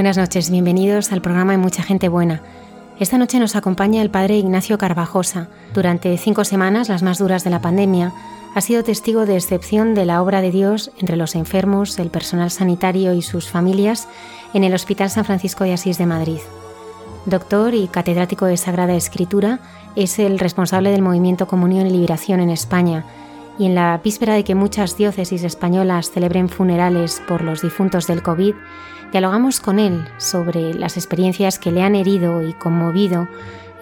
Buenas noches, bienvenidos al programa de Mucha Gente Buena. Esta noche nos acompaña el padre Ignacio Carvajosa. Durante cinco semanas, las más duras de la pandemia, ha sido testigo de excepción de la obra de Dios entre los enfermos, el personal sanitario y sus familias en el Hospital San Francisco de Asís de Madrid. Doctor y catedrático de Sagrada Escritura, es el responsable del movimiento Comunión y Liberación en España y en la víspera de que muchas diócesis españolas celebren funerales por los difuntos del COVID, dialogamos con él sobre las experiencias que le han herido y conmovido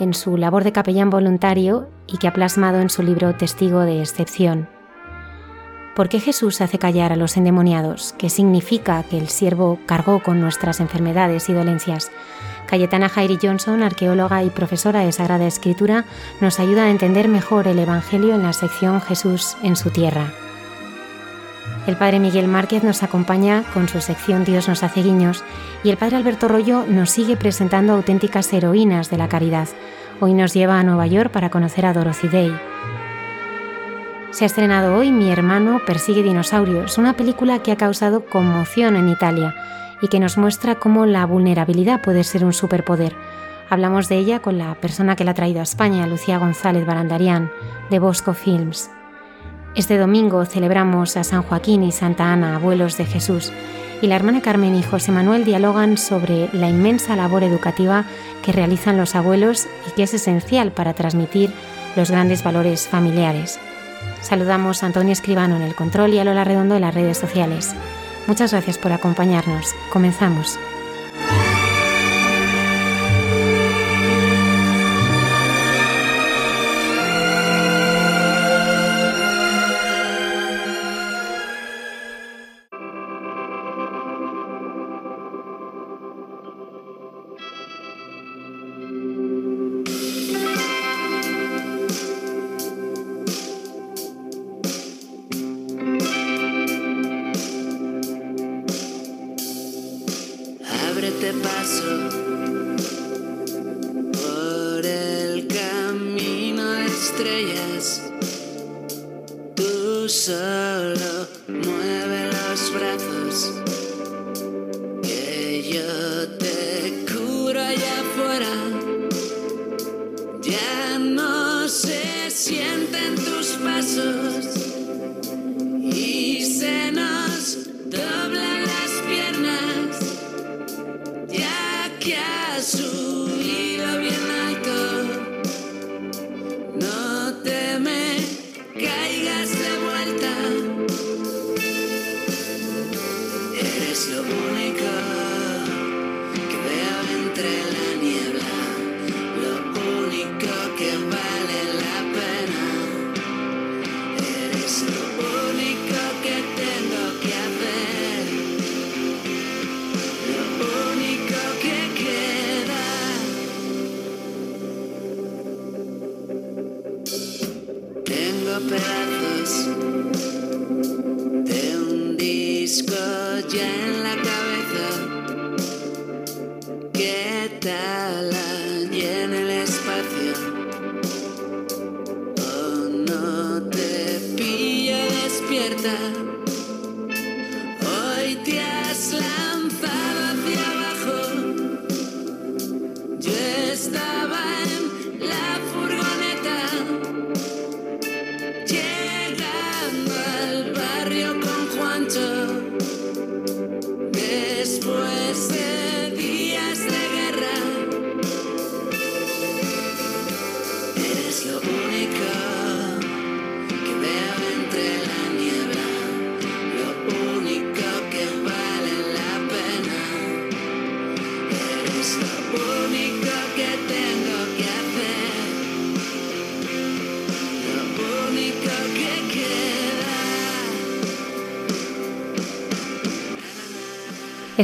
en su labor de capellán voluntario y que ha plasmado en su libro Testigo de Excepción. ¿Por qué Jesús hace callar a los endemoniados? ¿Qué significa que el siervo cargó con nuestras enfermedades y dolencias? Cayetana Jairi Johnson, arqueóloga y profesora de Sagrada Escritura, nos ayuda a entender mejor el Evangelio en la sección Jesús en su tierra. El padre Miguel Márquez nos acompaña con su sección Dios nos hace guiños y el padre Alberto Rollo nos sigue presentando auténticas heroínas de la caridad. Hoy nos lleva a Nueva York para conocer a Dorothy Day. Se ha estrenado hoy Mi hermano persigue dinosaurios, una película que ha causado conmoción en Italia y que nos muestra cómo la vulnerabilidad puede ser un superpoder. Hablamos de ella con la persona que la ha traído a España, Lucía González Barandarián, de Bosco Films. Este domingo celebramos a San Joaquín y Santa Ana, abuelos de Jesús, y la hermana Carmen y José Manuel dialogan sobre la inmensa labor educativa que realizan los abuelos y que es esencial para transmitir los grandes valores familiares. Saludamos a Antonio Escribano en el control y a Lola Redondo en las redes sociales. Muchas gracias por acompañarnos. Comenzamos. ¿Qué tal? en el espacio.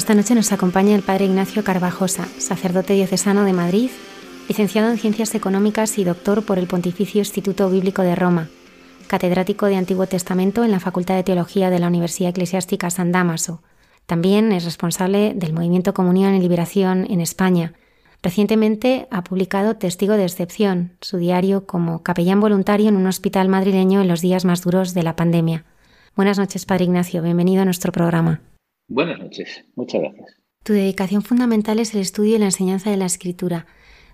Esta noche nos acompaña el Padre Ignacio Carvajosa, sacerdote diocesano de Madrid, licenciado en Ciencias Económicas y doctor por el Pontificio Instituto Bíblico de Roma, catedrático de Antiguo Testamento en la Facultad de Teología de la Universidad Eclesiástica San Damaso. También es responsable del Movimiento Comunión y Liberación en España. Recientemente ha publicado Testigo de Excepción, su diario como capellán voluntario en un hospital madrileño en los días más duros de la pandemia. Buenas noches, Padre Ignacio. Bienvenido a nuestro programa. Buenas noches, muchas gracias. Tu dedicación fundamental es el estudio y la enseñanza de la escritura.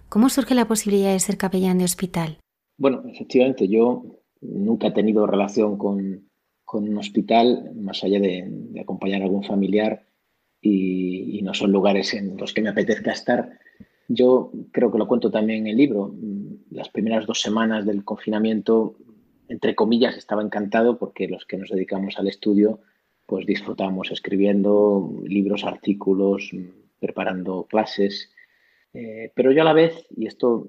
¿Cómo surge la posibilidad de ser capellán de hospital? Bueno, efectivamente, yo nunca he tenido relación con, un hospital, más allá de, acompañar a algún familiar, y, no son lugares en los que me apetezca estar. Yo creo que lo cuento también en el libro. Las primeras dos semanas del confinamiento, entre comillas, estaba encantado porque los que nos dedicamos al estudio pues disfrutamos escribiendo libros, artículos, preparando clases. Eh, pero yo a la vez, y esto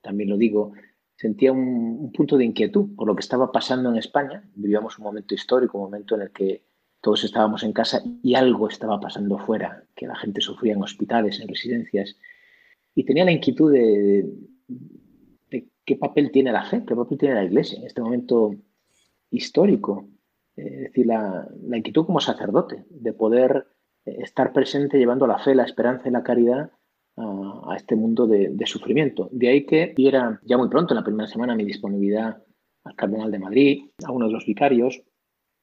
también lo digo, sentía un, punto de inquietud por lo que estaba pasando en España. Vivíamos un momento histórico, un momento en el que todos estábamos en casa y algo estaba pasando fuera, que la gente sufría en hospitales, en residencias. Y tenía la inquietud de, de qué papel tiene la fe, qué papel tiene la Iglesia en este momento histórico es decir, la, inquietud como sacerdote de poder eh, estar presente llevando la fe, la esperanza y la caridad a, este mundo de, sufrimiento. De ahí que diera ya muy pronto, en la primera semana, mi disponibilidad al Cardenal de Madrid, a uno de los vicarios,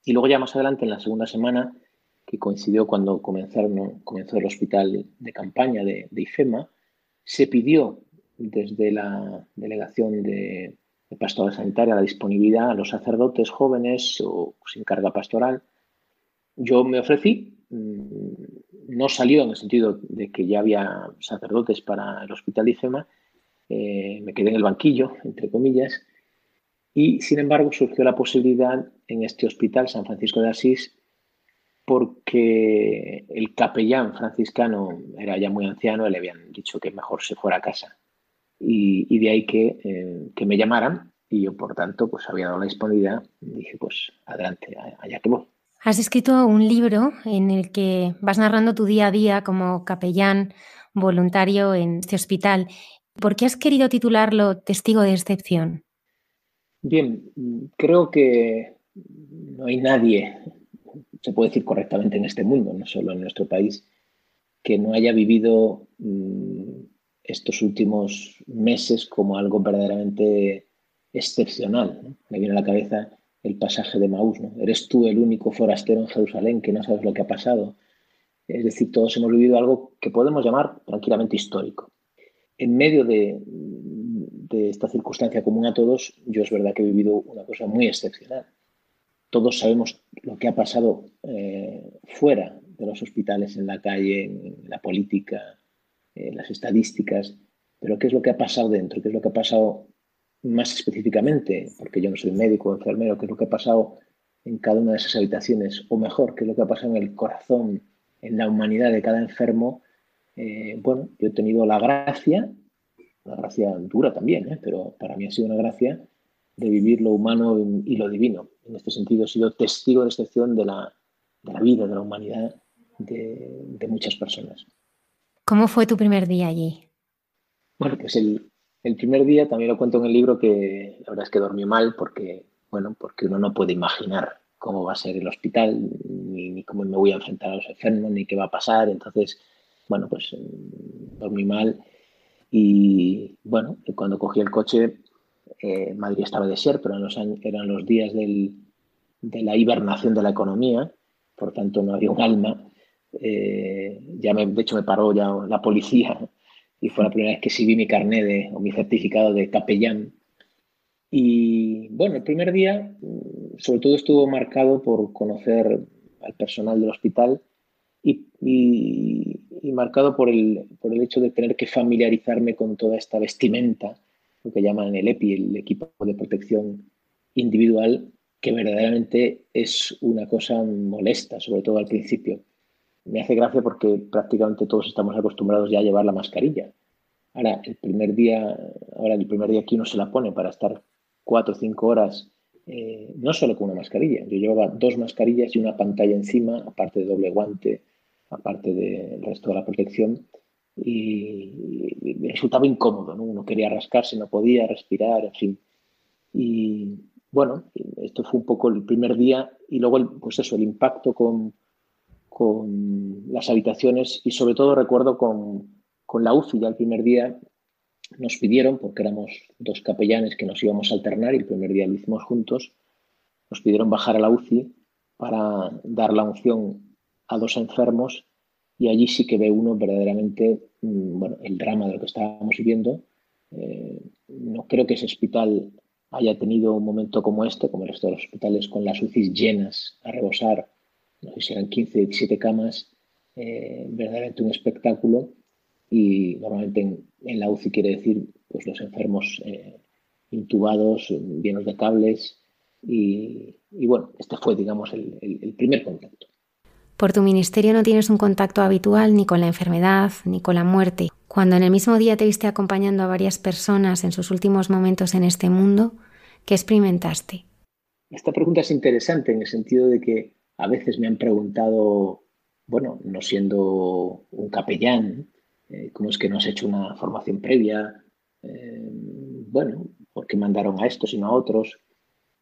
y luego ya más adelante, en la segunda semana, que coincidió cuando comenzaron, comenzó el hospital de campaña de IFEMA, se pidió desde la delegación de, de pastoral sanitaria, la disponibilidad a los sacerdotes jóvenes o sin carga pastoral. Yo me ofrecí, mm, no salió en el sentido de que ya había sacerdotes para el hospital de IFEMA, eh, me quedé en el banquillo, entre comillas, y sin embargo surgió la posibilidad en este hospital, San Francisco de Asís, porque el capellán franciscano era ya muy anciano y le habían dicho que mejor se fuera a casa y, de ahí eh, que, me llamaran y yo, por tanto, pues había dado la disponibilidad y dije, pues adelante, allá que voy. Has escrito un libro en el que vas narrando tu día a día como capellán voluntario en este hospital. ¿Por qué has querido titularlo Testigo de Excepción? Bien, creo que no hay nadie, se puede decir correctamente en este mundo, no solo en nuestro país, que no haya vivido mm, estos últimos meses como algo verdaderamente excepcional. Me viene a la cabeza el pasaje de Maús, ¿no? Eres tú el único forastero en Jerusalén que no sabes lo que ha pasado. Es decir, todos hemos vivido algo que podemos llamar tranquilamente histórico. En medio de, esta circunstancia común a todos, yo es verdad que he vivido una cosa muy excepcional. Todos sabemos lo que ha pasado eh, fuera de los hospitales, en la calle, en la política, eh, las estadísticas, pero qué es lo que ha pasado dentro, qué es lo que ha pasado más específicamente, porque yo no soy médico o enfermero, qué es lo que ha pasado en cada una de esas habitaciones, o mejor, qué es lo que ha pasado en el corazón, en la humanidad de cada enfermo. Eh, bueno, yo he tenido la gracia, una gracia dura también, ¿eh? pero para mí ha sido una gracia de vivir lo humano y lo divino. En este sentido, he sido testigo de excepción de la, de la vida, de la humanidad de muchas personas. ¿Cómo fue tu primer día allí? Bueno, pues el, primer día también lo cuento en el libro que la verdad es que dormí mal porque, bueno, porque uno no puede imaginar cómo va a ser el hospital, ni, cómo me voy a enfrentar a los enfermos, ni qué va a pasar. Entonces, bueno, pues mm, dormí mal. Y bueno, cuando cogí el coche, eh, Madrid estaba desierto, eran los, eran los días del, de la hibernación de la economía, por tanto no había un alma. Eh, ya me, de hecho me paró ya la policía y fue la primera vez que sí vi mi carnet de, o mi certificado de capellán. Y bueno, el primer día mm, sobre todo estuvo marcado por conocer al personal del hospital y, y, marcado por el, por el hecho de tener que familiarizarme con toda esta vestimenta, lo que llaman el EPI, el equipo de protección individual, que verdaderamente es una cosa molesta, sobre todo al principio. Me hace gracia porque prácticamente todos estamos acostumbrados ya a llevar la mascarilla. Ahora, el primer día, ahora el primer día que uno se la pone para estar cuatro o cinco horas, eh, no solo con una mascarilla. Yo llevaba dos mascarillas y una pantalla encima, aparte de doble guante, aparte del resto de la protección, y, me resultaba incómodo, ¿no? Uno quería rascarse, no podía respirar, en fin. Y bueno, esto fue un poco el primer día y luego, el, pues eso, el impacto con, con las habitaciones y sobre todo recuerdo con, con la UCI ya el primer día nos pidieron, porque éramos dos capellanes que nos íbamos a alternar y el primer día lo hicimos juntos, nos pidieron bajar a la UCI para dar la unción a dos enfermos y allí sí que ve uno verdaderamente mm, bueno, el drama de lo que estábamos viviendo. Eh, no creo que ese hospital haya tenido un momento como este, como el resto de los hospitales, con las UCIs llenas a rebosar, no sé si eran 15, 17 camas, eh, verdaderamente un espectáculo y normalmente en, la UCI quiere decir pues los enfermos eh, intubados, llenos de cables y, bueno, este fue digamos el primer contacto. Por tu ministerio no tienes un contacto habitual ni con la enfermedad ni con la muerte. Cuando en el mismo día te viste acompañando a varias personas en sus últimos momentos en este mundo, ¿qué experimentaste? Esta pregunta es interesante en el sentido de que a veces me han preguntado, bueno, no siendo un capellán, eh, ¿cómo es que no has hecho una formación previa? Eh, bueno, ¿por qué mandaron a estos y no a otros?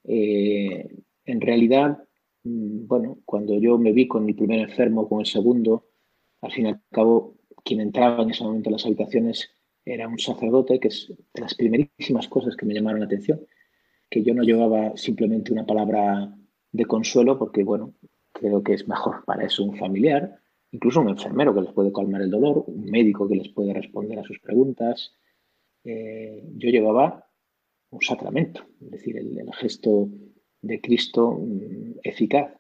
Eh, en realidad, Mm, bueno, cuando yo me vi con mi primer enfermo, con el segundo, al fin y al cabo, quien entraba en ese momento en las habitaciones era un sacerdote, que es de las primerísimas cosas que me llamaron la atención, que yo no llevaba simplemente una palabra de consuelo, porque, bueno, creo que es mejor para eso un familiar, incluso un enfermero que les puede calmar el dolor, un médico que les puede responder a sus preguntas. Eh, yo llevaba un sacramento, es decir, el gesto de Cristo mm, eficaz.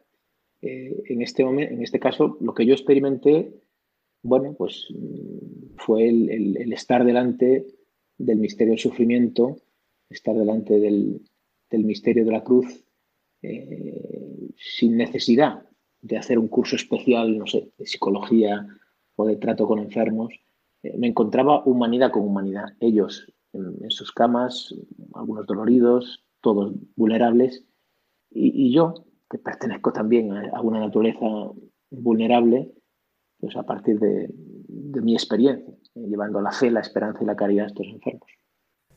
Eh, en, este momento, en este caso, lo que yo experimenté, bueno, pues mm, fue el, estar delante del misterio del sufrimiento, estar delante del, misterio de la cruz, eh, sin necesidad de hacer un curso especial, no sé, de psicología o de trato con enfermos. Eh, me encontraba humanidad con humanidad. Ellos en sus camas, algunos doloridos, todos vulnerables, y, yo, que pertenezco también a, una naturaleza vulnerable, pues a partir de, mi experiencia, eh, llevando la fe, la esperanza y la caridad a estos enfermos.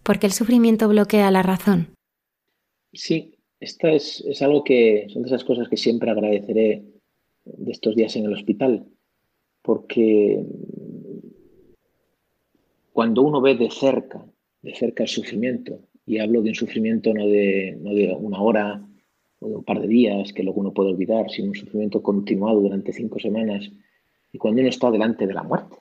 ¿Por qué el sufrimiento bloquea la razón? Sí, esta es, es, algo que son de esas cosas que siempre agradeceré de estos días en el hospital, porque cuando uno ve de cerca, de cerca el sufrimiento, y hablo de un sufrimiento no de, no de una hora un par de días que luego uno puede olvidar, sino un sufrimiento continuado durante cinco semanas. Y cuando uno está delante de la muerte,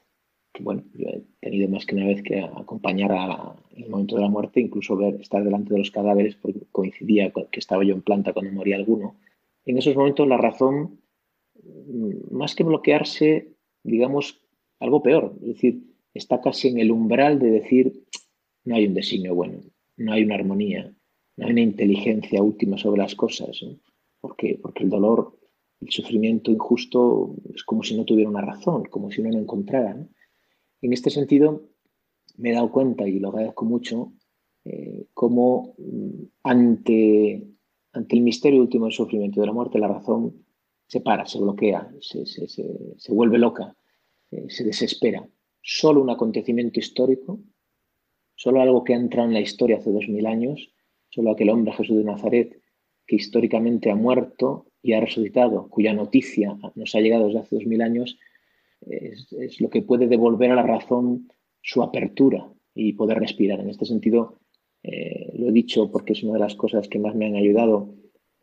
que bueno, yo he tenido más que una vez que acompañar a, en el momento de la muerte, incluso ver, estar delante de los cadáveres, porque coincidía con que estaba yo en planta cuando moría alguno. En esos momentos la razón, mm, más que bloquearse, digamos, algo peor, es decir, está casi en el umbral de decir, no hay un designio bueno, no hay una armonía, no hay una inteligencia última sobre las cosas, porque, porque el dolor, el sufrimiento injusto es como si no tuviera una razón, como si uno no encontrara. En este sentido, me he dado cuenta, y lo agradezco mucho, eh, cómo mm, ante, ante el misterio último del sufrimiento de la muerte, la razón se para, se bloquea, se, se, se, vuelve loca, eh, se desespera. Solo un acontecimiento histórico, solo algo que ha entrado en la historia hace dos mil años, solo aquel hombre Jesús de Nazaret, que históricamente ha muerto y ha resucitado, cuya noticia nos ha llegado desde hace dos mil años, es, lo que puede devolver a la razón su apertura y poder respirar. En este sentido, eh, lo he dicho porque es una de las cosas que más me han ayudado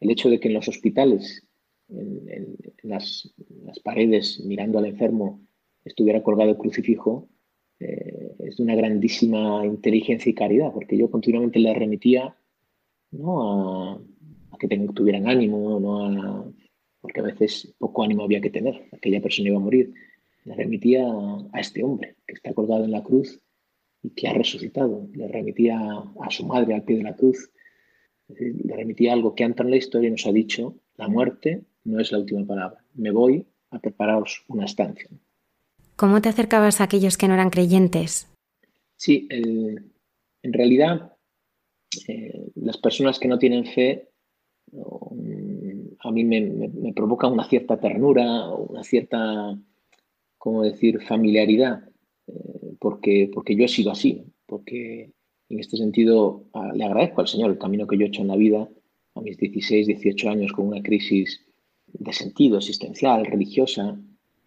el hecho de que en los hospitales, en, las, paredes, mirando al enfermo, estuviera colgado el crucifijo, eh, es de una grandísima inteligencia y caridad, porque yo continuamente le remitía no a, que tuvieran ánimo, no porque a veces poco ánimo había que tener, aquella persona iba a morir, le remitía a este hombre que está colgado en la cruz y que ha resucitado, le remitía a su madre al pie de la cruz, le remitía algo que antes en la historia nos ha dicho, la muerte no es la última palabra, me voy a prepararos una estancia. ¿Cómo te acercabas a aquellos que no eran creyentes? Sí, en realidad eh, las personas que no tienen fe a mí me, provoca una cierta ternura, una cierta, ¿cómo decir?, familiaridad, eh, porque, porque yo he sido así, porque en este sentido le agradezco al Señor el camino que yo he hecho en la vida a mis 16, 18 años con una crisis de sentido existencial, religiosa,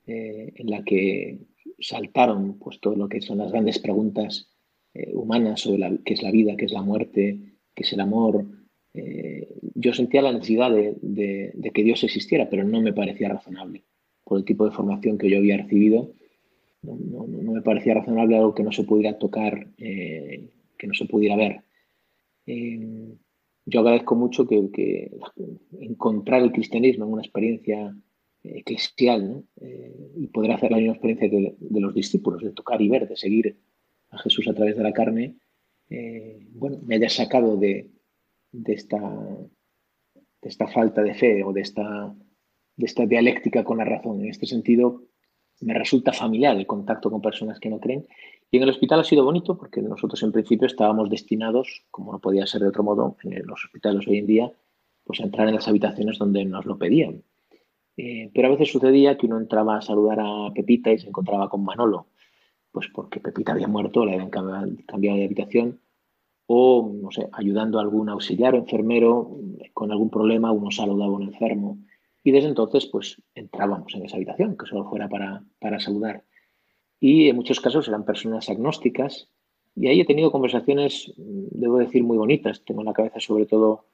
eh, en la que saltaron pues, todo lo que son las grandes preguntas eh, humanas sobre qué es la vida, qué es la muerte, qué es el amor. Yo sentía la necesidad de, que Dios existiera, pero no me parecía razonable por el tipo de formación que yo había recibido. No, me parecía razonable algo que no se pudiera tocar, eh, que no se pudiera ver. yo agradezco mucho que, encontrar el cristianismo en una experiencia eclesial y poder hacer la misma experiencia de los discípulos, de tocar y ver, de seguir a Jesús a través de la carne, eh, bueno, me haya sacado de, esta, de esta falta de fe o de esta, de esta dialéctica con la razón. En este sentido, me resulta familiar el contacto con personas que no creen. Y en el hospital ha sido bonito porque nosotros en principio estábamos destinados, como no podía ser de otro modo, en los hospitales hoy en día, pues a entrar en las habitaciones donde nos lo pedían. Eh, pero a veces sucedía que uno entraba a saludar a Pepita y se encontraba con Manolo pues porque Pepita había muerto, le habían cambiado de habitación, o, no sé, ayudando a algún auxiliar o enfermero con algún problema, uno saludaba a un enfermo. Y desde entonces, pues entrábamos en esa habitación, que solo fuera para, para saludar. Y en muchos casos eran personas agnósticas, y ahí he tenido conversaciones, debo decir, muy bonitas. Tengo en la cabeza sobre todo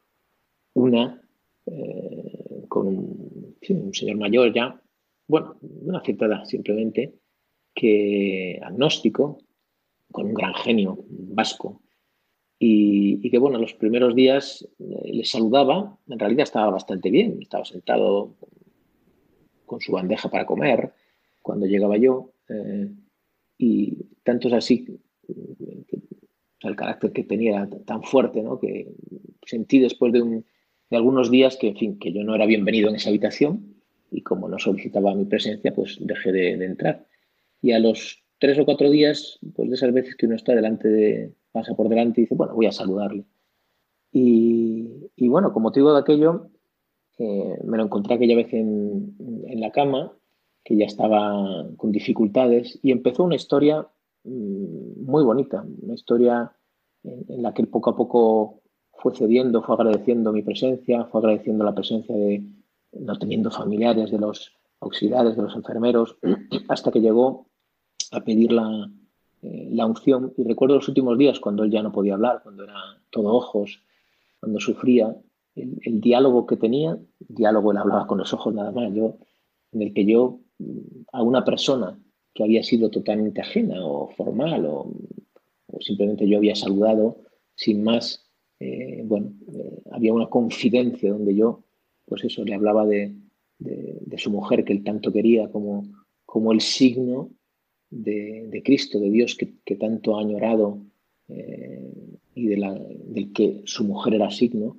una eh, con un, señor mayor ya, bueno, una cierta simplemente, que agnóstico, con un gran genio vasco, y, que bueno, los primeros días eh, le saludaba, en realidad estaba bastante bien, estaba sentado con su bandeja para comer cuando llegaba yo, eh, y tanto es así, el carácter que tenía tan fuerte, ¿no? que sentí después de, algunos días que, en fin, que yo no era bienvenido en esa habitación, y como no solicitaba mi presencia, pues dejé de entrar. Y a los tres o cuatro días, pues de esas veces que uno está delante de, pasa por delante y dice, bueno, voy a saludarle. Y, bueno, como motivo de aquello, eh, me lo encontré aquella vez en, la cama, que ya estaba con dificultades, y empezó una historia mm, muy bonita, una historia en, la que poco a poco fue cediendo, fue agradeciendo mi presencia, fue agradeciendo la presencia de, no teniendo familiares de los auxiliares, de los enfermeros, hasta que llegó a pedir la, eh, la unción. Y recuerdo los últimos días cuando él ya no podía hablar, cuando era todo ojos, cuando sufría, el, diálogo que tenía, diálogo él hablaba con los ojos nada más, yo, en el que yo a una persona que había sido totalmente ajena o formal o, simplemente yo había saludado sin más, eh, bueno, eh, había una confidencia donde yo, pues eso, le hablaba de, de, su mujer que él tanto quería como, como el signo de, Cristo, de Dios que, tanto ha añorado eh, y de la, del que su mujer era signo,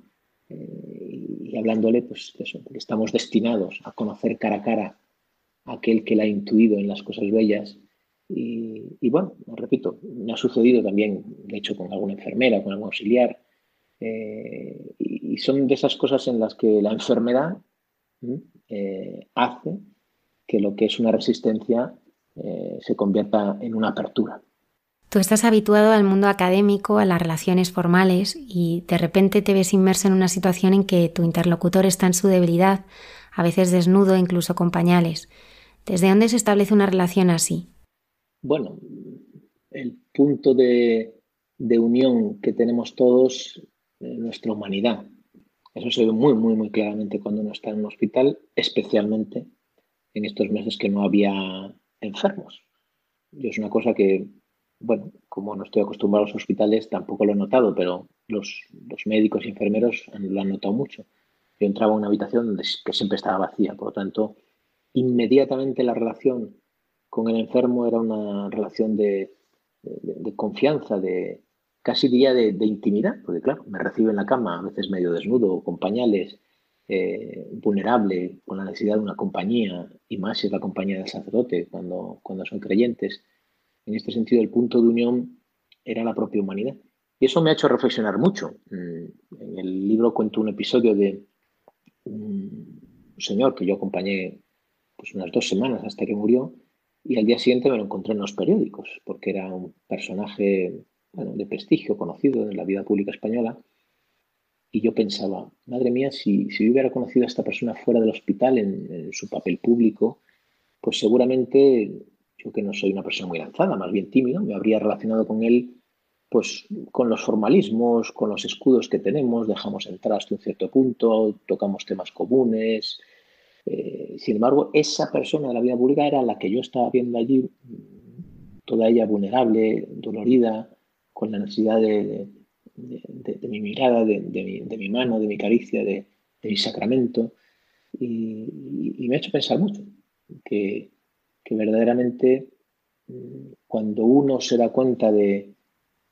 eh, y, hablándole, pues estamos destinados a conocer cara a cara a aquel que la ha intuido en las cosas bellas. Y, bueno, repito, me ha sucedido también, de hecho, con alguna enfermera, con algún auxiliar, eh, y, son de esas cosas en las que la enfermedad hace que lo que es una resistencia eh, se convierta en una apertura. Tú estás habituado al mundo académico, a las relaciones formales y de repente te ves inmerso en una situación en que tu interlocutor está en su debilidad, a veces desnudo, incluso con pañales. ¿Desde dónde se establece una relación así? Bueno, el punto de, unión que tenemos todos, en nuestra humanidad, Eso se ve muy, muy, muy claramente cuando uno está en un hospital, especialmente en estos meses que no había enfermos. Y es una cosa que, bueno, como no estoy acostumbrado a los hospitales, tampoco lo he notado, pero los, médicos y enfermeros lo han notado mucho. Yo entraba a una habitación que siempre estaba vacía, por lo tanto, inmediatamente la relación con el enfermo era una relación de, confianza, de casi día de, intimidad, porque claro, me recibe en la cama, a veces medio desnudo, con pañales, eh, vulnerable, con la necesidad de una compañía, y más si es la compañía del sacerdote, cuando, cuando son creyentes. En este sentido, el punto de unión era la propia humanidad. Y eso me ha hecho reflexionar mucho. Mm, en el libro cuento un episodio de un señor que yo acompañé pues unas dos semanas hasta que murió y al día siguiente me lo encontré en los periódicos porque era un personaje de prestigio, conocido en la vida pública española. Y yo pensaba, madre mía, si, si hubiera conocido a esta persona fuera del hospital en, su papel público, pues seguramente yo que no soy una persona muy lanzada, más bien tímido, me habría relacionado con él pues con los formalismos, con los escudos que tenemos, dejamos entrar hasta un cierto punto, tocamos temas comunes. Eh, sin embargo, esa persona de la vida pública era la que yo estaba viendo allí, toda ella vulnerable, dolorida, con la necesidad de, mi mirada, de, mi, mano, de mi caricia, de, mi sacramento. Y, me ha hecho pensar mucho que, verdaderamente mm, cuando uno se da cuenta de,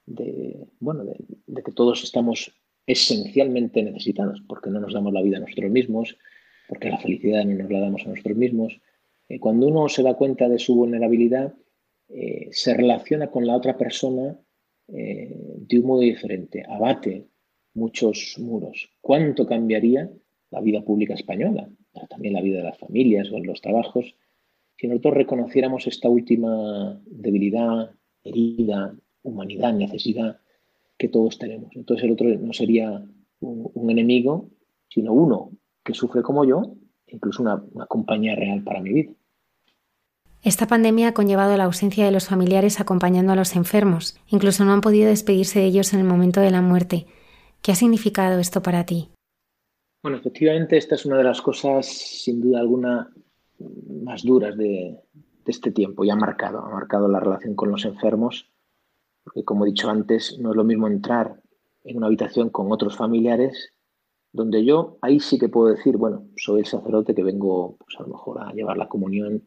de, bueno, de, que todos estamos esencialmente necesitados, porque no nos damos la vida a nosotros mismos, porque la felicidad no nos la damos a nosotros mismos. Eh, cuando uno se da cuenta de su vulnerabilidad, eh, se relaciona con la otra persona eh, de un modo diferente, abate muchos muros. ¿Cuánto cambiaría la vida pública española, pero también la vida de las familias o en los trabajos, si nosotros reconociéramos esta última debilidad, herida, humanidad, necesidad que todos tenemos. Entonces el otro no sería un, enemigo, sino uno que sufre como yo, incluso una, compañía real para mi vida. Esta pandemia ha conllevado la ausencia de los familiares acompañando a los enfermos. Incluso no han podido despedirse de ellos en el momento de la muerte. ¿Qué ha significado esto para ti? Bueno, efectivamente, esta es una de las cosas, sin duda alguna, más duras de, este tiempo y ha marcado, ha marcado la relación con los enfermos porque como he dicho antes, no es lo mismo entrar en una habitación con otros familiares, donde yo ahí sí que puedo decir, bueno, soy el sacerdote que vengo pues a lo mejor a llevar la comunión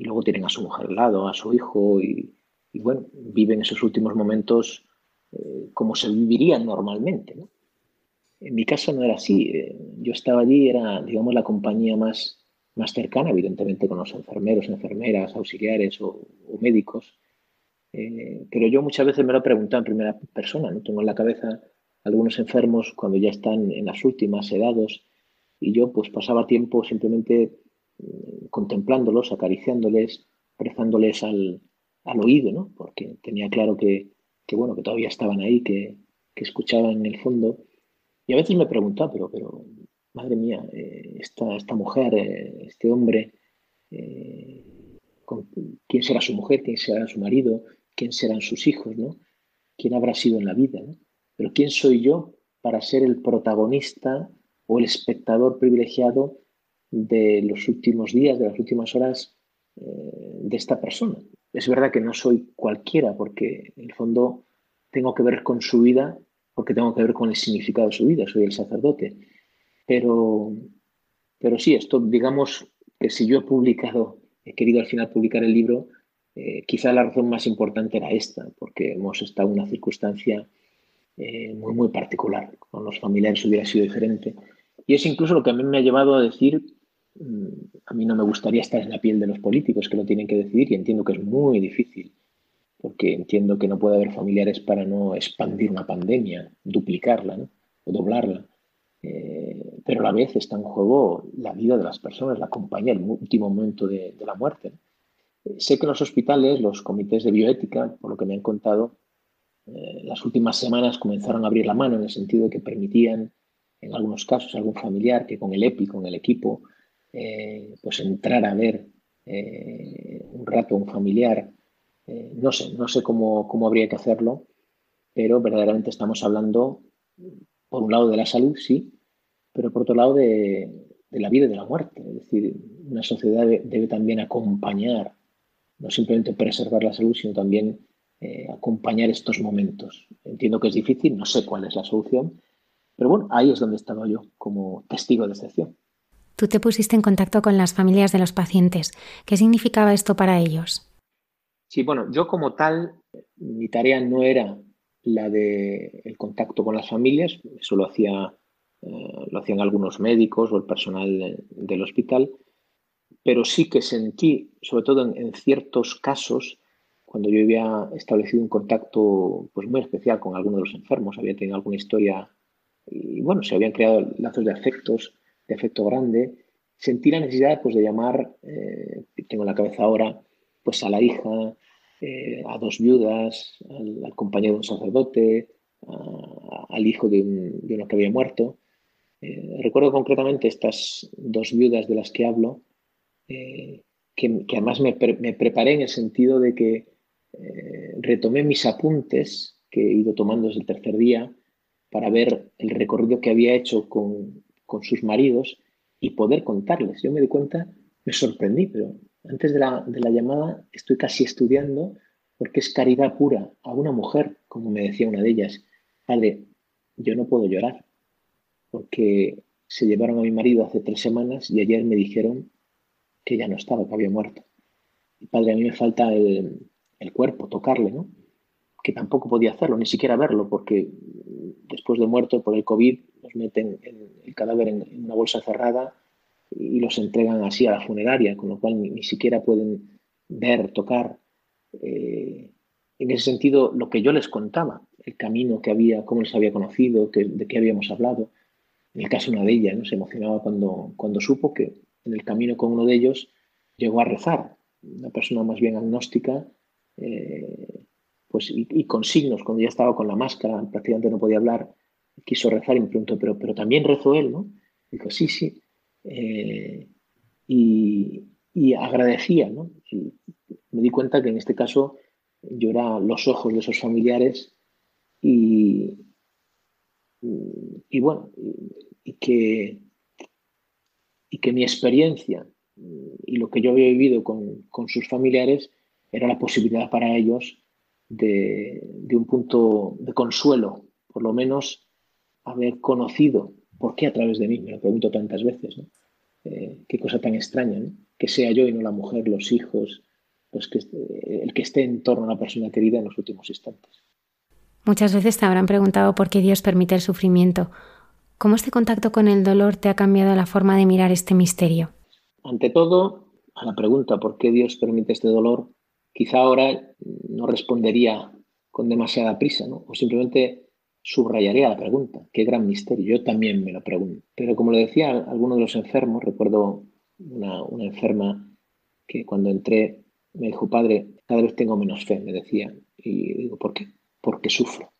y luego tienen a su mujer al lado, a su hijo y, bueno, viven esos últimos momentos eh, como se vivirían normalmente. En mi caso no era así. Eh, yo estaba allí, era, digamos, la compañía más, más cercana, evidentemente con los enfermeros, enfermeras, auxiliares o médicos, eh, pero yo muchas veces me lo he preguntado en primera persona, ¿no? Tengo en la cabeza algunos enfermos cuando ya están en las últimas edades y yo pues pasaba tiempo simplemente mm, contemplándolos, acariciándoles, rezándoles al, al, oído, ¿no? Porque tenía claro que, que, bueno, que todavía estaban ahí, que, que, escuchaban en el fondo. Y a veces me preguntaba, pero, pero madre mía, eh, esta, esta, mujer, eh, este hombre, ¿quién será su mujer? ¿Quién será su marido? quién serán sus hijos, ¿no? ¿Quién habrá sido en la vida? Pero ¿quién soy yo para ser el protagonista o el espectador privilegiado de los últimos días, de las últimas horas eh, de esta persona? Es verdad que no soy cualquiera porque en el fondo tengo que ver con su vida, porque tengo que ver con el significado de su vida, soy el sacerdote. Pero, pero sí, esto digamos que si yo he publicado, he querido al final publicar el libro, eh, quizá la razón más importante era esta, porque hemos estado en una circunstancia eh, muy, muy particular. Con los familiares hubiera sido diferente. Y es incluso lo que a mí me ha llevado a decir, a mí no me gustaría estar en la piel de los políticos que lo tienen que decidir y entiendo que es muy difícil, porque entiendo que no puede haber familiares para no expandir una pandemia, duplicarla o doblarla. Eh, pero a la vez está en juego la vida de las personas, la compañía, el último momento de, la muerte. Sé que en los hospitales, los comités de bioética, por lo que me han contado, eh, las últimas semanas comenzaron a abrir la mano en el sentido de que permitían, en algunos casos, a algún familiar que con el EPI, con el equipo, eh, pues entrar a ver eh, un rato un familiar. no sé, no sé cómo, cómo habría que hacerlo, pero verdaderamente estamos hablando, por un lado, de la salud, sí, pero por otro lado de, la vida y de la muerte. Es decir, una sociedad debe, también acompañar, no simplemente preservar la salud, sino también eh, acompañar estos momentos. Entiendo que es difícil, no sé cuál es la solución, pero bueno, ahí es donde estaba yo como testigo de excepción. Tú te pusiste en contacto con las familias de los pacientes. ¿Qué significaba esto para ellos? Sí, bueno, yo como tal, mi tarea no era la de el contacto con las familias, eso lo hacía eh, lo hacían algunos médicos o el personal del hospital, pero sí que sentí, sobre todo en, ciertos casos, cuando yo había establecido un contacto pues muy especial con alguno de los enfermos, había tenido alguna historia y bueno, se habían creado lazos de afectos, de afecto grande, sentí la necesidad pues de llamar, eh, tengo en la cabeza ahora, pues a la hija, eh, a dos viudas, al, compañero de un sacerdote, al hijo de, uno que había muerto. Eh, recuerdo concretamente estas dos viudas de las que hablo, que, además me, preparé en el sentido de que retomé mis apuntes que he ido tomando desde el tercer día para ver el recorrido que había hecho con, con sus maridos y poder contarles. Yo me di cuenta, me sorprendí, pero antes de la, llamada estoy casi estudiando porque es caridad pura a una mujer, como me decía una de ellas, padre, yo no puedo llorar porque se llevaron a mi marido hace tres semanas y ayer me dijeron que ya no estaba, que había muerto. Y padre, a mí me falta el, cuerpo, tocarle, ¿no? Que tampoco podía hacerlo, ni siquiera verlo, porque después de muerto por el COVID meten el, cadáver en una bolsa cerrada y los entregan así a la funeraria, con lo cual ni, siquiera pueden ver, tocar. Eh, en ese sentido, lo que yo les contaba, el camino que había, cómo les había conocido, de qué habíamos hablado. En el caso de una de ellas, ¿no? se emocionaba cuando, cuando supo que en el camino con uno de ellos llegó a rezar, una persona más bien agnóstica, eh, pues, y, con signos, cuando ya estaba con la máscara, prácticamente no podía hablar, quiso rezar y me preguntó, pero, pero también rezó él, ¿no? Dijo, sí, sí, eh, y, agradecía. ¿no? me di cuenta que en este caso yo era los ojos de esos familiares y, y bueno, y, que, y que mi experiencia y lo que yo había vivido con, sus familiares era la posibilidad para ellos de, de, un punto de consuelo, por lo menos haber conocido ¿Por qué a través de mí? Me lo pregunto tantas veces. ¿no? Eh, qué cosa tan extraña, ¿no? que sea yo y no la mujer, los hijos, los que, el que esté en torno a la persona querida en los últimos instantes. Muchas veces te habrán preguntado por qué Dios permite el sufrimiento. ¿Cómo este contacto con el dolor te ha cambiado la forma de mirar este misterio? Ante todo, a la pregunta por qué Dios permite este dolor, quizá ahora no respondería con demasiada prisa, ¿no? o simplemente subrayaría la pregunta. Qué gran misterio. Yo también me lo pregunto. Pero como lo decía alguno de los enfermos, recuerdo una, enferma que cuando entré me dijo, padre, cada vez tengo menos fe, me decía. Y digo, ¿por qué? Porque sufro.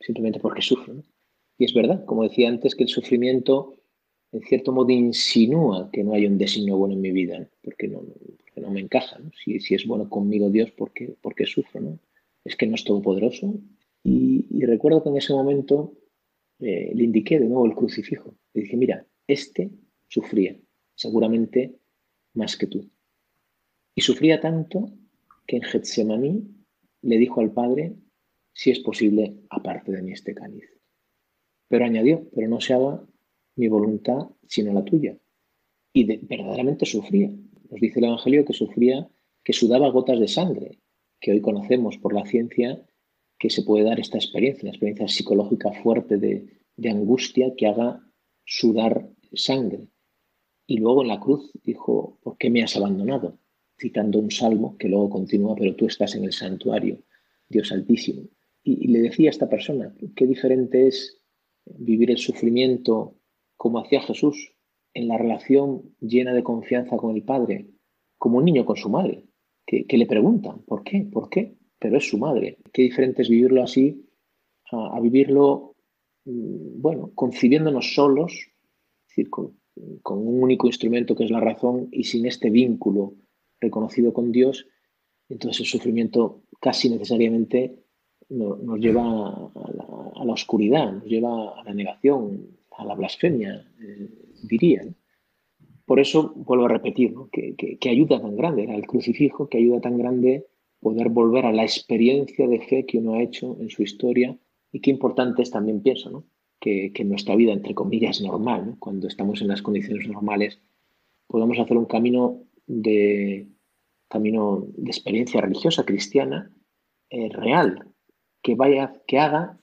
Simplemente porque sufro. Y es verdad, como decía antes, que el sufrimiento en cierto modo insinúa que no hay un designio bueno en mi vida, porque, no, porque no me encaja. Si, si, es bueno conmigo Dios, ¿por qué, ¿por qué sufro? ¿no? Es que no es todopoderoso, y, recuerdo que en ese momento eh, le indiqué de nuevo el crucifijo. Le dije, mira, este sufría, seguramente más que tú. Y sufría tanto que en Getsemaní le dijo al Padre, si es posible, aparte de mí este cáliz. Pero añadió, pero no se haga mi voluntad, sino la tuya. Y verdaderamente sufría. Nos dice el Evangelio que sufría, que sudaba gotas de sangre, que hoy conocemos por la ciencia que se puede dar esta experiencia, una experiencia psicológica fuerte de, angustia que haga sudar sangre. Y luego en la cruz dijo, ¿por qué me has abandonado? Citando un salmo que luego continúa, pero tú estás en el santuario, Dios altísimo. Y, le decía a esta persona, qué diferente es vivir el sufrimiento como hacía Jesús, en la relación llena de confianza con el Padre, como un niño con su madre, que, que le preguntan, ¿por qué? ¿Por qué? Pero es su madre. Qué diferente es vivirlo así a, vivirlo, mm, bueno, concibiéndonos solos, es decir, con, un único instrumento que es la razón y sin este vínculo reconocido con Dios, entonces el sufrimiento casi necesariamente nos lleva a la, oscuridad, nos lleva a la negación, a la blasfemia, eh, dirían. Por eso vuelvo a repetir, que, ayuda tan grande era el crucifijo, que ayuda tan grande poder volver a la experiencia de fe que uno ha hecho en su historia y qué importante es también, pienso, ¿no? que, que nuestra vida, entre comillas, normal, cuando estamos en las condiciones normales, podamos hacer un camino de, camino de experiencia religiosa cristiana eh, real, que, vaya, que haga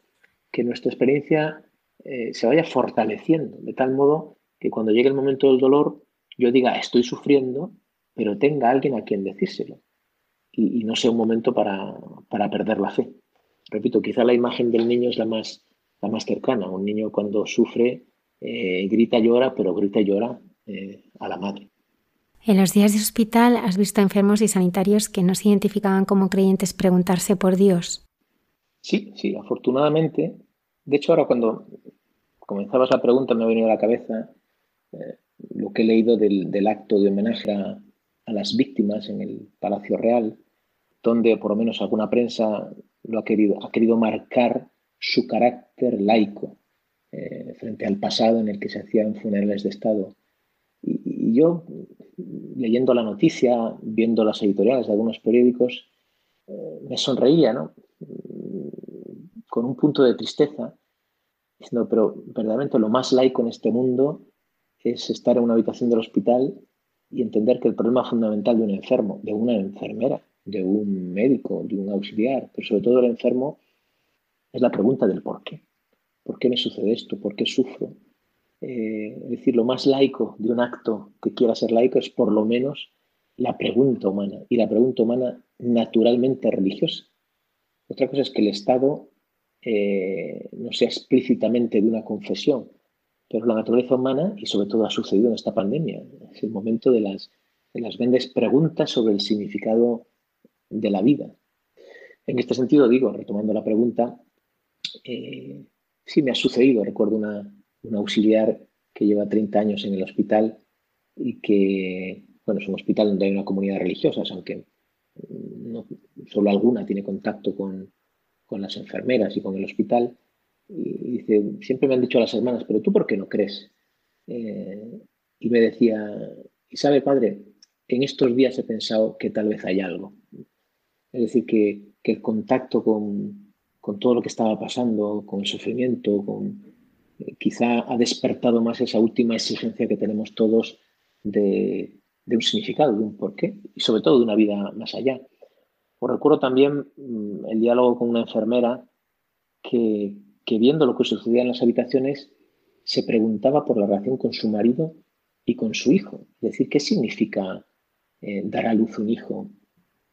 que nuestra experiencia eh, se vaya fortaleciendo, de tal modo que cuando llegue el momento del dolor, yo diga, estoy sufriendo, pero tenga alguien a quien decírselo. Y, no sea un momento para, perder la fe. Repito, quizá la imagen del niño es la más, la más cercana. Un niño cuando sufre, eh, grita y llora, pero grita y llora a la madre. En los días de hospital has visto enfermos y sanitarios que no se identificaban como creyentes preguntarse por Dios. Sí, sí, afortunadamente. De hecho, ahora cuando comenzabas la pregunta me ha venido a la cabeza eh, lo que he leído del, acto de homenaje a, las víctimas en el Palacio Real, donde por lo menos alguna prensa lo ha querido, ha querido marcar su carácter laico eh, frente al pasado en el que se hacían funerales de Estado. y yo leyendo la noticia, viendo las editoriales de algunos periódicos, eh, me sonreía, ¿no? Con un punto de tristeza, diciendo, pero verdaderamente lo más laico en este mundo es estar en una habitación del hospital y entender que el problema fundamental de un enfermo, de una enfermera, de un médico, de un auxiliar, pero sobre todo del enfermo, es la pregunta del por qué. ¿Por qué me sucede esto? ¿Por qué sufro? Eh, es decir, lo más laico de un acto que quiera ser laico es por lo menos la pregunta humana, y la pregunta humana naturalmente religiosa. Otra cosa es que el Estado eh, no sea explícitamente de una confesión, pero la naturaleza humana, y sobre todo ha sucedido en esta pandemia, es el momento de las, de las grandes preguntas sobre el significado de la vida. En este sentido, digo, retomando la pregunta, eh, sí me ha sucedido, recuerdo una, un auxiliar que lleva 30 años en el hospital y que, bueno, es un hospital donde hay una comunidad religiosa, aunque solo alguna tiene contacto con, las enfermeras y con el hospital. Y dice, siempre me han dicho las hermanas, pero tú por qué no crees? Eh, y me decía, y sabe, padre, en estos días he pensado que tal vez hay algo. Es decir, que, el contacto con, con, todo lo que estaba pasando, con el sufrimiento, con, quizá ha despertado más esa última exigencia que tenemos todos de, un significado, de un porqué y sobre todo de una vida más allá. Os recuerdo también mm, el diálogo con una enfermera que, viendo lo que sucedía en las habitaciones se preguntaba por la relación con su marido y con su hijo. Es decir, ¿qué significa eh, dar a luz un hijo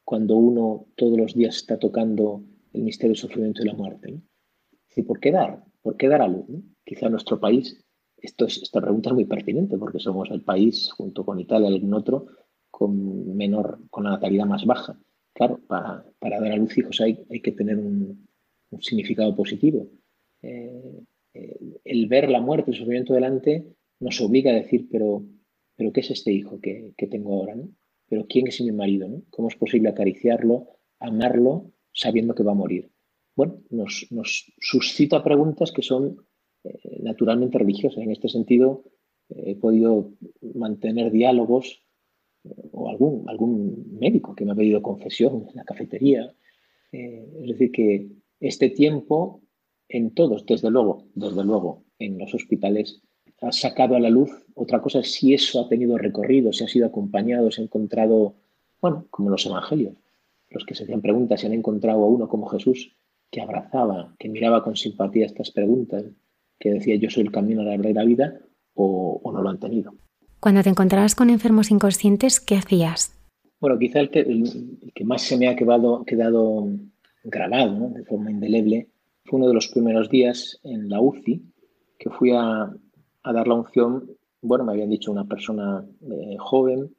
cuando uno todos los días está tocando el misterio del sufrimiento y la muerte? ¿Y por qué dar? ¿Por qué dar a luz? Quizá nuestro país, esta pregunta es muy pertinente porque somos el país, junto con Italia y algún otro, con menor, con la natalidad más baja. Claro, para, dar a luz hijos hay que tener un, significado positivo. Eh, el ver la muerte, el sufrimiento delante, nos obliga a decir, pero, pero ¿qué es este hijo que, tengo ahora? ¿Pero quién es mi marido? ¿Cómo es posible acariciarlo, amarlo, sabiendo que va a morir? Bueno, nos, nos suscita preguntas que son eh, naturalmente religiosas. En este sentido, eh, he podido mantener diálogos o algún, algún médico que me ha pedido confesión en la cafetería. es decir, que este tiempo en todos, desde luego, desde luego, en los hospitales, ha sacado a la luz. Otra cosa es si eso ha tenido recorrido, si ha sido acompañado, se ha encontrado, bueno, como los evangelios, los que se hacían preguntas, si han encontrado a uno como Jesús que abrazaba, que miraba con simpatía estas preguntas, que decía yo soy el camino a la verdadera vida o, no lo han tenido. Cuando te encontrabas con enfermos inconscientes, ¿qué hacías? Bueno, quizá el que, el, que más se me ha quedado, quedado grabado de forma indeleble fue uno de los primeros días en la UCI, que fui a, dar la unción, bueno, me habían dicho una persona eh, joven,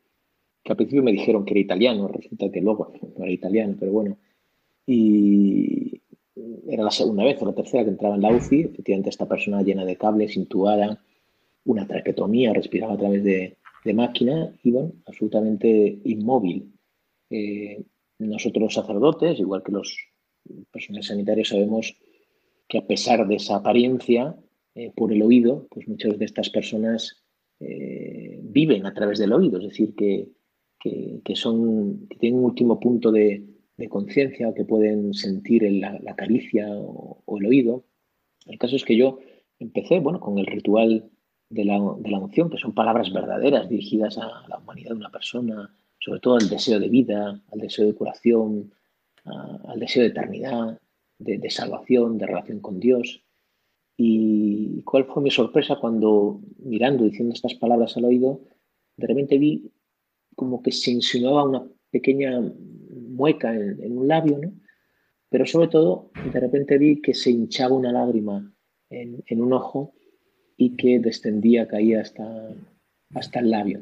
que al principio me dijeron que era italiano, resulta que luego no era italiano, pero bueno, y, era la segunda vez o la tercera que entraba en la UCI, efectivamente esta persona llena de cables, intubada, una traquetomía, respiraba a través de, máquina y bueno, absolutamente inmóvil. Eh, nosotros los sacerdotes, igual que los personales sanitarios, sabemos que a pesar de esa apariencia, eh, por el oído, pues muchas de estas personas eh, viven a través del oído, es decir, que, son, que tienen un último punto de, conciencia o que pueden sentir la, caricia o, el oído. El caso es que yo empecé bueno, con el ritual de la, de la unción, que son palabras verdaderas dirigidas a la humanidad de una persona, sobre todo al deseo de vida, al deseo de curación, al deseo de eternidad, de, salvación, de relación con Dios. Y cuál fue mi sorpresa cuando, mirando, diciendo estas palabras al oído, de repente vi como que se insinuaba una pequeña mueca en, un labio, ¿no? Pero sobre todo, de repente vi que se hinchaba una lágrima en, un ojo y que descendía, caía hasta, hasta el labio.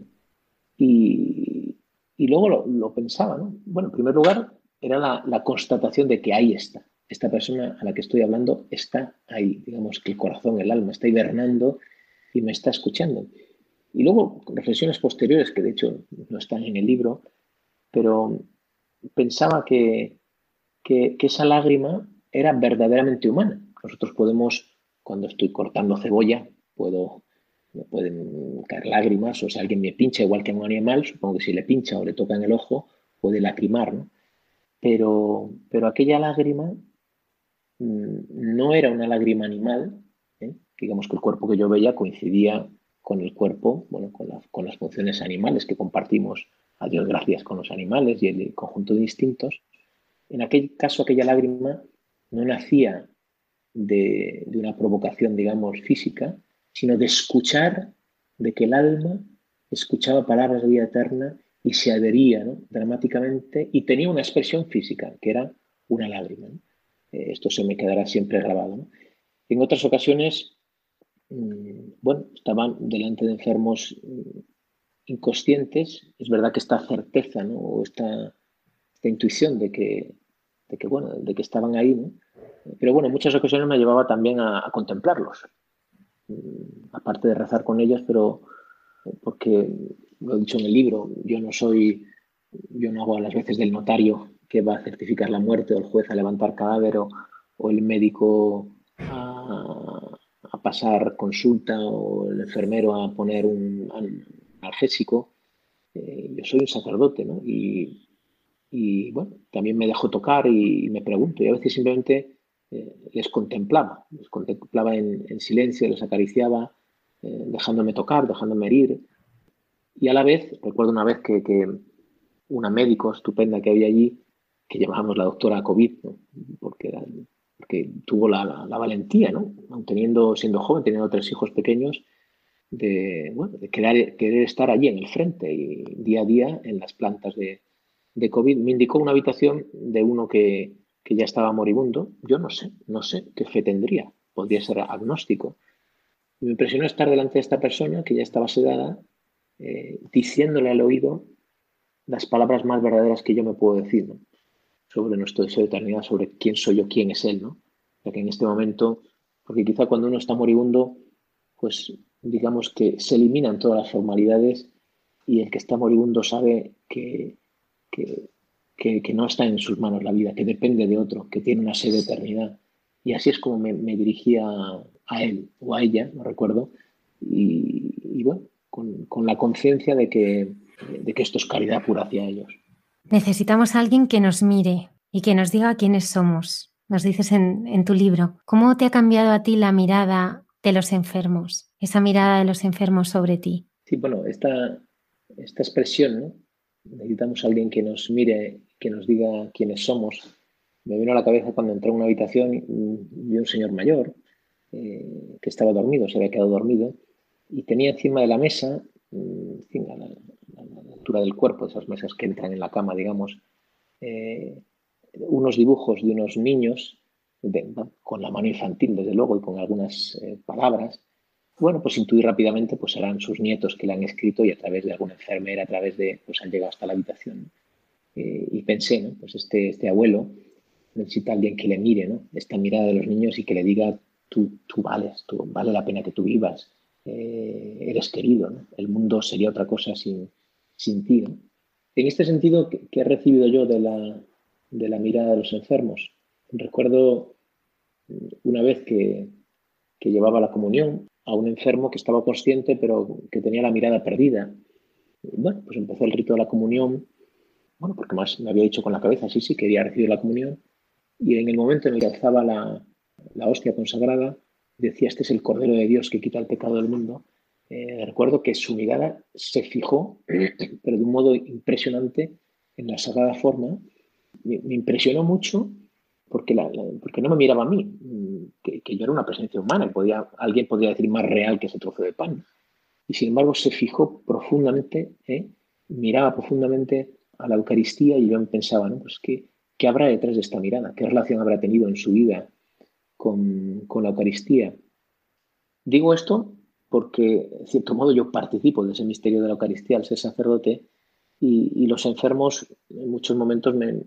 Y, luego lo, pensaba, ¿no? Bueno, en primer lugar, era la, constatación de que ahí está. Esta persona a la que estoy hablando está ahí, digamos que el corazón, el alma está hibernando y me está escuchando. Y luego reflexiones posteriores, que de hecho no están en el libro, pero pensaba que, que, esa lágrima era verdaderamente humana. Nosotros podemos, cuando estoy cortando cebolla, puedo, me pueden caer lágrimas, o si alguien me pincha igual que a un animal, supongo que si le pincha o le toca en el ojo, puede lacrimar, ¿no? Pero, pero aquella lágrima no era una lágrima animal, ¿eh? digamos que el cuerpo que yo veía coincidía con el cuerpo, bueno, con, las funciones animales que compartimos, a Dios gracias, con los animales y el conjunto de instintos. En aquel caso, aquella lágrima no nacía de, una provocación, digamos, física, sino de escuchar, de que el alma escuchaba palabras de vida eterna y se adhería dramáticamente y tenía una expresión física, que era una lágrima. Esto se me quedará siempre grabado. En otras ocasiones, mm, bueno, estaban delante de enfermos mm, inconscientes, es verdad que esta certeza o esta, intuición de que, que, bueno, de que estaban ahí, pero bueno, en muchas ocasiones me llevaba también a, contemplarlos, mm, aparte de rezar con ellos, pero porque lo he dicho en el libro, yo no soy, yo no hago a las veces del notario que va a certificar la muerte o el juez a levantar cadáver o, el médico a, pasar consulta o el enfermero a poner un analgésico. Eh, yo soy un sacerdote, ¿no? Y, bueno, también me dejo tocar y, me pregunto y a veces simplemente eh, les contemplaba, les contemplaba en, silencio, les acariciaba, eh, dejándome tocar, dejándome herir. Y a la vez, recuerdo una vez que, una médico estupenda que había allí, que llamábamos la doctora COVID, porque, tuvo la, valentía, ¿no? teniendo, siendo joven, teniendo tres hijos pequeños, de, querer, estar allí en el frente y día a día en las plantas de, COVID. Me indicó una habitación de uno que, que, ya estaba moribundo. Yo no sé, no sé qué fe tendría. Podría ser agnóstico. Me impresionó estar delante de esta persona que ya estaba sedada eh, diciéndole al oído las palabras más verdaderas que yo me puedo decir sobre nuestro deseo de eternidad, sobre quién soy yo, quién es Él. ¿no? O que en este momento, porque quizá cuando uno está moribundo, pues digamos que se eliminan todas las formalidades y el que está moribundo sabe que, que, que, no está en sus manos la vida, que depende de otro, que tiene una sed de eternidad. Y así es como me, dirigía a él o a ella, no recuerdo, y, y bueno, con, la conciencia de que, de que esto es caridad pura hacia ellos. Necesitamos a alguien que nos mire y que nos diga quiénes somos. Nos dices en, tu libro, ¿cómo te ha cambiado a ti la mirada de los enfermos, esa mirada de los enfermos sobre ti? Sí, bueno, esta, esta expresión, ¿no? necesitamos a alguien que nos mire, que nos diga quiénes somos. Me vino a la cabeza cuando entré en una habitación y vi un señor mayor eh, que estaba dormido, se había quedado dormido, y tenía encima de la mesa, mm, a la, altura del cuerpo, esas mesas que entran en la cama, digamos, eh, unos dibujos de unos niños con la mano infantil, desde luego, y con algunas eh, palabras. Bueno, pues intuí rápidamente, pues serán sus nietos que le han escrito y a través de alguna enfermera, a través de, pues han llegado hasta la habitación. Eh, y pensé, ¿no? Pues este, este abuelo necesita alguien que le mire, ¿no? Esta mirada de los niños y que le diga, tú, tú vales, tú, vale la pena que tú vivas, eh, eres querido, el mundo sería otra cosa sin, sin ti. En este sentido, ¿qué, he recibido yo de la, mirada de los enfermos? Recuerdo una vez que, que llevaba la comunión a un enfermo que estaba consciente pero que tenía la mirada perdida. bueno, pues empezó el rito de la comunión, bueno, porque más me había dicho con la cabeza, sí, sí, quería recibir la comunión, y en el momento en el que alzaba la, la hostia consagrada, decía, este es el Cordero de Dios que quita el pecado del mundo, eh, recuerdo que su mirada se fijó, pero de un modo impresionante, en la sagrada forma. Me, impresionó mucho porque, porque no me miraba a mí, que, yo era una presencia humana, alguien podría decir más real que ese trozo de pan. Y sin embargo se fijó profundamente, ¿eh? miraba profundamente a la Eucaristía y yo pensaba, ¿no? Pues ¿qué, ¿qué habrá detrás de esta mirada? ¿Qué relación habrá tenido en su vida con, con la Eucaristía? Digo esto porque, de cierto modo, yo participo de ese misterio de la Eucaristía al ser sacerdote y, los enfermos en muchos momentos me,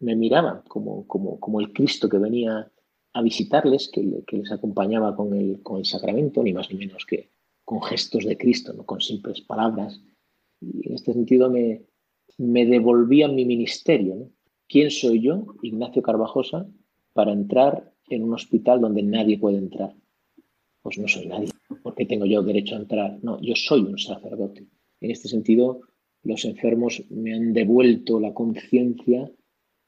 miraban como, como, como, el Cristo que venía a visitarles, que, les acompañaba con el, con el sacramento, ni más ni menos que con gestos de Cristo, no con simples palabras. Y en este sentido me, me devolvía mi ministerio. ¿Quién soy yo, Ignacio Carvajosa, para entrar en un hospital donde nadie puede entrar? Pues no soy nadie. porque tengo yo derecho a entrar? No, yo soy un sacerdote. En este sentido, los enfermos me han devuelto la conciencia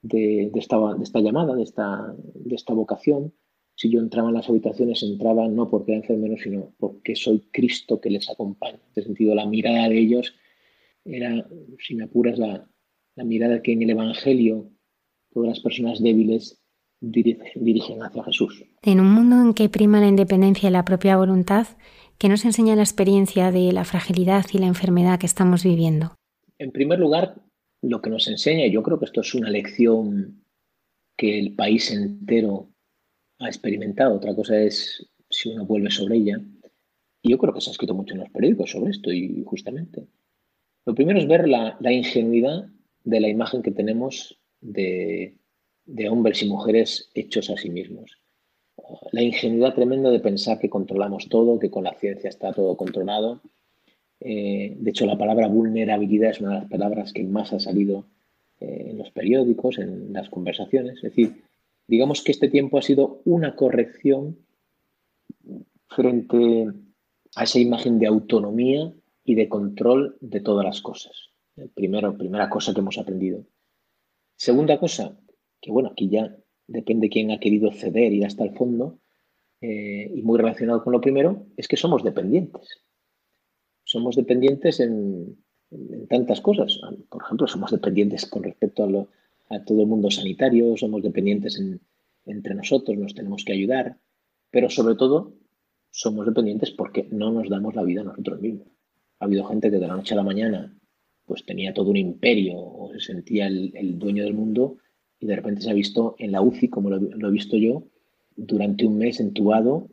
de, esta, llamada, de esta, de esta vocación. Si yo entraba en las habitaciones, entraba no porque era enfermero, sino porque soy Cristo que les acompaña. En este sentido, la mirada de ellos era, si me apuras, la, la mirada que en el Evangelio todas las personas débiles dirigen hacia Jesús. En un mundo en que prima la independencia y la propia voluntad, ¿qué nos enseña la experiencia de la fragilidad y la enfermedad que estamos viviendo? En primer lugar, lo que nos enseña, y yo creo que esto es una lección que el país entero ha experimentado, otra cosa es si uno vuelve sobre ella, y yo creo que se ha escrito mucho en los periódicos sobre esto, y justamente. Lo primero es ver la, la ingenuidad de la imagen que tenemos de, de hombres y mujeres hechos a sí mismos. La ingenuidad tremenda de pensar que controlamos todo, que con la ciencia está todo controlado. Eh, de hecho, la palabra vulnerabilidad es una de las palabras que más ha salido eh, en los periódicos, en las conversaciones. Es decir, digamos que este tiempo ha sido una corrección frente a esa imagen de autonomía y de control de todas las cosas. Primero, primera cosa que hemos aprendido. Segunda cosa, que bueno, aquí ya depende quién ha querido ceder ir hasta el fondo, eh, y muy relacionado con lo primero, es que somos dependientes. Somos dependientes en, tantas cosas. Por ejemplo, somos dependientes con respecto a, todo el mundo sanitario, somos dependientes entre nosotros, nos tenemos que ayudar, pero sobre todo somos dependientes porque no nos damos la vida a nosotros mismos. Ha habido gente que de la noche a la mañana pues tenía todo un imperio o se sentía el dueño del mundo y de repente se ha visto en la UCI, como lo, he visto yo, durante un mes entubado,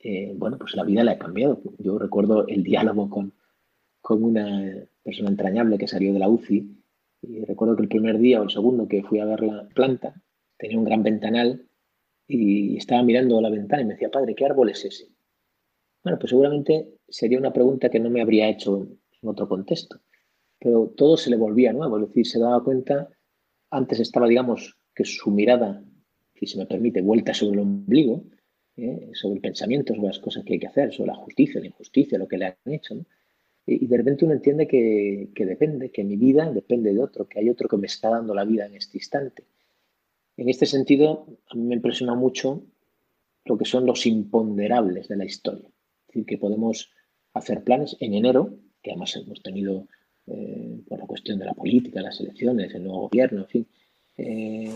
eh, bueno, pues la vida le ha cambiado. Yo recuerdo el diálogo con, con una persona entrañable que salió de la UCI y recuerdo que el primer día o el segundo que fui a ver la planta tenía un gran ventanal y estaba mirando la ventana y me decía, padre, ¿qué árbol es ese? Bueno, pues seguramente sería una pregunta que no me habría hecho en otro contexto, pero todo se le volvía nuevo, es decir, se daba cuenta antes estaba, digamos, que su mirada, si se me permite, vuelta sobre el ombligo, ¿eh? sobre el pensamiento, sobre las cosas que hay que hacer, sobre la justicia, la injusticia, lo que le han hecho. Y, de repente uno entiende que, depende, que mi vida depende de otro, que hay otro que me está dando la vida en este instante. En este sentido, a mí me impresiona mucho lo que son los imponderables de la historia. Es decir, que podemos hacer planes en enero, que además hemos tenido eh, por la cuestión de la política, las elecciones, el nuevo gobierno, en fin. Eh,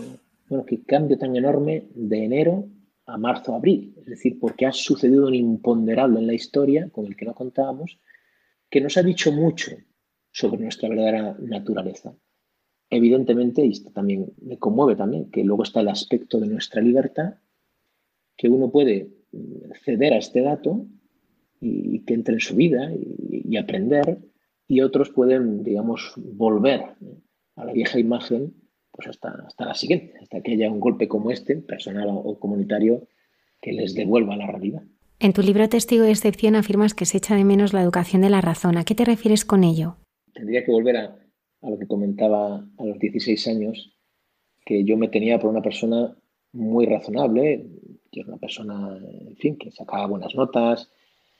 bueno, qué cambio tan enorme de enero a marzo, abril. Es decir, porque ha sucedido un imponderable en la historia con el que no contábamos, que nos ha dicho mucho sobre nuestra verdadera naturaleza. Evidentemente, y esto también me conmueve también, que luego está el aspecto de nuestra libertad, que uno puede ceder a este dato y, que entre en su vida y aprender y otros pueden, digamos, volver a la vieja imagen pues hasta, hasta la siguiente, hasta que haya un golpe como este, personal o comunitario, que les devuelva la realidad. En tu libro Testigo de Excepción afirmas que se echa de menos la educación de la razón. ¿A qué te refieres con ello? Tendría que volver a, a lo que comentaba a los 16 años, que yo me tenía por una persona muy razonable. Yo era una persona, en fin, que sacaba buenas notas,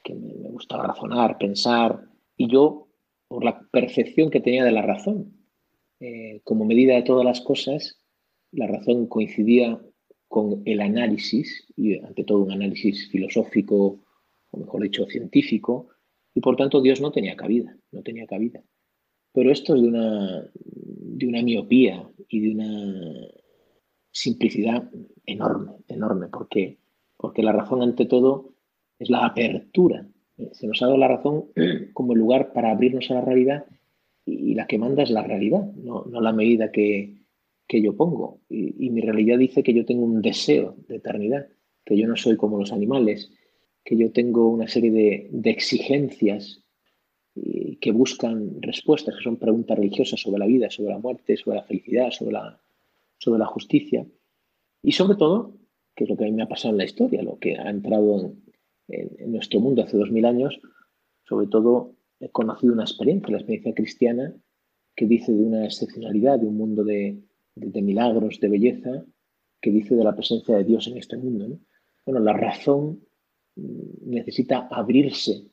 que me, gustaba razonar, pensar. Y yo, por la percepción que tenía de la razón, eh, como medida de todas las cosas, la razón coincidía con el análisis, y ante todo un análisis filosófico, o mejor dicho, científico, y por tanto Dios no tenía cabida, no tenía cabida. Pero esto es de una, de una miopía y de una simplicidad enorme, enorme, porque, porque la razón ante todo es la apertura. Se nos ha dado la razón como lugar para abrirnos a la realidad y la que manda es la realidad, no, la medida que, yo pongo. Y, mi realidad dice que yo tengo un deseo de eternidad, que yo no soy como los animales, que yo tengo una serie de, de exigencias que buscan respuestas, que son preguntas religiosas sobre la vida, sobre la muerte, sobre la felicidad, sobre la, sobre la justicia. Y sobre todo, que es lo que a mí me ha pasado en la historia, lo que ha entrado en, nuestro mundo hace dos mil años, sobre todo he conocido una experiencia, la experiencia cristiana, que dice de una excepcionalidad, de un mundo de, milagros, de belleza, que dice de la presencia de Dios en este mundo. Bueno, la razón mm, necesita abrirse.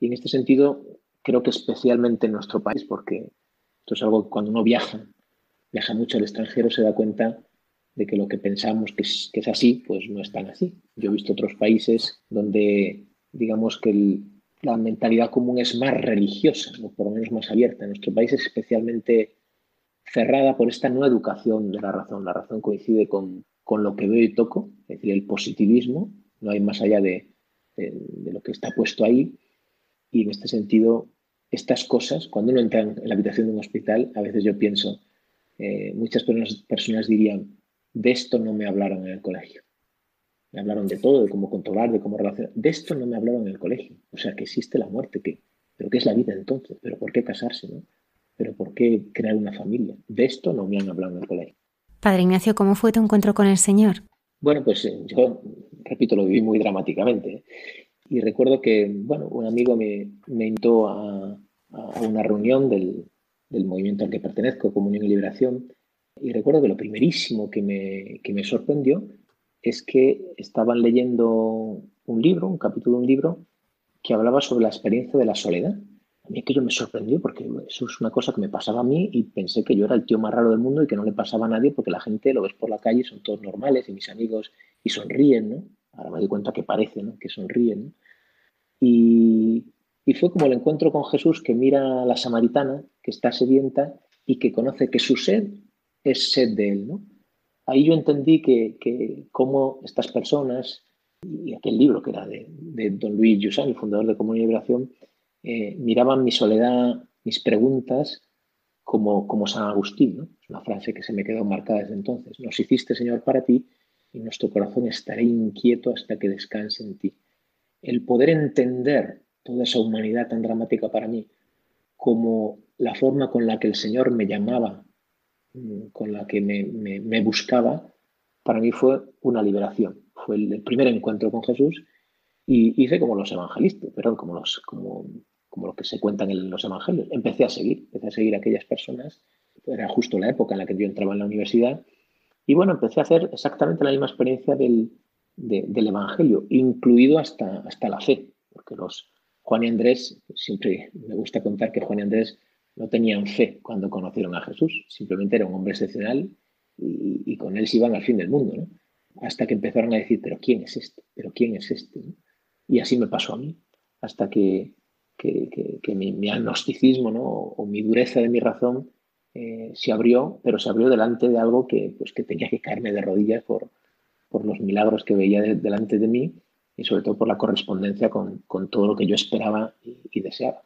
Y en este sentido, creo que especialmente en nuestro país, porque esto es algo que cuando uno viaja, viaja mucho al extranjero, se da cuenta de que lo que pensamos que es, así, pues no es tan así. Yo he visto otros países donde, digamos que la mentalidad común es más religiosa, o por lo menos más abierta. Nuestro país es especialmente cerrada por esta no educación de la razón. La razón coincide con, con lo que veo y toco, es decir, el positivismo, no hay más allá de, de, lo que está puesto ahí. Y en este sentido, estas cosas, cuando uno entra en la habitación de un hospital, a veces yo pienso, eh, muchas personas dirían, de esto no me hablaron en el colegio. Me hablaron de todo, de cómo controlar, de cómo relacionar. De esto no me hablaron en el colegio. O sea, que existe la muerte, que, pero ¿qué es la vida entonces? ¿Pero por qué casarse? ¿no? ¿Pero por qué crear una familia? De esto no me han hablado en el colegio. Padre Ignacio, ¿cómo fue tu encuentro con el Señor? Bueno, pues eh, yo, repito, lo viví muy dramáticamente. ¿eh? Y recuerdo que, bueno, un amigo me, me invitó a, a una reunión del, del movimiento al que pertenezco, Comunión y Liberación, y recuerdo que lo primerísimo que me, que me sorprendió es que estaban leyendo un libro, un capítulo de un libro, que hablaba sobre la experiencia de la soledad. A mí aquello me sorprendió porque eso es una cosa que me pasaba a mí y pensé que yo era el tío más raro del mundo y que no le pasaba a nadie porque la gente lo ves por la calle, son todos normales y mis amigos y sonríen, ¿no? Ahora me doy cuenta que parece, ¿no? Que sonríen. Y, y fue como el encuentro con Jesús que mira a la samaritana, que está sedienta y que conoce que su sed es sed de Él. ¿no? Ahí yo entendí que, que cómo estas personas, y aquel libro que era de, don Luis Yusan, el fundador de Comunidad y Liberación, eh, miraban mi soledad, mis preguntas, como, como San Agustín. ¿no? Es una frase que se me quedó marcada desde entonces. Nos hiciste, Señor, para ti, y nuestro corazón estará inquieto hasta que descanse en ti. El poder entender toda esa humanidad tan dramática para mí como la forma con la que el Señor me llamaba con la que me, buscaba, para mí fue una liberación. Fue el, primer encuentro con Jesús y hice como los evangelistas, perdón, como los, como, como lo que se cuentan en los evangelios. Empecé a seguir, empecé a seguir a aquellas personas. Era justo la época en la que yo entraba en la universidad. Y bueno, empecé a hacer exactamente la misma experiencia del, del evangelio, incluido hasta, hasta la fe, porque los Juan y Andrés, siempre me gusta contar que Juan y Andrés no tenían fe cuando conocieron a Jesús, simplemente era un hombre excepcional y, con él se iban al fin del mundo, ¿no? Hasta que empezaron a decir, pero ¿quién es este? ¿Pero quién es este? Y así me pasó a mí, hasta que, mi, agnosticismo ¿no? o, mi dureza de mi razón eh, se abrió, pero se abrió delante de algo que, pues, que tenía que caerme de rodillas por, por los milagros que veía delante de mí y sobre todo por la correspondencia con, todo lo que yo esperaba y deseaba.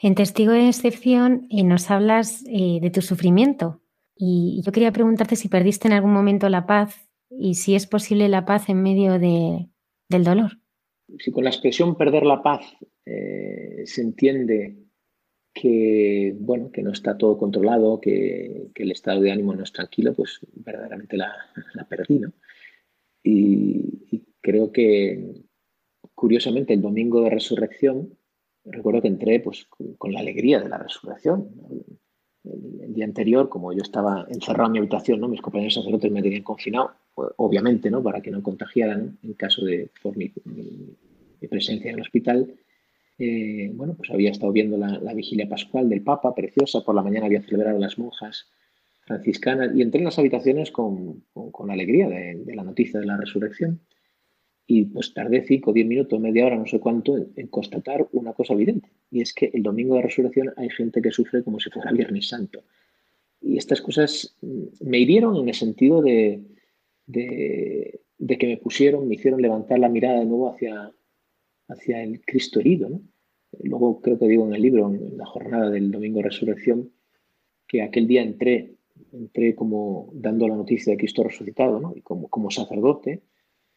En Testigo de Excepción eh, nos hablas eh, de tu sufrimiento y yo quería preguntarte si perdiste en algún momento la paz y si es posible la paz en medio de, del dolor. Si con la expresión perder la paz eh, se entiende que, bueno, que no está todo controlado, que, el estado de ánimo no es tranquilo, pues verdaderamente la, perdí. ¿no? y creo que, curiosamente, el domingo de resurrección recuerdo que entré pues, con la alegría de la resurrección. El, día anterior, como yo estaba encerrado en mi habitación, ¿no? mis compañeros sacerdotes me tenían confinado, obviamente, ¿no? Para que no contagiaran en caso de por mi, presencia en el hospital. Eh, bueno, pues había estado viendo la, vigilia pascual del Papa, preciosa, por la mañana había celebrado las monjas franciscanas y entré en las habitaciones con, con, alegría de, la noticia de la resurrección y pues tardé cinco, diez minutos, media hora, no sé cuánto, en, constatar una cosa evidente. Y es que el domingo de resurrección hay gente que sufre como si fuera Viernes Santo. Y estas cosas mm, me hirieron en el sentido de, de, que me pusieron, me hicieron levantar la mirada de nuevo hacia, hacia el Cristo herido. Luego creo que digo en el libro, en la jornada del domingo de resurrección, que aquel día entré, entré como dando la noticia de Cristo resucitado, ¿no? y como, como sacerdote,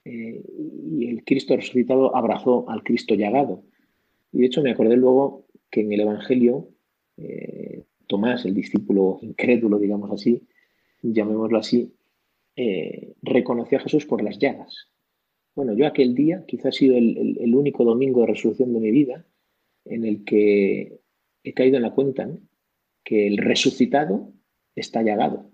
eh, y el Cristo resucitado abrazó al Cristo llagado. Y de hecho me acordé luego que en el Evangelio eh, Tomás, el discípulo incrédulo, digamos así, llamémoslo así, eh, reconoció a Jesús por las llagas. Bueno, yo aquel día, quizás ha sido el, único domingo de resurrección de mi vida, en el que he caído en la cuenta que el resucitado está llagado.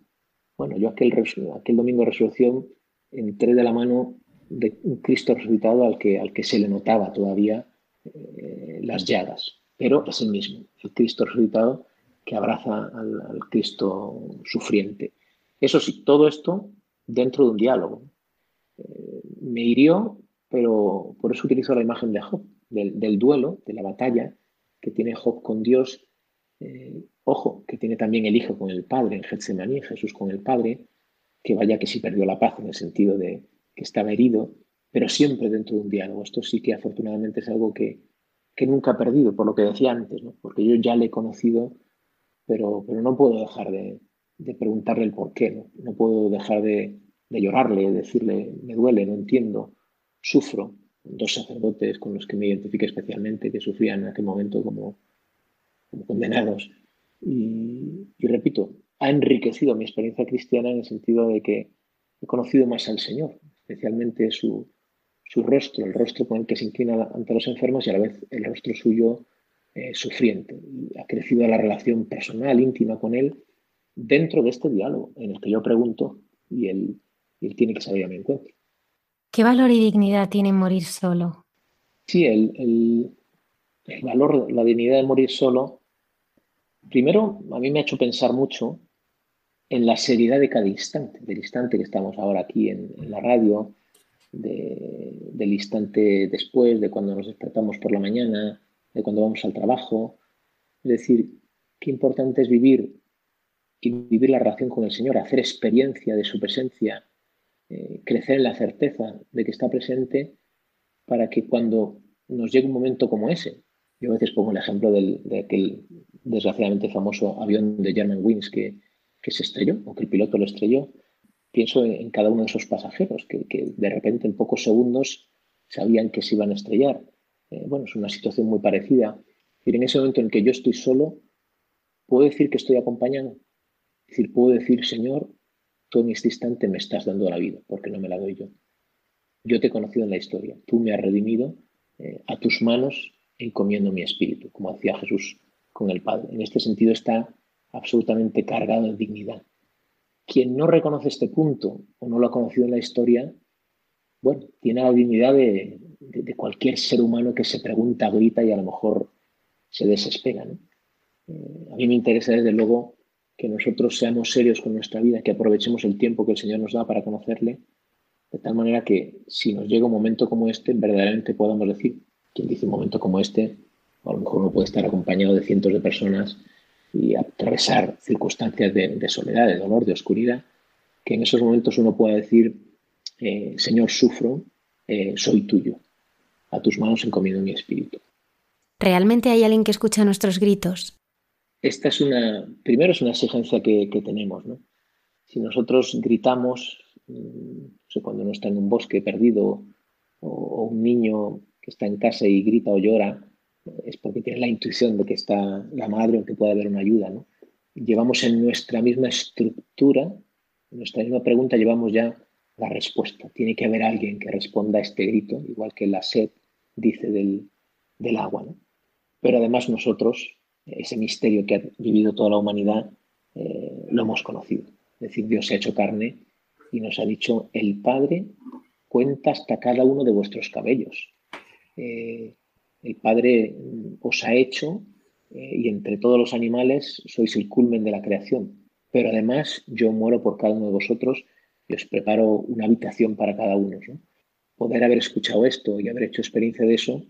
Bueno, yo aquel, aquel domingo de resurrección entré de la mano de un Cristo resucitado al que, al que se le notaba todavía eh, las llagas, pero es el mismo, el Cristo resucitado que abraza al, Cristo sufriente. Eso sí, todo esto dentro de un diálogo. Eh, me hirió, pero por eso utilizo la imagen de Job, del, duelo, de la batalla que tiene Job con Dios. Eh, ojo, que tiene también el Hijo con el Padre en Getsemaní, Jesús con el Padre, que vaya que sí perdió la paz en el sentido de, que estaba herido, pero siempre dentro de un diálogo. Esto sí que afortunadamente es algo que, nunca he perdido, por lo que decía antes, porque yo ya le he conocido, pero, no puedo dejar de, preguntarle el por qué, no, puedo dejar de, llorarle, decirle, me duele, no entiendo, sufro. Dos sacerdotes con los que me identifique especialmente, que sufrían en aquel momento como, condenados. Y, y repito, ha enriquecido mi experiencia cristiana en el sentido de que he conocido más al Señor, especialmente su, rostro, el rostro con el que se inclina ante los enfermos y a la vez el rostro suyo eh, sufriente. Y ha crecido la relación personal, íntima con él, dentro de este diálogo en el que yo pregunto y él, tiene que salir a mi encuentro. ¿Qué valor y dignidad tiene morir solo? Sí, el, el valor, la dignidad de morir solo, primero a mí me ha hecho pensar mucho en la seriedad de cada instante, del instante que estamos ahora aquí en, la radio, del instante después, de cuando nos despertamos por la mañana, de cuando vamos al trabajo. Es decir, qué importante es vivir y vivir la relación con el Señor, hacer experiencia de su presencia, eh, crecer en la certeza de que está presente para que cuando nos llegue un momento como ese, yo a veces pongo el ejemplo de aquel desgraciadamente famoso avión de German Wings que, que se estrelló o que el piloto lo estrelló, pienso en, cada uno de esos pasajeros que, de repente en pocos segundos sabían que se iban a estrellar. Eh, bueno, es una situación muy parecida. Y en ese momento en que yo estoy solo, puedo decir que estoy acompañado. Decir, puedo decir, Señor, tú en este instante me estás dando la vida, porque no me la doy yo. Yo te he conocido en la historia, tú me has redimido, eh, a tus manos encomiendo mi espíritu, como hacía Jesús con el Padre. En este sentido está absolutamente cargado de dignidad. Quien no reconoce este punto o no lo ha conocido en la historia, bueno, tiene la dignidad de, cualquier ser humano que se pregunta, grita y a lo mejor se desespera. Eh, a mí me interesa desde luego que nosotros seamos serios con nuestra vida, que aprovechemos el tiempo que el Señor nos da para conocerle, de tal manera que si nos llega un momento como este, verdaderamente podamos decir, quien dice un momento como este, a lo mejor no puede estar acompañado de cientos de personas y atravesar circunstancias de, soledad, de dolor, de oscuridad, que en esos momentos uno pueda decir, eh, Señor, sufro, eh, soy tuyo, a tus manos encomiendo mi espíritu. ¿Realmente hay alguien que escucha nuestros gritos? Esta es una, primero es una exigencia que, tenemos, ¿no? Si nosotros gritamos, mm, cuando uno está en un bosque perdido o un niño que está en casa y grita o llora, es porque tiene la intuición de que está la madre o que puede haber una ayuda. ¿no? Llevamos en nuestra misma estructura, en nuestra misma pregunta, llevamos ya la respuesta. Tiene que haber alguien que responda a este grito, igual que la sed dice del, agua. ¿no? Pero además nosotros, ese misterio que ha vivido toda la humanidad, eh, lo hemos conocido. Es decir, Dios se ha hecho carne y nos ha dicho, el Padre cuenta hasta cada uno de vuestros cabellos. Eh, el Padre os ha hecho eh, y entre todos los animales sois el culmen de la creación. Pero además yo muero por cada uno de vosotros y os preparo una habitación para cada uno. Poder haber escuchado esto y haber hecho experiencia de eso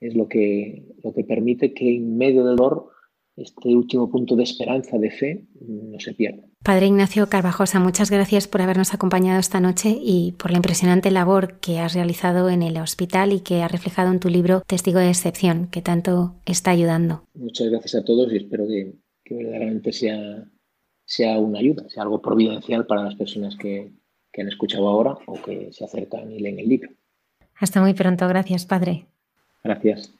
es lo que, lo que permite que en medio del dolor este último punto de esperanza, de fe, no se pierda. Padre Ignacio Carvajosa, muchas gracias por habernos acompañado esta noche y por la impresionante labor que has realizado en el hospital y que ha reflejado en tu libro Testigo de Excepción, que tanto está ayudando. Muchas gracias a todos y espero que, verdaderamente sea, sea una ayuda, sea algo providencial para las personas que, que han escuchado ahora o que se acercan y leen el libro. Hasta muy pronto. Gracias, Padre. Gracias.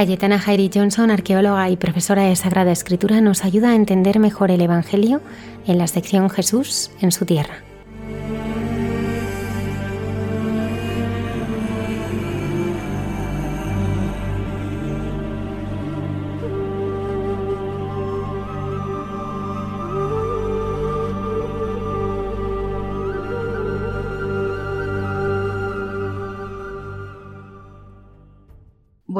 Cayetana Jairi Johnson, arqueóloga y profesora de Sagrada Escritura, nos ayuda a entender mejor el Evangelio en la sección Jesús en su tierra.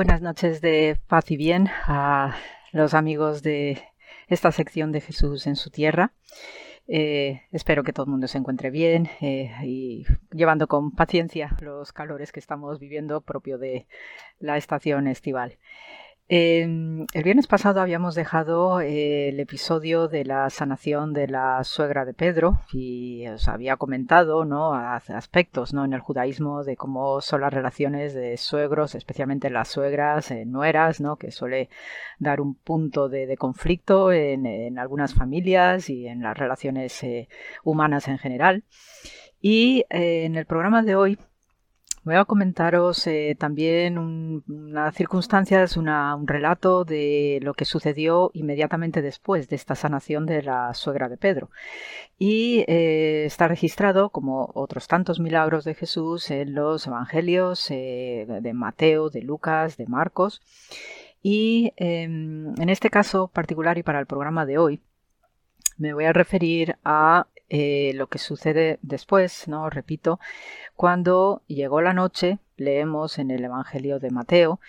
Buenas noches de paz y bien a los amigos de esta sección de Jesús en su tierra. Eh, espero que todo el mundo se encuentre bien eh, y llevando con paciencia los calores que estamos viviendo propio de la estación estival el viernes pasado habíamos dejado eh, el episodio de la sanación de la suegra de Pedro y os había comentado ¿no? aspectos ¿no? en el judaísmo de cómo son las relaciones de suegros, especialmente las suegras, eh, nueras, ¿no? que suele dar un punto de, conflicto en, algunas familias y en las relaciones eh, humanas en general. Y en el programa de hoy Voy a comentaros eh, también una circunstancia, es un relato de lo que sucedió inmediatamente después de esta sanación de la suegra de Pedro. Y eh, está registrado, como otros tantos milagros de Jesús, en los evangelios eh, de Mateo, de Lucas, de Marcos. Y em, en este caso particular y para el programa de hoy, me voy a referir a eh, lo que sucede después, ¿no? Repito, cuando llegó la noche, leemos en el Evangelio de Mateo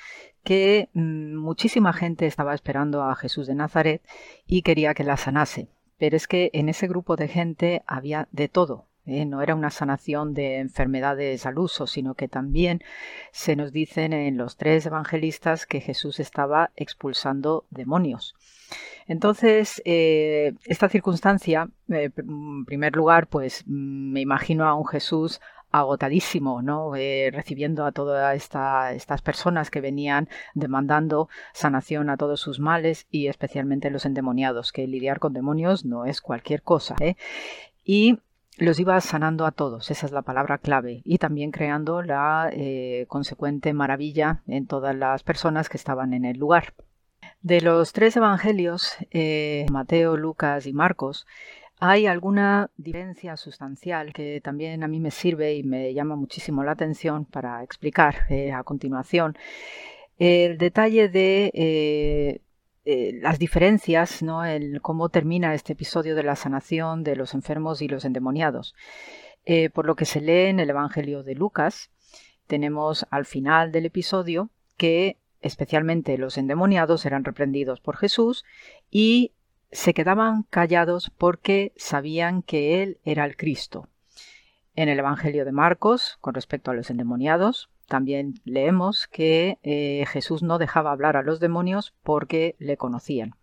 que mm, muchísima gente estaba esperando a Jesús de Nazaret y quería que la sanase. Pero es que en ese grupo de gente había de todo, ¿eh? no era una sanación de enfermedades al uso, sino que también se nos dicen en los tres evangelistas que Jesús estaba expulsando demonios. Entonces, eh, esta circunstancia, eh, en primer lugar, pues me imagino a un Jesús agotadísimo, ¿no? recibiendo a todas estas personas que venían demandando sanación a todos sus males y especialmente los endemoniados, que lidiar con demonios no es cualquier cosa. Y los iba sanando a todos, esa es la palabra clave, y también creando la eh, consecuente maravilla en todas las personas que estaban en el lugar. De los tres evangelios, eh, Mateo, Lucas y Marcos, hay alguna diferencia sustancial que también a mí me sirve y me llama muchísimo la atención para explicar eh, a continuación. El detalle de las diferencias, ¿no? El, cómo termina este episodio de la sanación de los enfermos y los endemoniados. Eh, por lo que se lee en el Evangelio de Lucas, tenemos al final del episodio que especialmente los endemoniados eran reprendidos por Jesús y se quedaban callados porque sabían que Él era el Cristo. En el Evangelio de Marcos, con respecto a los endemoniados, también leemos que eh, Jesús no dejaba hablar a los demonios porque le conocían.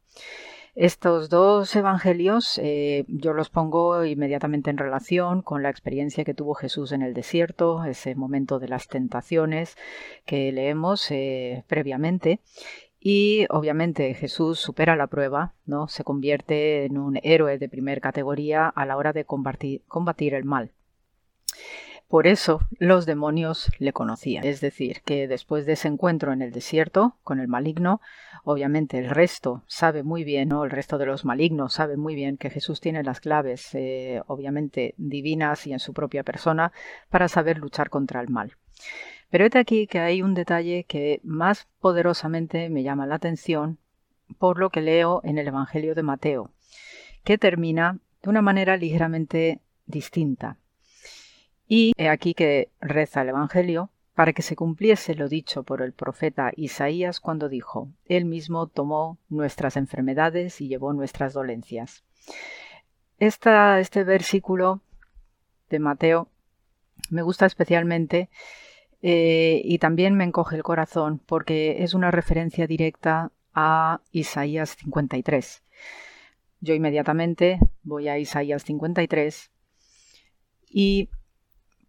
Estos dos evangelios eh, yo los pongo inmediatamente en relación con la experiencia que tuvo Jesús en el desierto, ese momento de las tentaciones que leemos eh, previamente. Y obviamente Jesús supera la prueba, ¿no? Se convierte en un héroe de primera categoría a la hora de combatir el mal. Por eso los demonios le conocían. Es decir, que después de ese encuentro en el desierto con el maligno, obviamente el resto sabe muy bien, ¿no? el resto de los malignos sabe muy bien que Jesús tiene las claves, eh, obviamente divinas y en su propia persona, para saber luchar contra el mal. Pero es aquí que hay un detalle que más poderosamente me llama la atención por lo que leo en el Evangelio de Mateo, que termina de una manera ligeramente distinta. Y he aquí que reza el Evangelio para que se cumpliese lo dicho por el profeta Isaías cuando dijo, Él mismo tomó nuestras enfermedades y llevó nuestras dolencias. este versículo de Mateo me gusta especialmente eh, y también me encoge el corazón porque es una referencia directa a Isaías 53. Yo inmediatamente voy a Isaías 53 y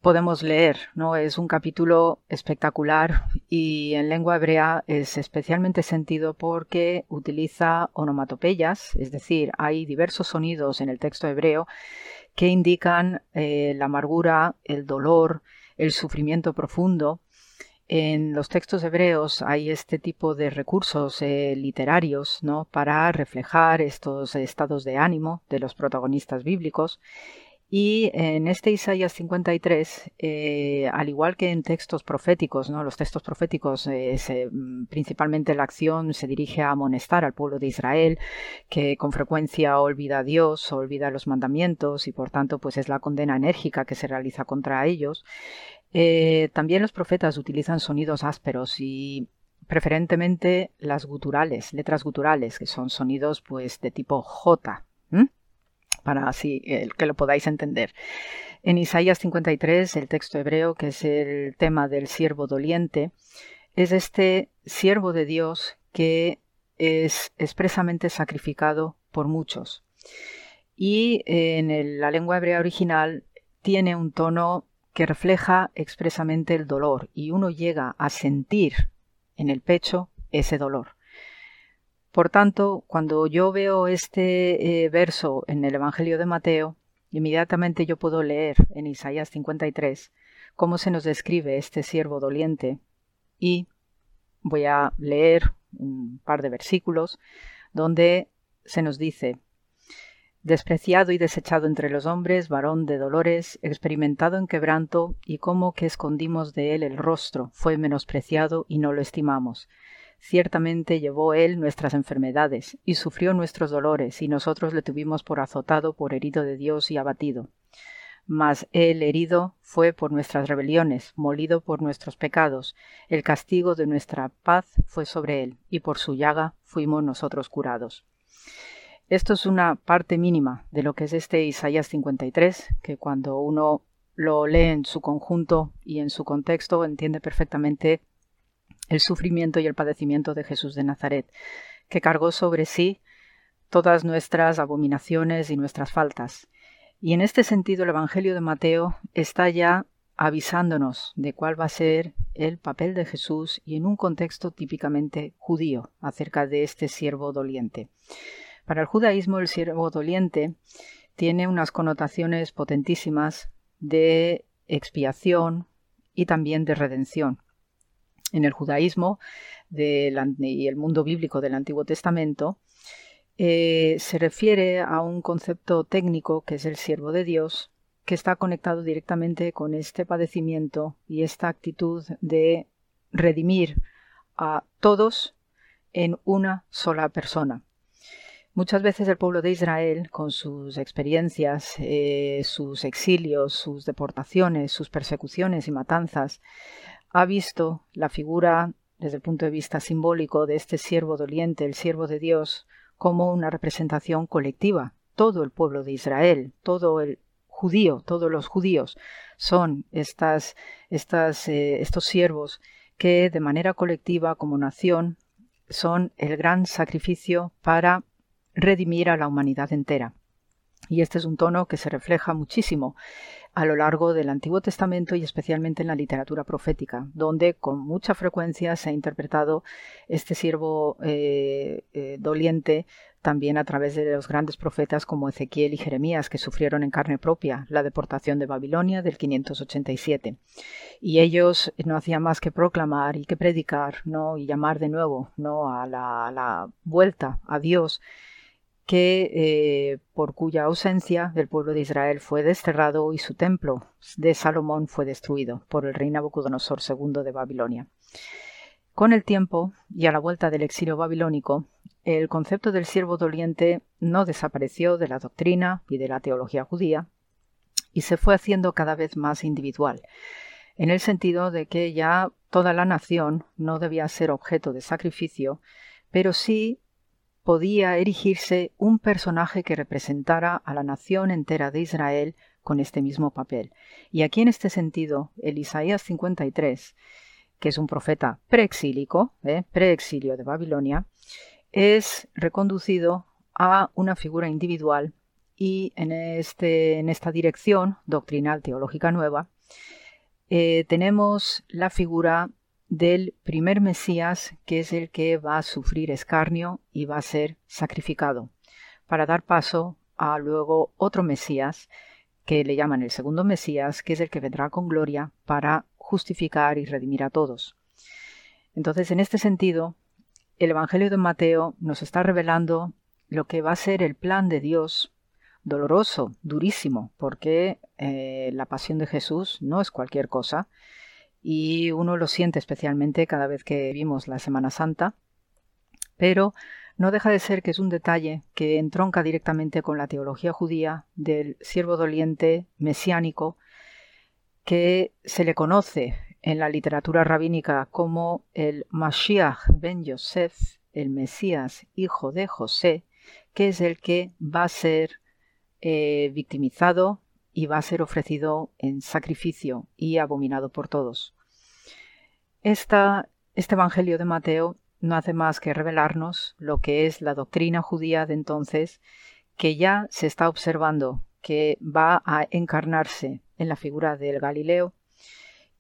podemos leer, ¿no? Es un capítulo espectacular y en lengua hebrea es especialmente sentido porque utiliza onomatopeyas, es decir, hay diversos sonidos en el texto hebreo que indican eh, la amargura, el dolor, el sufrimiento profundo. En los textos hebreos hay este tipo de recursos eh, literarios ¿no? para reflejar estos estados de ánimo de los protagonistas bíblicos y en este Isaías 53, eh, al igual que en textos proféticos, ¿no? los textos proféticos, eh, mm, principalmente la acción se dirige a amonestar al pueblo de Israel, que con frecuencia olvida a Dios, olvida los mandamientos y por tanto pues es la condena enérgica que se realiza contra ellos. Eh, también los profetas utilizan sonidos ásperos y preferentemente las guturales, letras guturales, que son sonidos pues de tipo J para así que lo podáis entender. En Isaías 53, el texto hebreo, que es el tema del siervo doliente, es este siervo de Dios que es expresamente sacrificado por muchos. Y en la lengua hebrea original tiene un tono que refleja expresamente el dolor y uno llega a sentir en el pecho ese dolor. Por tanto, cuando yo veo este eh, verso en el Evangelio de Mateo, inmediatamente yo puedo leer en Isaías 53 cómo se nos describe este siervo doliente y voy a leer un par de versículos donde se nos dice despreciado y desechado entre los hombres, varón de dolores, experimentado en quebranto, y como que escondimos de él el rostro, fue menospreciado y no lo estimamos. Ciertamente llevó él nuestras enfermedades y sufrió nuestros dolores, y nosotros le tuvimos por azotado, por herido de Dios y abatido. Mas él herido fue por nuestras rebeliones, molido por nuestros pecados, el castigo de nuestra paz fue sobre él, y por su llaga fuimos nosotros curados. Esto es una parte mínima de lo que es este Isaías 53, que cuando uno lo lee en su conjunto y en su contexto entiende perfectamente el sufrimiento y el padecimiento de Jesús de Nazaret, que cargó sobre sí todas nuestras abominaciones y nuestras faltas. Y en este sentido el Evangelio de Mateo está ya avisándonos de cuál va a ser el papel de Jesús y en un contexto típicamente judío acerca de este siervo doliente. Para el judaísmo el siervo doliente tiene unas connotaciones potentísimas de expiación y también de redención en el judaísmo y el mundo bíblico del Antiguo Testamento, eh, se refiere a un concepto técnico que es el siervo de Dios, que está conectado directamente con este padecimiento y esta actitud de redimir a todos en una sola persona. Muchas veces el pueblo de Israel, con sus experiencias, eh, sus exilios, sus deportaciones, sus persecuciones y matanzas, ha visto la figura desde el punto de vista simbólico de este siervo doliente, el siervo de Dios, como una representación colectiva. Todo el pueblo de Israel, todo el judío, todos los judíos son estas, eh, estos siervos que de manera colectiva como nación son el gran sacrificio para redimir a la humanidad entera. Y este es un tono que se refleja muchísimo a lo largo del Antiguo Testamento y especialmente en la literatura profética, donde con mucha frecuencia se ha interpretado este siervo eh, eh, doliente también a través de los grandes profetas como Ezequiel y Jeremías, que sufrieron en carne propia la deportación de Babilonia del 587. Y ellos no hacían más que proclamar y que predicar, ¿no? y llamar de nuevo ¿no? a, la, vuelta a Dios, que eh, por cuya ausencia el pueblo de Israel fue desterrado y su templo de Salomón fue destruido por el rey Nabucodonosor II de Babilonia. Con el tiempo y a la vuelta del exilio babilónico, el concepto del siervo doliente no desapareció de la doctrina y de la teología judía y se fue haciendo cada vez más individual, en el sentido de que ya toda la nación no debía ser objeto de sacrificio, pero sí podía erigirse un personaje que representara a la nación entera de Israel con este mismo papel. Y aquí en este sentido, el Isaías 53 que es un profeta preexílico, ¿eh? preexilio de Babilonia, es reconducido a una figura individual y en, este, en esta dirección doctrinal teológica nueva eh, tenemos la figura del primer Mesías, que es el que va a sufrir escarnio y va a ser sacrificado, para dar paso a luego otro Mesías, que le llaman el segundo Mesías, que es el que vendrá con gloria para justificar y redimir a todos. Entonces, en este sentido, el Evangelio de Mateo nos está revelando lo que va a ser el plan de Dios, doloroso, durísimo, porque eh, la pasión de Jesús no es cualquier cosa, y uno lo siente especialmente cada vez que vimos la Semana Santa, pero no deja de ser que es un detalle que entronca directamente con la teología judía del siervo doliente mesiánico que se le conoce en la literatura rabínica como el Mashiach ben Yosef, el Mesías hijo de José, que es el que va a ser eh, victimizado y va a ser ofrecido en sacrificio y abominado por todos. este Evangelio de Mateo no hace más que revelarnos lo que es la doctrina judía de entonces, que ya se está observando que va a encarnarse en la figura del Galileo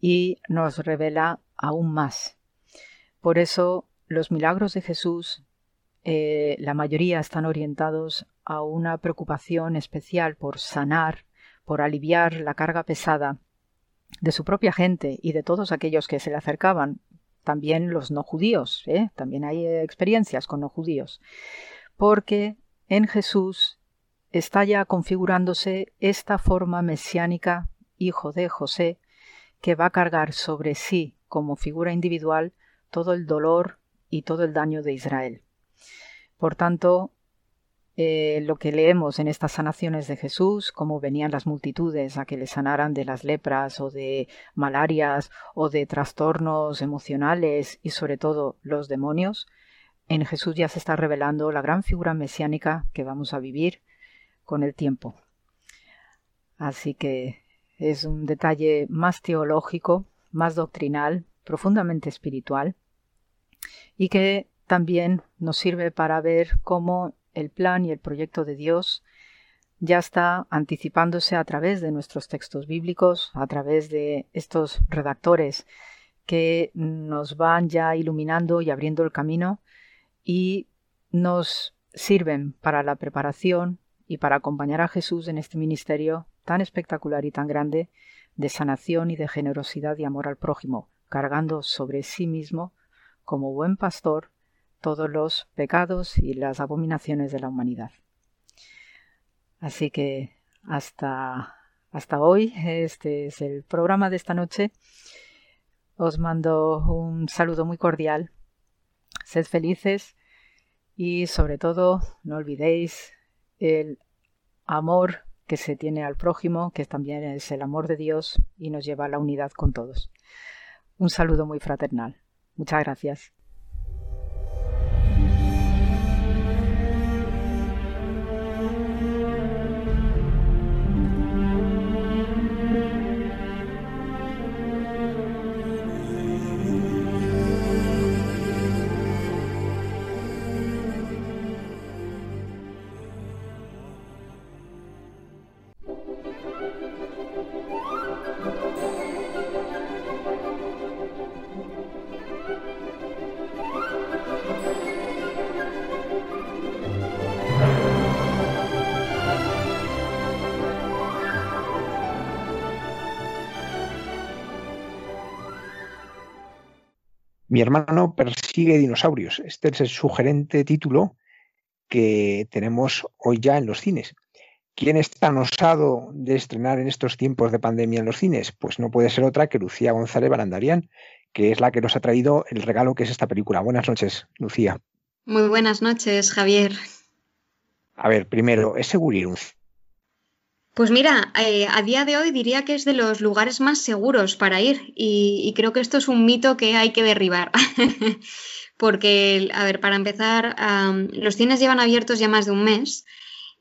y nos revela aún más. Por eso los milagros de Jesús, eh, la mayoría están orientados a una preocupación especial por sanar, por aliviar la carga pesada de su propia gente y de todos aquellos que se le acercaban, también los no judíos, ¿eh? también hay experiencias con no judíos, porque en Jesús está ya configurándose esta forma mesiánica, hijo de José, que va a cargar sobre sí como figura individual todo el dolor y todo el daño de Israel. Por tanto, eh, lo que leemos en estas sanaciones de Jesús, como venían las multitudes a que le sanaran de las lepras o de malarias o de trastornos emocionales y sobre todo los demonios, en Jesús ya se está revelando la gran figura mesiánica que vamos a vivir con el tiempo. Así que es un detalle más teológico, más doctrinal, profundamente espiritual, y que también nos sirve para ver cómo el plan y el proyecto de Dios ya está anticipándose a través de nuestros textos bíblicos, a través de estos redactores que nos van ya iluminando y abriendo el camino y nos sirven para la preparación y para acompañar a Jesús en este ministerio tan espectacular y tan grande de sanación y de generosidad y amor al prójimo, cargando sobre sí mismo, como buen pastor, todos los pecados y las abominaciones de la humanidad. Así que hasta, hasta hoy, este es el programa de esta noche. Os mando un saludo muy cordial. Sed felices y sobre todo no olvidéis el amor que se tiene al prójimo, que también es el amor de Dios y nos lleva a la unidad con todos. Un saludo muy fraternal. Muchas gracias. Mi hermano persigue dinosaurios. Este es el sugerente título que tenemos hoy ya en los cines. ¿Quién es tan osado de estrenar en estos tiempos de pandemia en los cines? Pues no puede ser otra que Lucía González Barandarian, que es la que nos ha traído el regalo que es esta película. Buenas noches, Lucía. Muy buenas noches, Javier. A ver, primero, ¿es seguro ir Pues mira, eh, a día de hoy diría que es de los lugares más seguros para ir y, creo que esto es un mito que hay que derribar. Porque, a ver, para empezar, los cines llevan abiertos ya más de un mes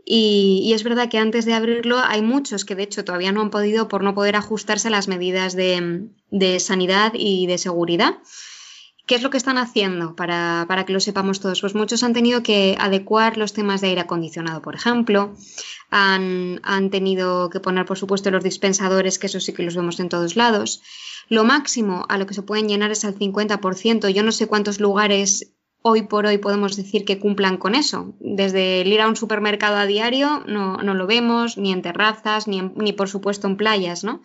y, es verdad que antes de abrirlo hay muchos que de hecho todavía no han podido por no poder ajustarse a las medidas de, sanidad y de seguridad. ¿Qué es lo que están haciendo para, que lo sepamos todos? Pues muchos han tenido que adecuar los temas de aire acondicionado, por ejemplo. Han, han, tenido que poner, por supuesto, los dispensadores, que eso sí que los vemos en todos lados. Lo máximo a lo que se pueden llenar es al 50%. Yo no sé cuántos lugares hoy por hoy podemos decir que cumplan con eso. Desde el ir a un supermercado a diario no, lo vemos, ni en terrazas, ni, ni, por supuesto en playas, ¿no?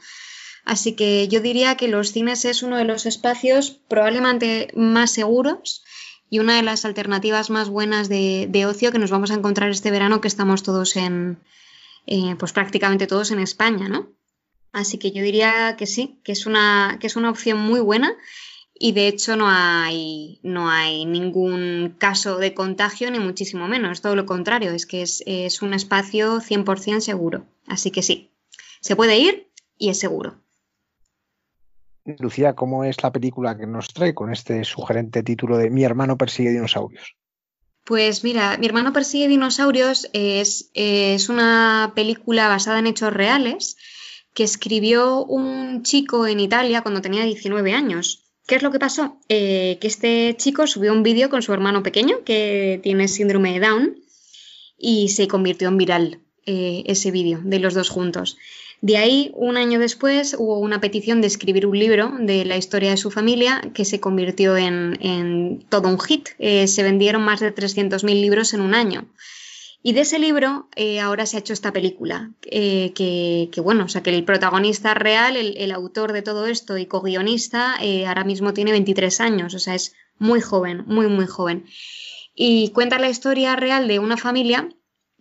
Así que yo diría que los cines es uno de los espacios probablemente más seguros y una de las alternativas más buenas de, ocio que nos vamos a encontrar este verano que estamos todos en, eh, pues prácticamente todos en España, ¿no? Así que yo diría que sí, que es una, que es una opción muy buena y de hecho no hay, no hay ningún caso de contagio ni muchísimo menos, todo lo contrario, es que es, es un espacio 100% seguro. Así que sí, se puede ir y es seguro. Lucía, ¿cómo es la película que nos trae con este sugerente título de Mi hermano persigue dinosaurios? Pues mira, Mi hermano persigue dinosaurios es, es una película basada en hechos reales que escribió un chico en Italia cuando tenía 19 años. ¿Qué es lo que pasó? Eh, que este chico subió un vídeo con su hermano pequeño que tiene síndrome de Down y se convirtió en viral eh, ese vídeo de los dos juntos. De ahí, un año después, hubo una petición de escribir un libro de la historia de su familia que se convirtió en, todo un hit. Eh, se vendieron más de 300.000 libros en un año. Y de ese libro eh, ahora se ha hecho esta película, eh, que, bueno, o sea, que el protagonista real, el, autor de todo esto y co-guionista, ahora mismo tiene 23 años, o sea, es muy joven, muy, muy joven. Y cuenta la historia real de una familia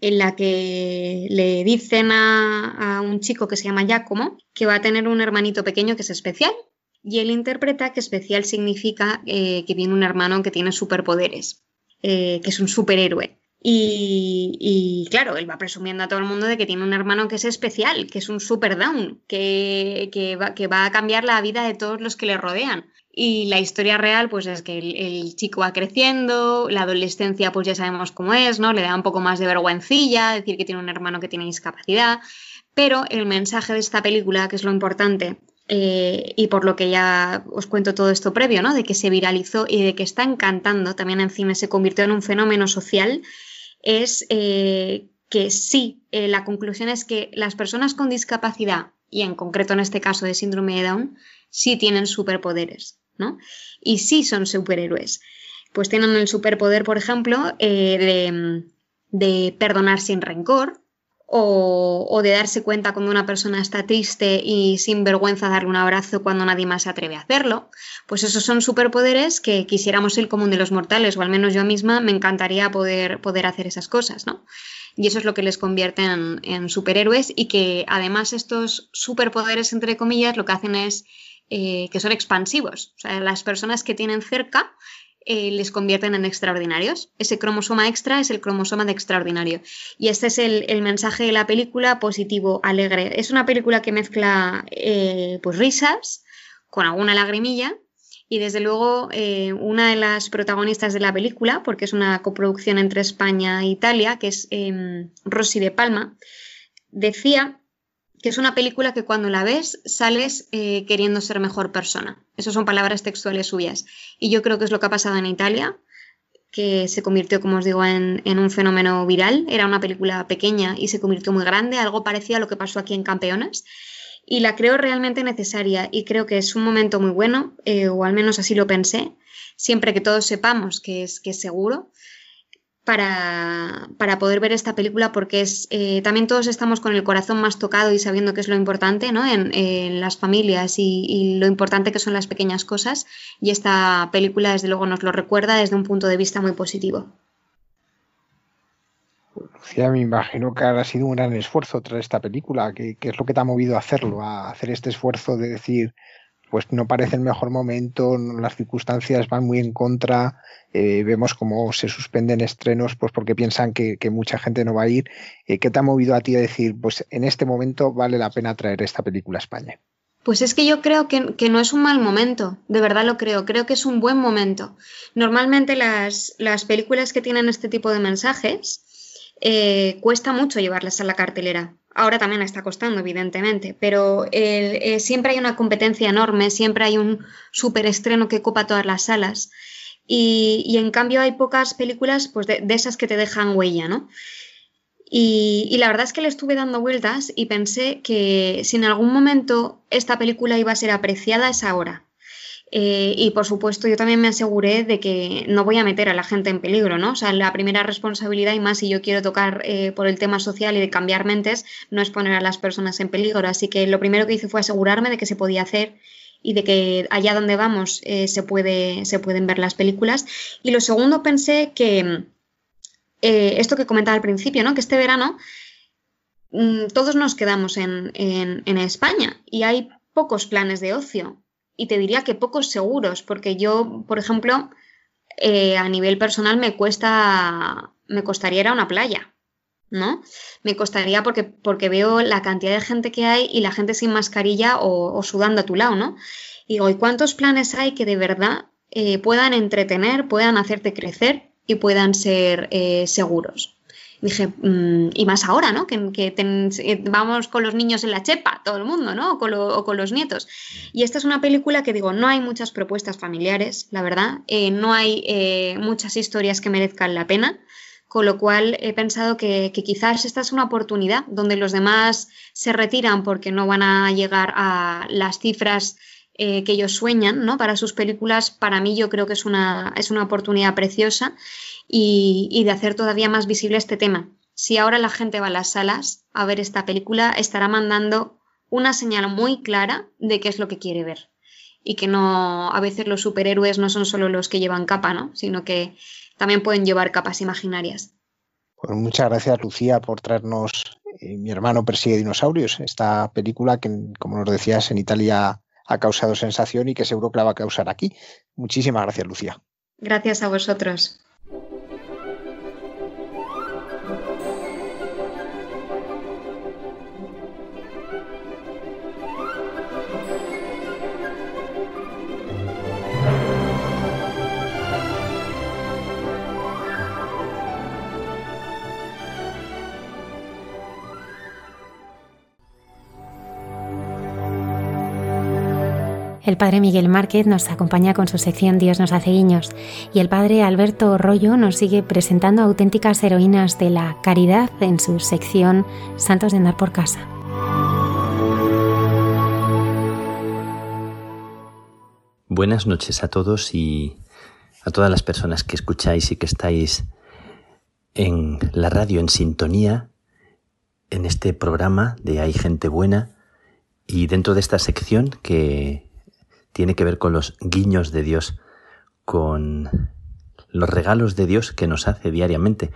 en la que le dicen a, un chico que se llama Giacomo que va a tener un hermanito pequeño que es especial, y él interpreta que especial significa que tiene un hermano que tiene superpoderes, que es un superhéroe. Y, claro, él va presumiendo a todo el mundo de que tiene un hermano que es especial, que es un super down, que, que, va, a cambiar la vida de todos los que le rodean. Y la historia real, pues es que el, chico va creciendo, la adolescencia, pues ya sabemos cómo es, ¿no? Le da un poco más de vergüencilla decir que tiene un hermano que tiene discapacidad. Pero el mensaje de esta película, que es lo importante, eh, y por lo que ya os cuento todo esto previo, ¿no? De que se viralizó y de que está encantando, también en cine se convirtió en un fenómeno social es eh, que sí, eh, la conclusión es que las personas con discapacidad, y en concreto en este caso de síndrome de Down, sí tienen superpoderes, Y sí son superhéroes. Pues tienen el superpoder, por ejemplo, eh, de, de perdonar sin rencor, o, de darse cuenta cuando una persona está triste y sin vergüenza darle un abrazo cuando nadie más se atreve a hacerlo. Pues esos son superpoderes que quisiéramos el común de los mortales, o al menos yo misma me encantaría poder, poder hacer esas cosas, ¿no? Y eso es lo que les convierte en, superhéroes y que además estos superpoderes, entre comillas, lo que hacen es eh, que son expansivos. O sea, las personas que tienen cerca eh, les convierten en extraordinarios. Ese cromosoma extra es el cromosoma de extraordinario. Y este es el, mensaje de la película positivo, alegre. Es una película que mezcla eh, pues risas con alguna lagrimilla. Y desde luego, una de las protagonistas de la película, porque es una coproducción entre España e Italia, que es em, Rosy de Palma, decía que es una película que cuando la ves sales eh, queriendo ser mejor persona. Esas son palabras textuales suyas. Y yo creo que es lo que ha pasado en Italia, que se convirtió, como os digo, en, un fenómeno viral. Era una película pequeña y se convirtió muy grande, algo parecido a lo que pasó aquí en Campeonas. Y la creo realmente necesaria y creo que es un momento muy bueno, eh, o al menos así lo pensé, siempre que todos sepamos que es, que es seguro para, para, poder ver esta película porque es eh, también todos estamos con el corazón más tocado y sabiendo que es lo importante ¿no? en, en las familias y, lo importante que son las pequeñas cosas y esta película desde luego nos lo recuerda desde un punto de vista muy positivo. Lucía, me imagino que ha sido un gran esfuerzo tras esta película. ¿Qué, ¿Qué, es lo que te ha movido a hacerlo, a hacer este esfuerzo de decir, pues no parece el mejor momento, las circunstancias van muy en contra, eh, vemos cómo se suspenden estrenos pues porque piensan que, mucha gente no va a ir. Eh, ¿Qué te ha movido a ti a decir, pues en este momento vale la pena traer esta película a España? Pues es que yo creo que, que, no es un mal momento, de verdad lo creo, creo que es un buen momento. Normalmente las, las películas que tienen este tipo de mensajes eh, cuesta mucho llevarlas a la cartelera. Ahora también está costando, evidentemente, pero el, eh, siempre hay una competencia enorme, siempre hay un superestreno que copa todas las salas. Y, en cambio hay pocas películas pues, de, de, esas que te dejan huella, ¿no? Y, y, la verdad es que le estuve dando vueltas y pensé que si en algún momento esta película iba a ser apreciada es ahora. Eh, y por supuesto, yo también me aseguré de que no voy a meter a la gente en peligro, ¿no? O sea, la primera responsabilidad, y más si yo quiero tocar eh, por el tema social y de cambiar mentes, no es poner a las personas en peligro. Así que lo primero que hice fue asegurarme de que se podía hacer y de que allá donde vamos eh, se, puede, se pueden ver las películas. Y lo segundo, pensé que esto que comentaba al principio, ¿no? Que este verano mmm, todos nos quedamos en, en España y hay pocos planes de ocio y te diría que pocos seguros, porque yo, por ejemplo, eh, a nivel personal me cuesta, me costaría ir a una playa, ¿no? Me costaría porque, porque veo la cantidad de gente que hay y la gente sin mascarilla o, o sudando a tu lado, ¿no? Y digo, ¿y cuántos planes hay que de verdad eh, puedan entretener, puedan hacerte crecer y puedan ser eh, seguros? Dije, mmm, y más ahora, ¿no? Que, eh, vamos con los niños en la chepa, todo el mundo, ¿no? O con, los nietos. Y esta es una película que digo, no hay muchas propuestas familiares, la verdad, eh, no hay eh, muchas historias que merezcan la pena. Con lo cual he pensado que, que, quizás esta es una oportunidad donde los demás se retiran porque no van a llegar a las cifras eh, que ellos sueñan ¿no? para sus películas. Para mí yo creo que es una, es una oportunidad preciosa y, de hacer todavía más visible este tema. Si ahora la gente va a las salas a ver esta película, estará mandando una señal muy clara de qué es lo que quiere ver. Y que no, a veces los superhéroes no son solo los que llevan capa, ¿no? Sino que también pueden llevar capas imaginarias. Pues muchas gracias, Lucía, por traernos eh, Mi hermano persigue dinosaurios, esta película que, como nos decías, en Italia ha causado sensación y que seguro que la va a causar aquí. Muchísimas gracias, Lucía. Gracias a vosotros. Padre Miguel Márquez nos acompaña con su sección Dios nos hace guiños y el padre Alberto Rollo nos sigue presentando auténticas heroínas de la caridad en su sección Santos de andar por casa. Buenas noches a todos y a todas las personas que escucháis y que estáis en la radio en sintonía en este programa de Hay gente buena y dentro de esta sección que tiene que ver con los guiños de Dios, con los regalos de Dios que nos hace diariamente.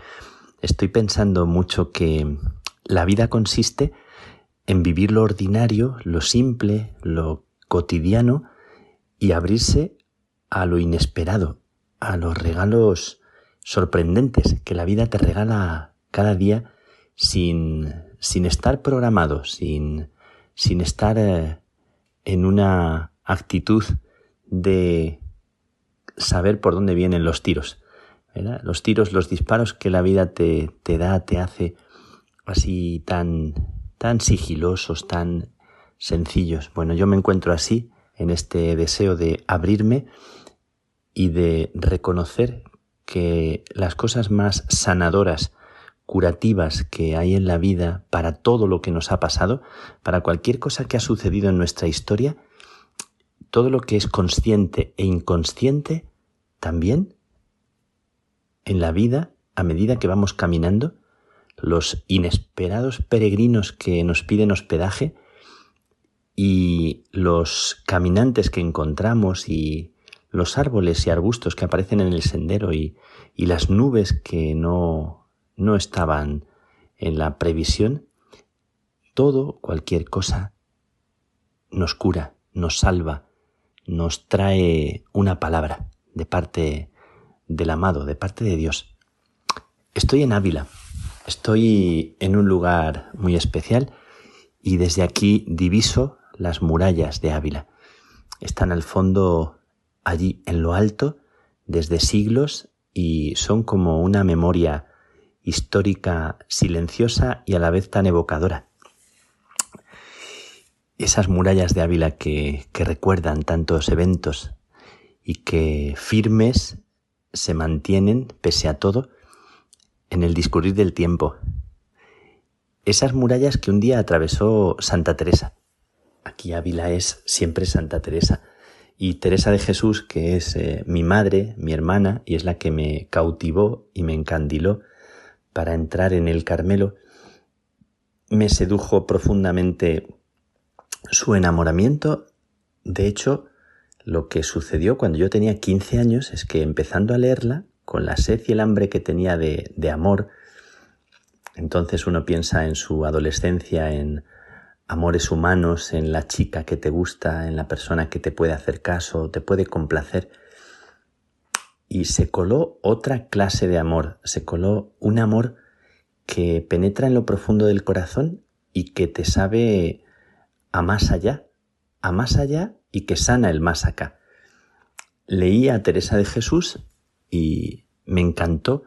Estoy pensando mucho que la vida consiste en vivir lo ordinario, lo simple, lo cotidiano y abrirse a lo inesperado, a los regalos sorprendentes que la vida te regala cada día sin, sin estar programado, sin, sin estar eh, en una actitud de saber por dónde vienen los tiros. Los tiros, los disparos que la vida te, te da, te hace así tan, tan sigilosos, tan sencillos. Bueno, yo me encuentro así en este deseo de abrirme y de reconocer que las cosas más sanadoras, curativas que hay en la vida para todo lo que nos ha pasado, para cualquier cosa que ha sucedido en nuestra historia, todo lo que es consciente e inconsciente, también en la vida a medida que vamos caminando, los inesperados peregrinos que nos piden hospedaje y los caminantes que encontramos y los árboles y arbustos que aparecen en el sendero y, y las nubes que no, no estaban en la previsión, todo, cualquier cosa, nos cura, nos salva, nos trae una palabra de parte del amado, de parte de Dios. Estoy en Ávila, estoy en un lugar muy especial y desde aquí diviso las murallas de Ávila. Están al fondo, allí en lo alto, desde siglos y son como una memoria histórica silenciosa y a la vez tan evocadora. Esas murallas de Ávila que, que recuerdan tantos eventos y que firmes se mantienen, pese a todo, en el discurrir del tiempo. Esas murallas que un día atravesó Santa Teresa. Aquí Ávila es siempre Santa Teresa. Y Teresa de Jesús, que es eh, mi madre, mi hermana, y es la que me cautivó y me encandiló para entrar en el Carmelo, me sedujo profundamente su enamoramiento. De hecho, lo que sucedió cuando yo tenía 15 años es que empezando a leerla, con la sed y el hambre que tenía de, amor, entonces uno piensa en su adolescencia, en amores humanos, en la chica que te gusta, en la persona que te puede hacer caso, te puede complacer. Y se coló otra clase de amor, se coló un amor que penetra en lo profundo del corazón y que te sabe a más allá, a más allá y que sana el más acá. Leí a Teresa de Jesús y me encantó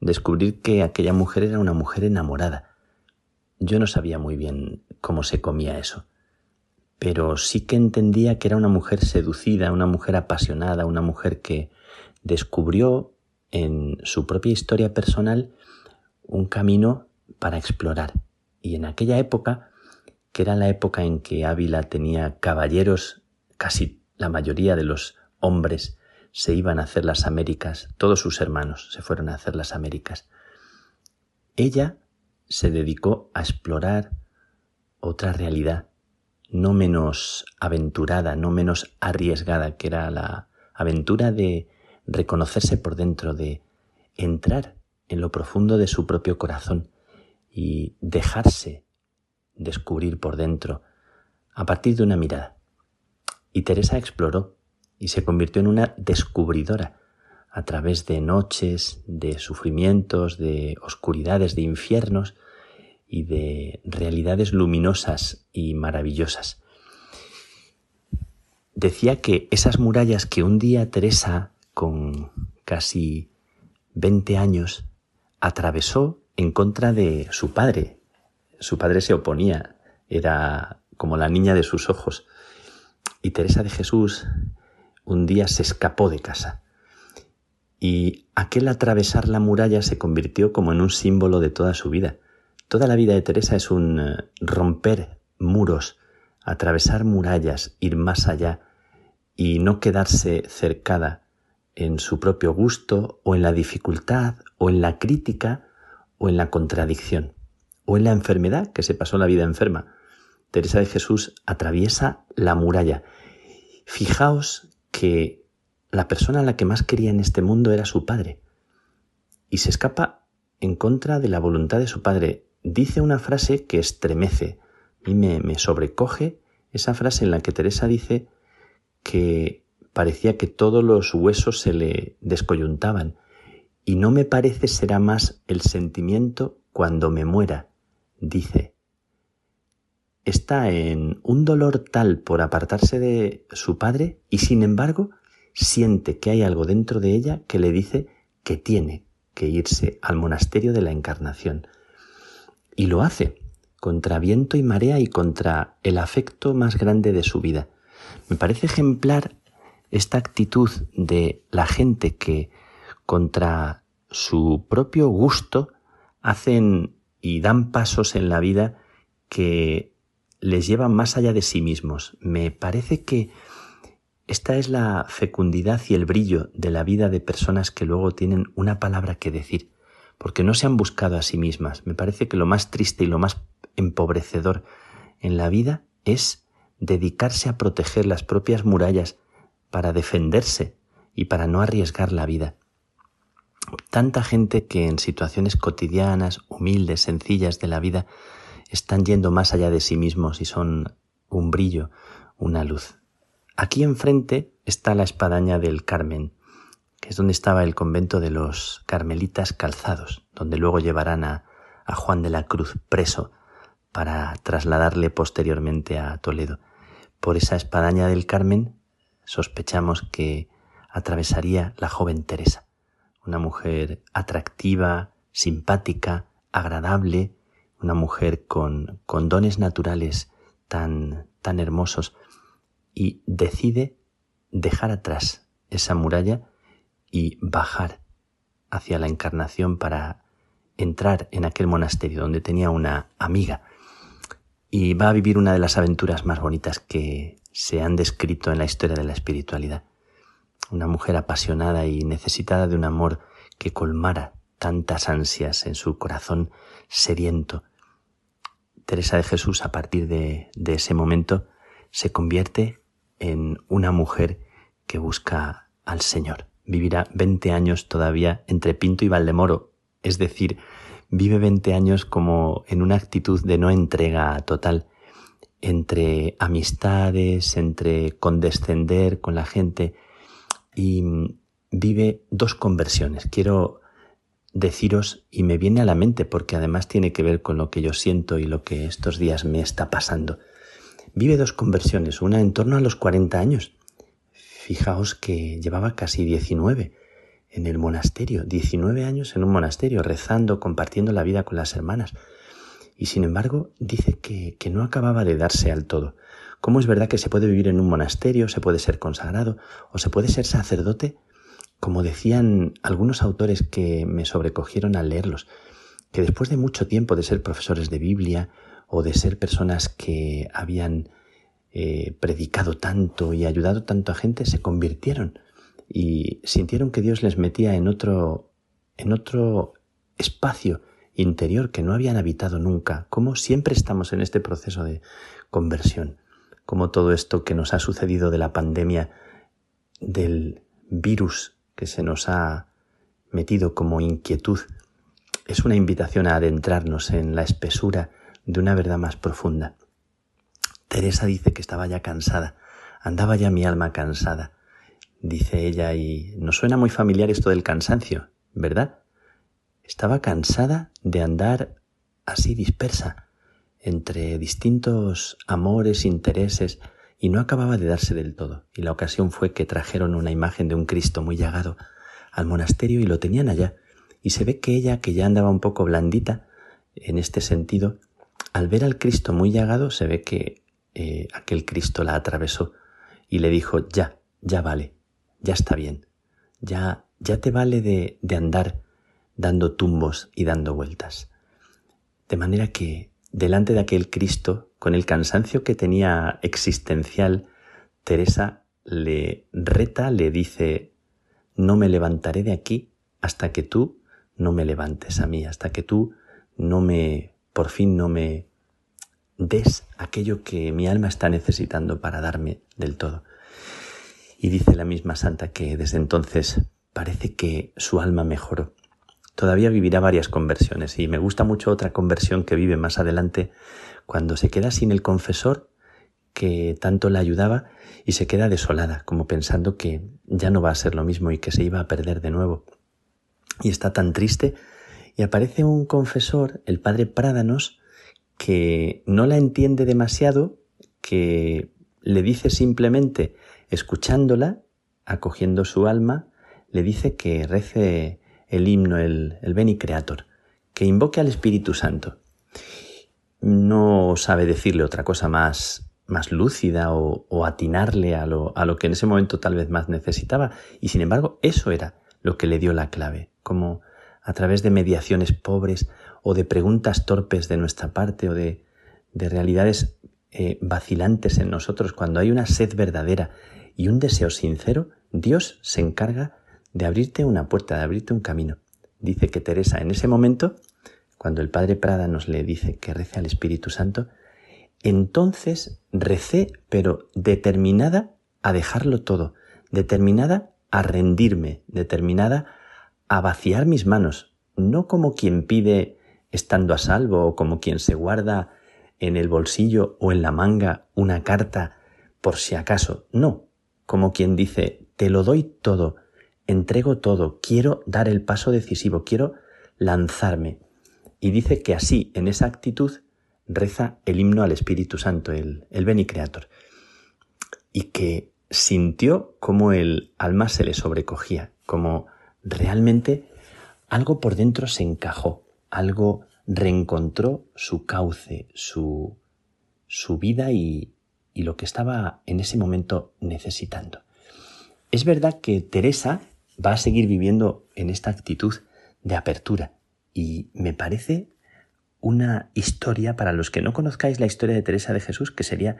descubrir que aquella mujer era una mujer enamorada. Yo no sabía muy bien cómo se comía eso, pero sí que entendía que era una mujer seducida, una mujer apasionada, una mujer que descubrió en su propia historia personal un camino para explorar. Y en aquella época, que era la época en que Ávila tenía caballeros casi la mayoría de los hombres se iban a hacer las Américas, todos sus hermanos se fueron a hacer las Américas. Ella se dedicó a explorar otra realidad, no menos aventurada, no menos arriesgada, que era la aventura de reconocerse por dentro, de entrar en lo profundo de su propio corazón y dejarse descubrir por dentro a partir de una mirada. Y Teresa exploró y se convirtió en una descubridora a través de noches, de sufrimientos, de oscuridades, de infiernos y de realidades luminosas y maravillosas. Decía que esas murallas que un día Teresa, con casi 20 años, atravesó en contra de su padre. Su padre se oponía, era como la niña de sus ojos. Y Teresa de Jesús un día se escapó de casa. Y aquel atravesar la muralla se convirtió como en un símbolo de toda su vida. Toda la vida de Teresa es un eh, romper muros, atravesar murallas, ir más allá y no quedarse cercada en su propio gusto o en la dificultad o en la crítica o en la contradicción o en la enfermedad, que se pasó la vida enferma. Teresa de Jesús atraviesa la muralla. Fijaos que la persona a la que más quería en este mundo era su padre y se escapa en contra de la voluntad de su padre. Dice una frase que estremece y me, me sobrecoge esa frase en la que Teresa dice que parecía que todos los huesos se le descoyuntaban y no me parece será más el sentimiento cuando me muera, dice está en un dolor tal por apartarse de su padre y sin embargo siente que hay algo dentro de ella que le dice que tiene que irse al monasterio de la Encarnación. Y lo hace, contra viento y marea y contra el afecto más grande de su vida. Me parece ejemplar esta actitud de la gente que contra su propio gusto hacen y dan pasos en la vida que les lleva más allá de sí mismos. Me parece que esta es la fecundidad y el brillo de la vida de personas que luego tienen una palabra que decir, porque no se han buscado a sí mismas. Me parece que lo más triste y lo más empobrecedor en la vida es dedicarse a proteger las propias murallas para defenderse y para no arriesgar la vida. Tanta gente que en situaciones cotidianas, humildes, sencillas de la vida, están yendo más allá de sí mismos y son un brillo, una luz. Aquí enfrente está la espadaña del Carmen, que es donde estaba el convento de los carmelitas calzados, donde luego llevarán a, a Juan de la Cruz preso para trasladarle posteriormente a Toledo. Por esa espadaña del Carmen sospechamos que atravesaría la joven Teresa, una mujer atractiva, simpática, agradable, una mujer con, con dones naturales tan, tan hermosos, y decide dejar atrás esa muralla y bajar hacia la encarnación para entrar en aquel monasterio donde tenía una amiga y va a vivir una de las aventuras más bonitas que se han descrito en la historia de la espiritualidad. Una mujer apasionada y necesitada de un amor que colmara tantas ansias en su corazón sediento. Teresa de Jesús a partir de, de ese momento se convierte en una mujer que busca al Señor. Vivirá 20 años todavía entre Pinto y Valdemoro, es decir, vive 20 años como en una actitud de no entrega total, entre amistades, entre condescender con la gente y vive dos conversiones. Quiero deciros, y me viene a la mente porque además tiene que ver con lo que yo siento y lo que estos días me está pasando. Vive dos conversiones, una en torno a los 40 años. Fijaos que llevaba casi 19 en el monasterio, 19 años en un monasterio, rezando, compartiendo la vida con las hermanas. Y sin embargo, dice que, que no acababa de darse al todo. ¿Cómo es verdad que se puede vivir en un monasterio, se puede ser consagrado o se puede ser sacerdote? Como decían algunos autores que me sobrecogieron al leerlos, que después de mucho tiempo de ser profesores de Biblia o de ser personas que habían eh, predicado tanto y ayudado tanto a gente, se convirtieron y sintieron que Dios les metía en otro, en otro espacio interior que no habían habitado nunca, como siempre estamos en este proceso de conversión, como todo esto que nos ha sucedido de la pandemia, del virus que se nos ha metido como inquietud, es una invitación a adentrarnos en la espesura de una verdad más profunda. Teresa dice que estaba ya cansada, andaba ya mi alma cansada, dice ella, y nos suena muy familiar esto del cansancio, ¿verdad? Estaba cansada de andar así dispersa entre distintos amores, intereses, y no acababa de darse del todo. Y la ocasión fue que trajeron una imagen de un Cristo muy llagado al monasterio y lo tenían allá. Y se ve que ella, que ya andaba un poco blandita en este sentido, al ver al Cristo muy llagado, se ve que eh, aquel Cristo la atravesó y le dijo, ya, ya vale, ya está bien, ya, ya te vale de, de andar dando tumbos y dando vueltas. De manera que delante de aquel Cristo, con el cansancio que tenía existencial, Teresa le reta, le dice, no me levantaré de aquí hasta que tú no me levantes a mí, hasta que tú no me, por fin no me des aquello que mi alma está necesitando para darme del todo. Y dice la misma santa que desde entonces parece que su alma mejoró. Todavía vivirá varias conversiones y me gusta mucho otra conversión que vive más adelante cuando se queda sin el confesor que tanto la ayudaba y se queda desolada, como pensando que ya no va a ser lo mismo y que se iba a perder de nuevo. Y está tan triste y aparece un confesor, el padre Prádanos, que no la entiende demasiado, que le dice simplemente escuchándola, acogiendo su alma, le dice que rece el himno, el, el Beni Creator, que invoque al Espíritu Santo. No sabe decirle otra cosa más, más lúcida o, atinarle a lo, a lo que en ese momento tal vez más necesitaba. Y sin embargo, eso era lo que le dio la clave, como a través de mediaciones pobres o de preguntas torpes de nuestra parte o de, de realidades eh, vacilantes en nosotros, cuando hay una sed verdadera y un deseo sincero, Dios se encarga de abrirte una puerta, de abrirte un camino. dice que Teresa en ese momento, cuando el padre Prada nos le dice que rece al Espíritu Santo, entonces recé, pero determinada a dejarlo todo, determinada a rendirme, determinada a vaciar mis manos, no como quien pide estando a salvo o como quien se guarda en el bolsillo o en la manga una carta por si acaso, no, como quien dice, te lo doy todo, entrego todo, quiero dar el paso decisivo, quiero lanzarme. Y dice que así, en esa actitud, reza el himno al Espíritu Santo, el, el Beni Creator, y que sintió como el alma se le sobrecogía, como realmente algo por dentro se encajó, algo reencontró su cauce, su, su vida y, y lo que estaba en ese momento necesitando. Es verdad que Teresa va a seguir viviendo en esta actitud de apertura y me parece una historia para los que no conozcáis la historia de Teresa de Jesús que sería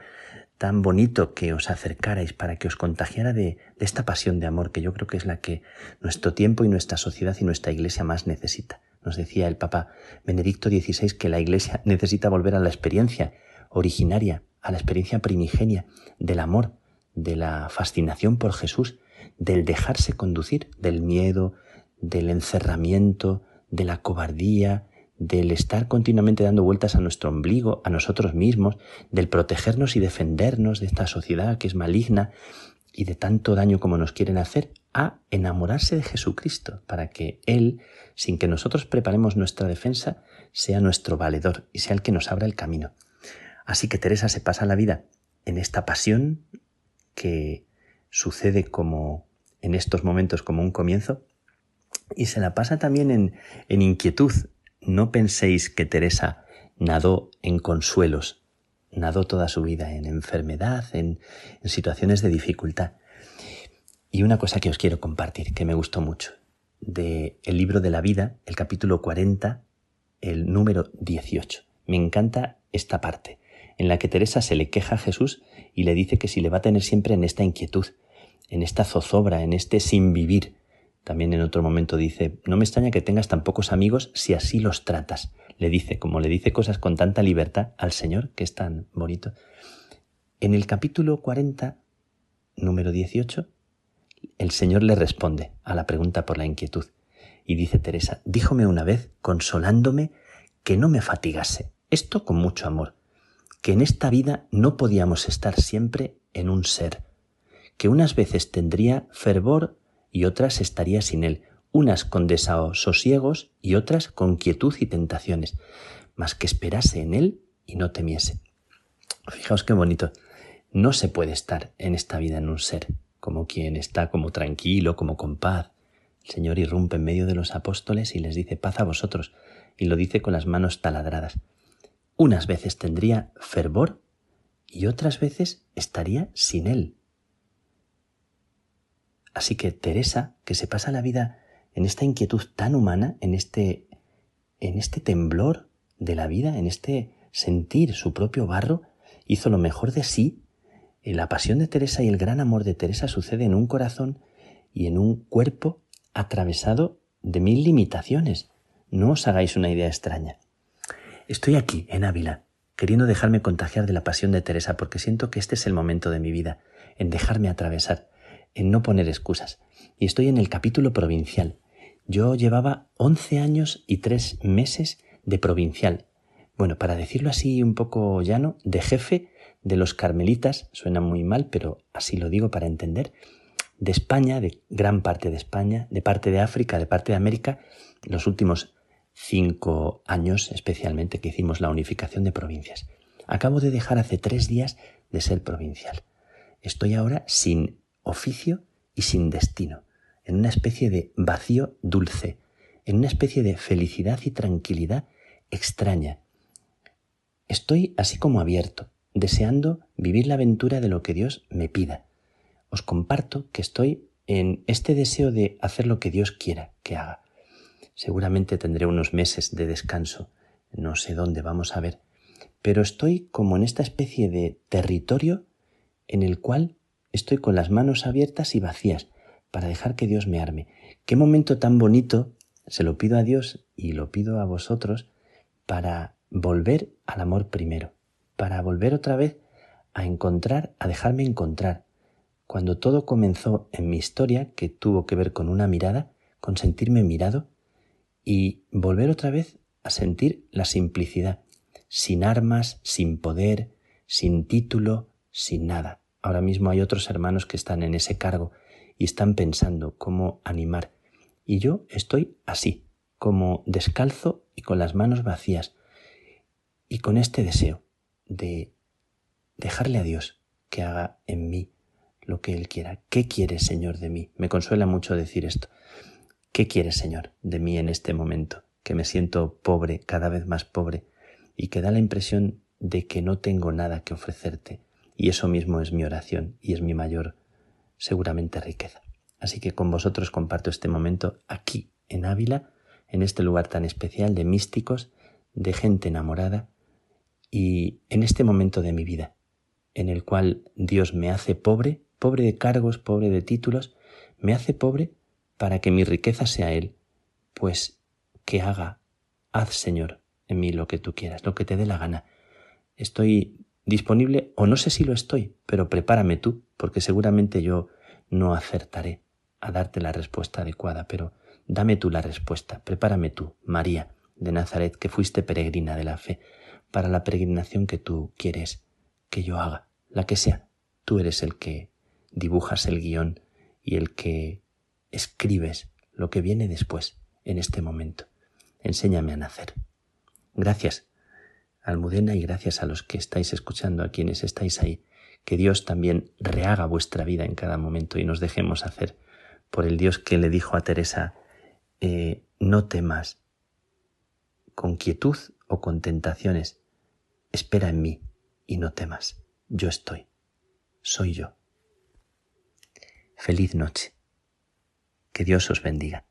tan bonito que os acercarais para que os contagiara de, de, esta pasión de amor que yo creo que es la que nuestro tiempo y nuestra sociedad y nuestra iglesia más necesita. Nos decía el Papa Benedicto XVI que la iglesia necesita volver a la experiencia originaria, a la experiencia primigenia del amor, de la fascinación por Jesús, del dejarse conducir, del miedo, del encerramiento, de la cobardía, del estar continuamente dando vueltas a nuestro ombligo, a nosotros mismos, del protegernos y defendernos de esta sociedad que es maligna y de tanto daño como nos quieren hacer, a enamorarse de Jesucristo, para que Él, sin que nosotros preparemos nuestra defensa, sea nuestro valedor y sea el que nos abra el camino. Así que Teresa se pasa la vida en esta pasión que sucede como en estos momentos como un comienzo y se la pasa también en, en inquietud. No penséis que Teresa nadó en consuelos, nadó toda su vida en enfermedad, en, situaciones de dificultad. Y una cosa que os quiero compartir, que me gustó mucho, de el libro de la vida, el capítulo 40, el número 18. Me encanta esta parte en la que Teresa se le queja a Jesús y le dice que si le va a tener siempre en esta inquietud, en esta zozobra, en este sin vivir. También en otro momento dice, no me extraña que tengas tan pocos amigos si así los tratas. Le dice, como le dice cosas con tanta libertad al Señor, que es tan bonito. En el capítulo 40, número 18, el Señor le responde a la pregunta por la inquietud. Y dice Teresa, díjome una vez, consolándome, que no me fatigase. Esto con mucho amor que en esta vida no podíamos estar siempre en un ser, que unas veces tendría fervor y otras estaría sin él, unas con desasosiegos y otras con quietud y tentaciones, mas que esperase en él y no temiese. Fijaos qué bonito. No se puede estar en esta vida en un ser, como quien está como tranquilo, como con paz. El Señor irrumpe en medio de los apóstoles y les dice paz a vosotros, y lo dice con las manos taladradas. Unas veces tendría fervor y otras veces estaría sin él. Así que Teresa, que se pasa la vida en esta inquietud tan humana, en este, en este temblor de la vida, en este sentir su propio barro, hizo lo mejor de sí. La pasión de Teresa y el gran amor de Teresa sucede en un corazón y en un cuerpo atravesado de mil limitaciones. No os hagáis una idea extraña. Estoy aquí, en Ávila, queriendo dejarme contagiar de la pasión de Teresa porque siento que este es el momento de mi vida, en dejarme atravesar, en no poner excusas. Y estoy en el capítulo provincial. Yo llevaba 11 años y 3 meses de provincial. Bueno, para decirlo así un poco llano, de jefe de los carmelitas, suena muy mal, pero así lo digo para entender, de España, de gran parte de España, de parte de África, de parte de América, los últimos cinco años especialmente que hicimos la unificación de provincias. Acabo de dejar hace tres días de ser provincial. Estoy ahora sin oficio y sin destino, en una especie de vacío dulce, en una especie de felicidad y tranquilidad extraña. Estoy así como abierto, deseando vivir la aventura de lo que Dios me pida. Os comparto que estoy en este deseo de hacer lo que Dios quiera que haga. Seguramente tendré unos meses de descanso, no sé dónde vamos a ver, pero estoy como en esta especie de territorio en el cual estoy con las manos abiertas y vacías para dejar que Dios me arme. Qué momento tan bonito Se lo pido a Dios y lo pido a vosotros para volver al amor primero, para volver otra vez a encontrar, a dejarme encontrar. Cuando todo comenzó en mi historia, que tuvo que ver con una mirada, con sentirme mirado, y volver otra vez a sentir la simplicidad, sin armas, sin poder, sin título, sin nada. Ahora mismo hay otros hermanos que están en ese cargo y están pensando cómo animar. Y yo estoy así, como descalzo y con las manos vacías, y con este deseo de dejarle a Dios que haga en mí lo que Él quiera. ¿Qué quiere, Señor, de mí? Me consuela mucho decir esto. ¿Qué quiere, Señor, de mí en este momento? Que me siento pobre, cada vez más pobre, y que da la impresión de que no tengo nada que ofrecerte. Y eso mismo es mi oración y es mi mayor, seguramente, riqueza. Así que con vosotros comparto este momento aquí, en Ávila, en este lugar tan especial de místicos, de gente enamorada, y en este momento de mi vida, en el cual Dios me hace pobre, pobre de cargos, pobre de títulos, me hace pobre para que mi riqueza sea Él, pues que haga, haz Señor en mí lo que tú quieras, lo que te dé la gana. Estoy disponible o no sé si lo estoy, pero prepárame tú, porque seguramente yo no acertaré a darte la respuesta adecuada, pero dame tú la respuesta, prepárame tú, María de Nazaret, que fuiste peregrina de la fe, para la peregrinación que tú quieres que yo haga, la que sea. Tú eres el que dibujas el guion y el que escribes lo que viene después, en este momento. Enséñame a nacer. Gracias, Almudena, y gracias a los que estáis escuchando, a quienes estáis ahí. Que Dios también rehaga vuestra vida en cada momento y nos dejemos hacer por el Dios que le dijo a Teresa, eh, no temas, con quietud o con tentaciones, espera en mí y no temas, yo estoy, soy yo. Feliz noche. Que Dios os bendiga.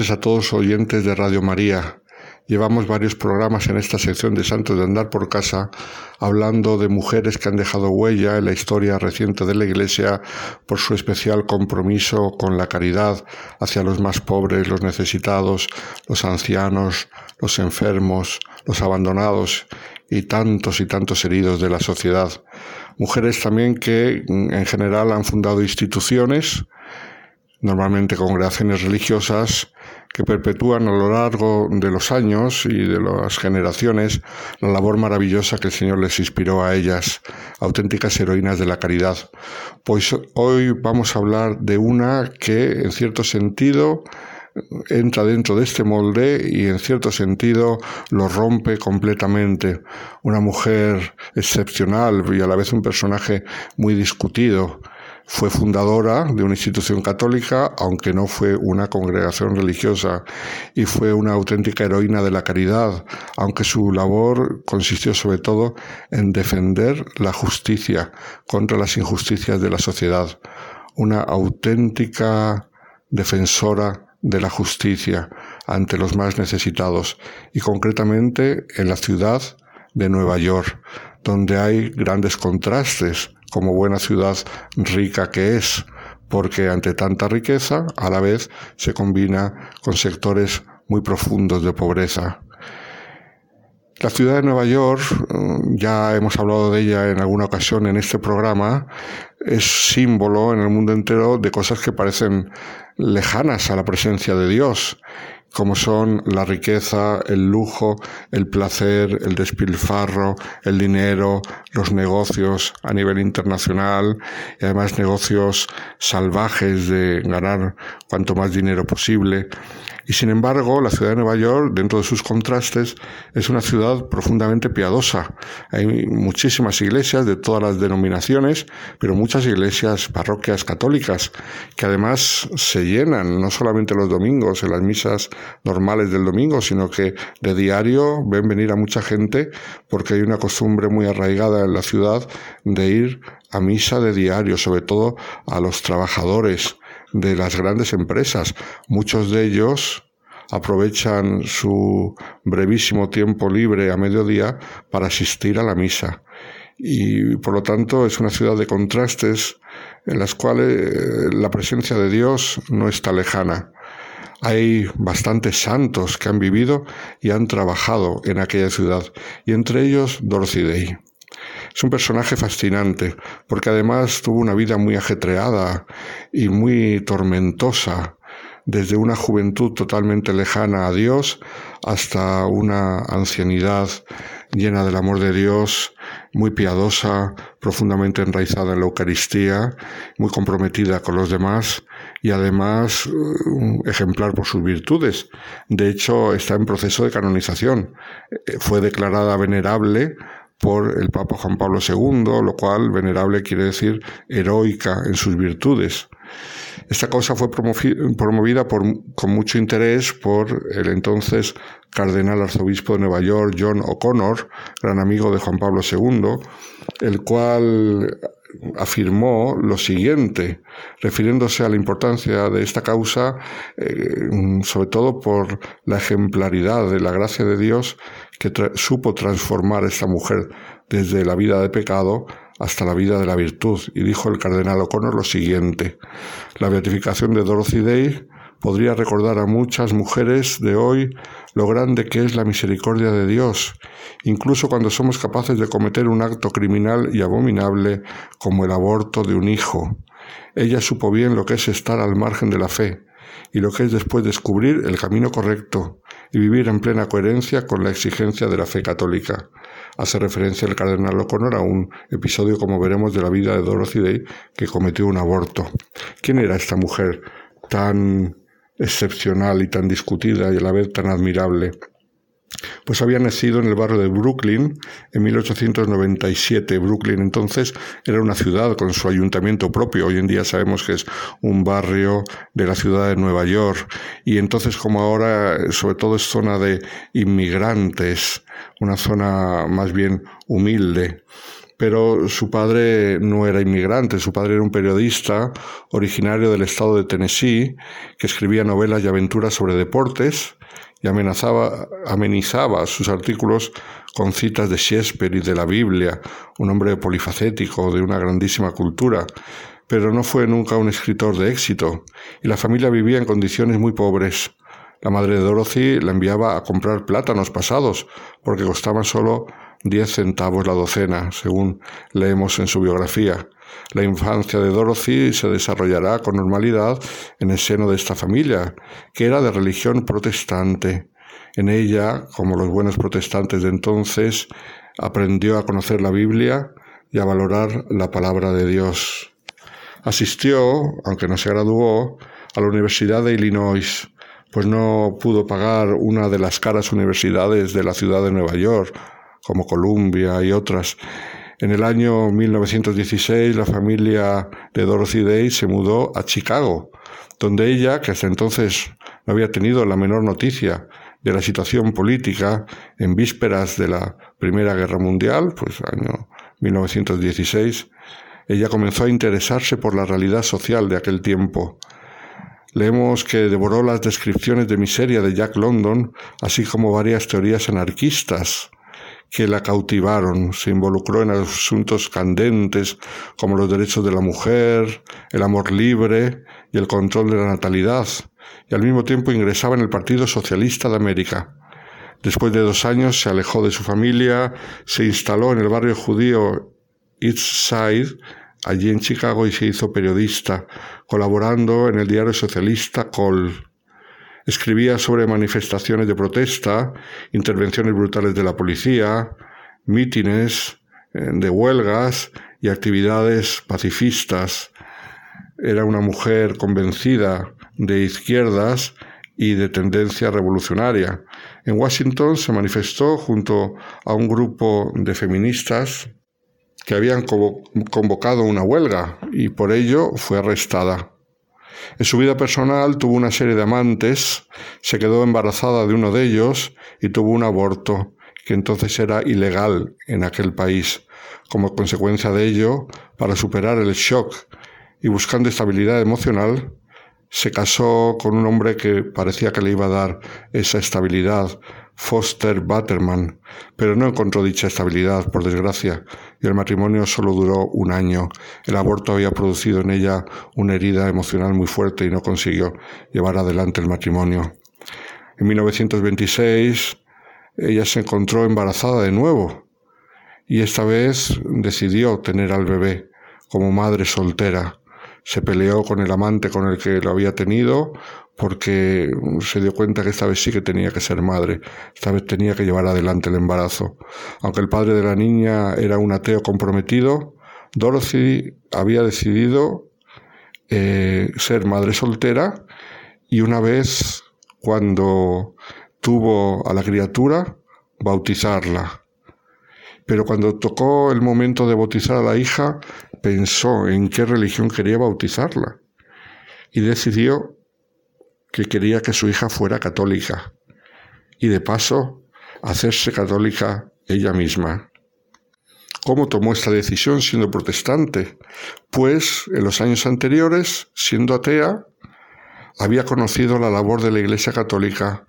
Noches a todos oyentes de Radio María. Llevamos varios programas en esta sección de Santos de Andar por Casa hablando de mujeres que han dejado huella en la historia reciente de la Iglesia por su especial compromiso con la caridad hacia los más pobres, los necesitados, los ancianos, los enfermos, los abandonados y tantos y tantos heridos de la sociedad. Mujeres también que en general han fundado instituciones, normalmente congregaciones religiosas que perpetúan a lo largo de los años y de las generaciones la labor maravillosa que el Señor les inspiró a ellas, auténticas heroínas de la caridad. Pues hoy vamos a hablar de una que en cierto sentido entra dentro de este molde y en cierto sentido lo rompe completamente. Una mujer excepcional y a la vez un personaje muy discutido fue fundadora de una institución católica, aunque no fue una congregación religiosa, y fue una auténtica heroína de la caridad, aunque su labor consistió sobre todo en defender la justicia contra las injusticias de la sociedad. Una auténtica defensora de la justicia ante los más necesitados, y concretamente en la ciudad de Nueva York, donde hay grandes contrastes como buena ciudad rica que es, porque ante tanta riqueza a la vez se combina con sectores muy profundos de pobreza. La ciudad de Nueva York, mm, ya hemos hablado de ella en alguna ocasión en este programa, es símbolo en el mundo entero de cosas que parecen lejanas a la presencia de Dios como son la riqueza, el lujo, el placer, el despilfarro, el dinero, los negocios a nivel internacional y además negocios salvajes de ganar cuanto más dinero posible. Y sin embargo, la ciudad de Nueva York, dentro de sus contrastes, es una ciudad profundamente piadosa. Hay muchísimas iglesias de todas las denominaciones, pero muchas iglesias parroquias católicas, que además se llenan, no solamente los domingos, en las misas normales del domingo, sino que de diario ven venir a mucha gente porque hay una costumbre muy arraigada en la ciudad de ir a misa de diario, sobre todo a los trabajadores de las grandes empresas. Muchos de ellos aprovechan su brevísimo tiempo libre a mediodía para asistir a la misa. Y por lo tanto es una ciudad de contrastes en las cuales eh, la presencia de Dios no está lejana. Hay bastantes santos que han vivido y han trabajado en aquella ciudad, y entre ellos Dorothy Day. Es un personaje fascinante, porque además tuvo una vida muy ajetreada y muy tormentosa, desde una juventud totalmente lejana a Dios hasta una ancianidad llena del amor de Dios, muy piadosa, profundamente enraizada en la Eucaristía, muy comprometida con los demás y además ejemplar por sus virtudes. De hecho, está en proceso de canonización. Eh, fue declarada venerable por el Papa Juan Pablo II, lo cual venerable quiere decir heroica en sus virtudes. Esta cosa fue promovida con mucho interés por el entonces cardenal arzobispo de Nueva York, John O'Connor, gran amigo de Juan Pablo II, el cual afirmó lo siguiente, refiriéndose a la importancia de esta causa, eh, sobre todo por la ejemplaridad de la gracia de Dios que supo transformar esta mujer desde la vida de pecado hasta la vida de la virtud. Y dijo el cardenal O'Connor lo siguiente, la beatificación de Dorothy Day podría recordar a muchas mujeres de hoy lo grande que es la misericordia de Dios, incluso cuando somos capaces de cometer un acto criminal y abominable como el aborto de un hijo. Ella supo bien lo que es estar al margen de la fe y lo que es después descubrir el camino correcto y vivir en plena coherencia con la exigencia de la fe católica. Hace referencia el cardenal O'Connor a un episodio, como veremos, de la vida de Dorothy Day, que cometió un aborto. ¿Quién era esta mujer tan excepcional y tan discutida y a la vez tan admirable. Pues había nacido en el barrio de Brooklyn en 1897. Brooklyn entonces era una ciudad con su ayuntamiento propio. Hoy en día sabemos que es un barrio de la ciudad de Nueva York. Y entonces como ahora sobre todo es zona de inmigrantes, una zona más bien humilde pero su padre no era inmigrante, su padre era un periodista originario del estado de Tennessee que escribía novelas y aventuras sobre deportes y amenazaba, amenizaba sus artículos con citas de Shakespeare y de la Biblia, un hombre polifacético de una grandísima cultura, pero no fue nunca un escritor de éxito y la familia vivía en condiciones muy pobres. La madre de Dorothy la enviaba a comprar plátanos pasados porque costaban solo diez centavos la docena, según leemos en su biografía. La infancia de Dorothy se desarrollará con normalidad en el seno de esta familia, que era de religión protestante. En ella, como los buenos protestantes de entonces, aprendió a conocer la Biblia y a valorar la palabra de Dios. Asistió, aunque no se graduó, a la Universidad de Illinois, pues no pudo pagar una de las caras universidades de la ciudad de Nueva York, como Columbia y otras. En el año 1916 la familia de Dorothy Day se mudó a Chicago, donde ella, que hasta entonces no había tenido la menor noticia de la situación política en vísperas de la Primera Guerra Mundial, pues año 1916, ella comenzó a interesarse por la realidad social de aquel tiempo. Leemos que devoró las descripciones de miseria de Jack London, así como varias teorías anarquistas que la cautivaron. Se involucró en asuntos candentes como los derechos de la mujer, el amor libre y el control de la natalidad, y al mismo tiempo ingresaba en el Partido Socialista de América. Después de dos años se alejó de su familia, se instaló en el barrio judío East Side, allí en Chicago, y se hizo periodista, colaborando en el diario socialista Col. Escribía sobre manifestaciones de protesta, intervenciones brutales de la policía, mítines, eh, de huelgas y actividades pacifistas. Era una mujer convencida de izquierdas y de tendencia revolucionaria. En Washington se manifestó junto a un grupo de feministas que habían convocado una huelga y por ello fue arrestada. En su vida personal tuvo una serie de amantes, se quedó embarazada de uno de ellos y tuvo un aborto, que entonces era ilegal en aquel país. Como consecuencia de ello, para superar el shock y buscando estabilidad emocional, se casó con un hombre que parecía que le iba a dar esa estabilidad, Foster Butterman, pero no encontró dicha estabilidad, por desgracia, y el matrimonio solo duró un año. El aborto había producido en ella una herida emocional muy fuerte y no consiguió llevar adelante el matrimonio. En 1926 ella se encontró embarazada de nuevo y esta vez decidió tener al bebé como madre soltera se peleó con el amante con el que lo había tenido porque se dio cuenta que esta vez sí que tenía que ser madre, esta vez tenía que llevar adelante el embarazo. Aunque el padre de la niña era un ateo comprometido, Dorothy había decidido eh, ser madre soltera y una vez cuando tuvo a la criatura, bautizarla. Pero cuando tocó el momento de bautizar a la hija, pensó en qué religión quería bautizarla y decidió que quería que su hija fuera católica y de paso hacerse católica ella misma. ¿Cómo tomó esta decisión siendo protestante? Pues en los años anteriores, siendo atea, había conocido la labor de la Iglesia Católica,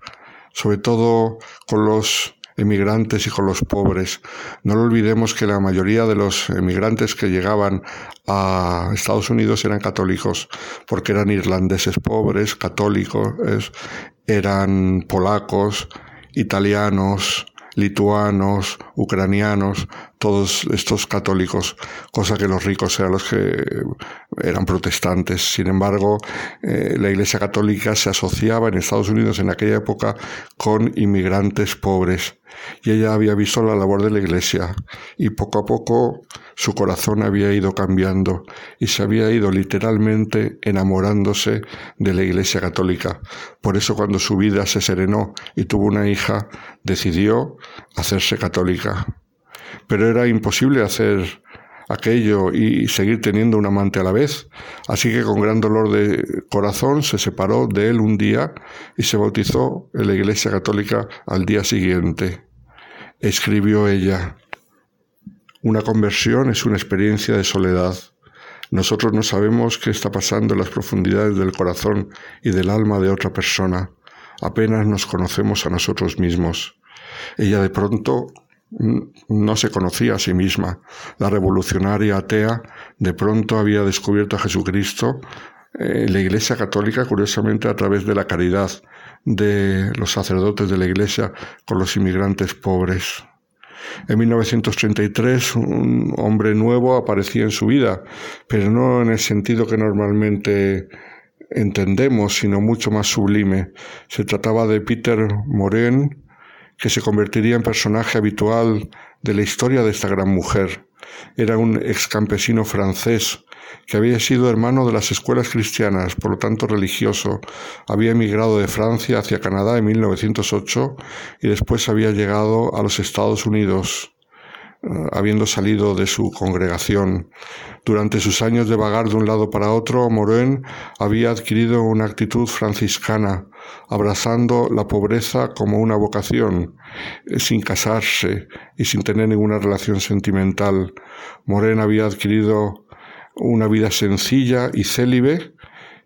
sobre todo con los emigrantes y con los pobres. No lo olvidemos que la mayoría de los emigrantes que llegaban a Estados Unidos eran católicos, porque eran irlandeses pobres, católicos, eran polacos, italianos, lituanos, ucranianos, todos estos católicos, cosa que los ricos eran los que eran protestantes. Sin embargo, eh, la Iglesia Católica se asociaba en Estados Unidos en aquella época con inmigrantes pobres y ella había visto la labor de la Iglesia y poco a poco su corazón había ido cambiando y se había ido literalmente enamorándose de la Iglesia Católica. Por eso cuando su vida se serenó y tuvo una hija, decidió hacerse católica. Pero era imposible hacer aquello y seguir teniendo un amante a la vez. Así que con gran dolor de corazón se separó de él un día y se bautizó en la Iglesia Católica al día siguiente. Escribió ella, una conversión es una experiencia de soledad. Nosotros no sabemos qué está pasando en las profundidades del corazón y del alma de otra persona. Apenas nos conocemos a nosotros mismos. Ella de pronto no se conocía a sí misma. La revolucionaria atea de pronto había descubierto a Jesucristo eh, la Iglesia Católica, curiosamente a través de la caridad de los sacerdotes de la Iglesia con los inmigrantes pobres. En 1933 un hombre nuevo aparecía en su vida, pero no en el sentido que normalmente entendemos, sino mucho más sublime. Se trataba de Peter Moren, que se convertiría en personaje habitual de la historia de esta gran mujer. Era un ex campesino francés que había sido hermano de las escuelas cristianas, por lo tanto religioso. Había emigrado de Francia hacia Canadá en 1908 y después había llegado a los Estados Unidos, habiendo salido de su congregación. Durante sus años de vagar de un lado para otro, Morin había adquirido una actitud franciscana, abrazando la pobreza como una vocación, eh, sin casarse y sin tener ninguna relación sentimental. Morin había adquirido una vida sencilla y célibe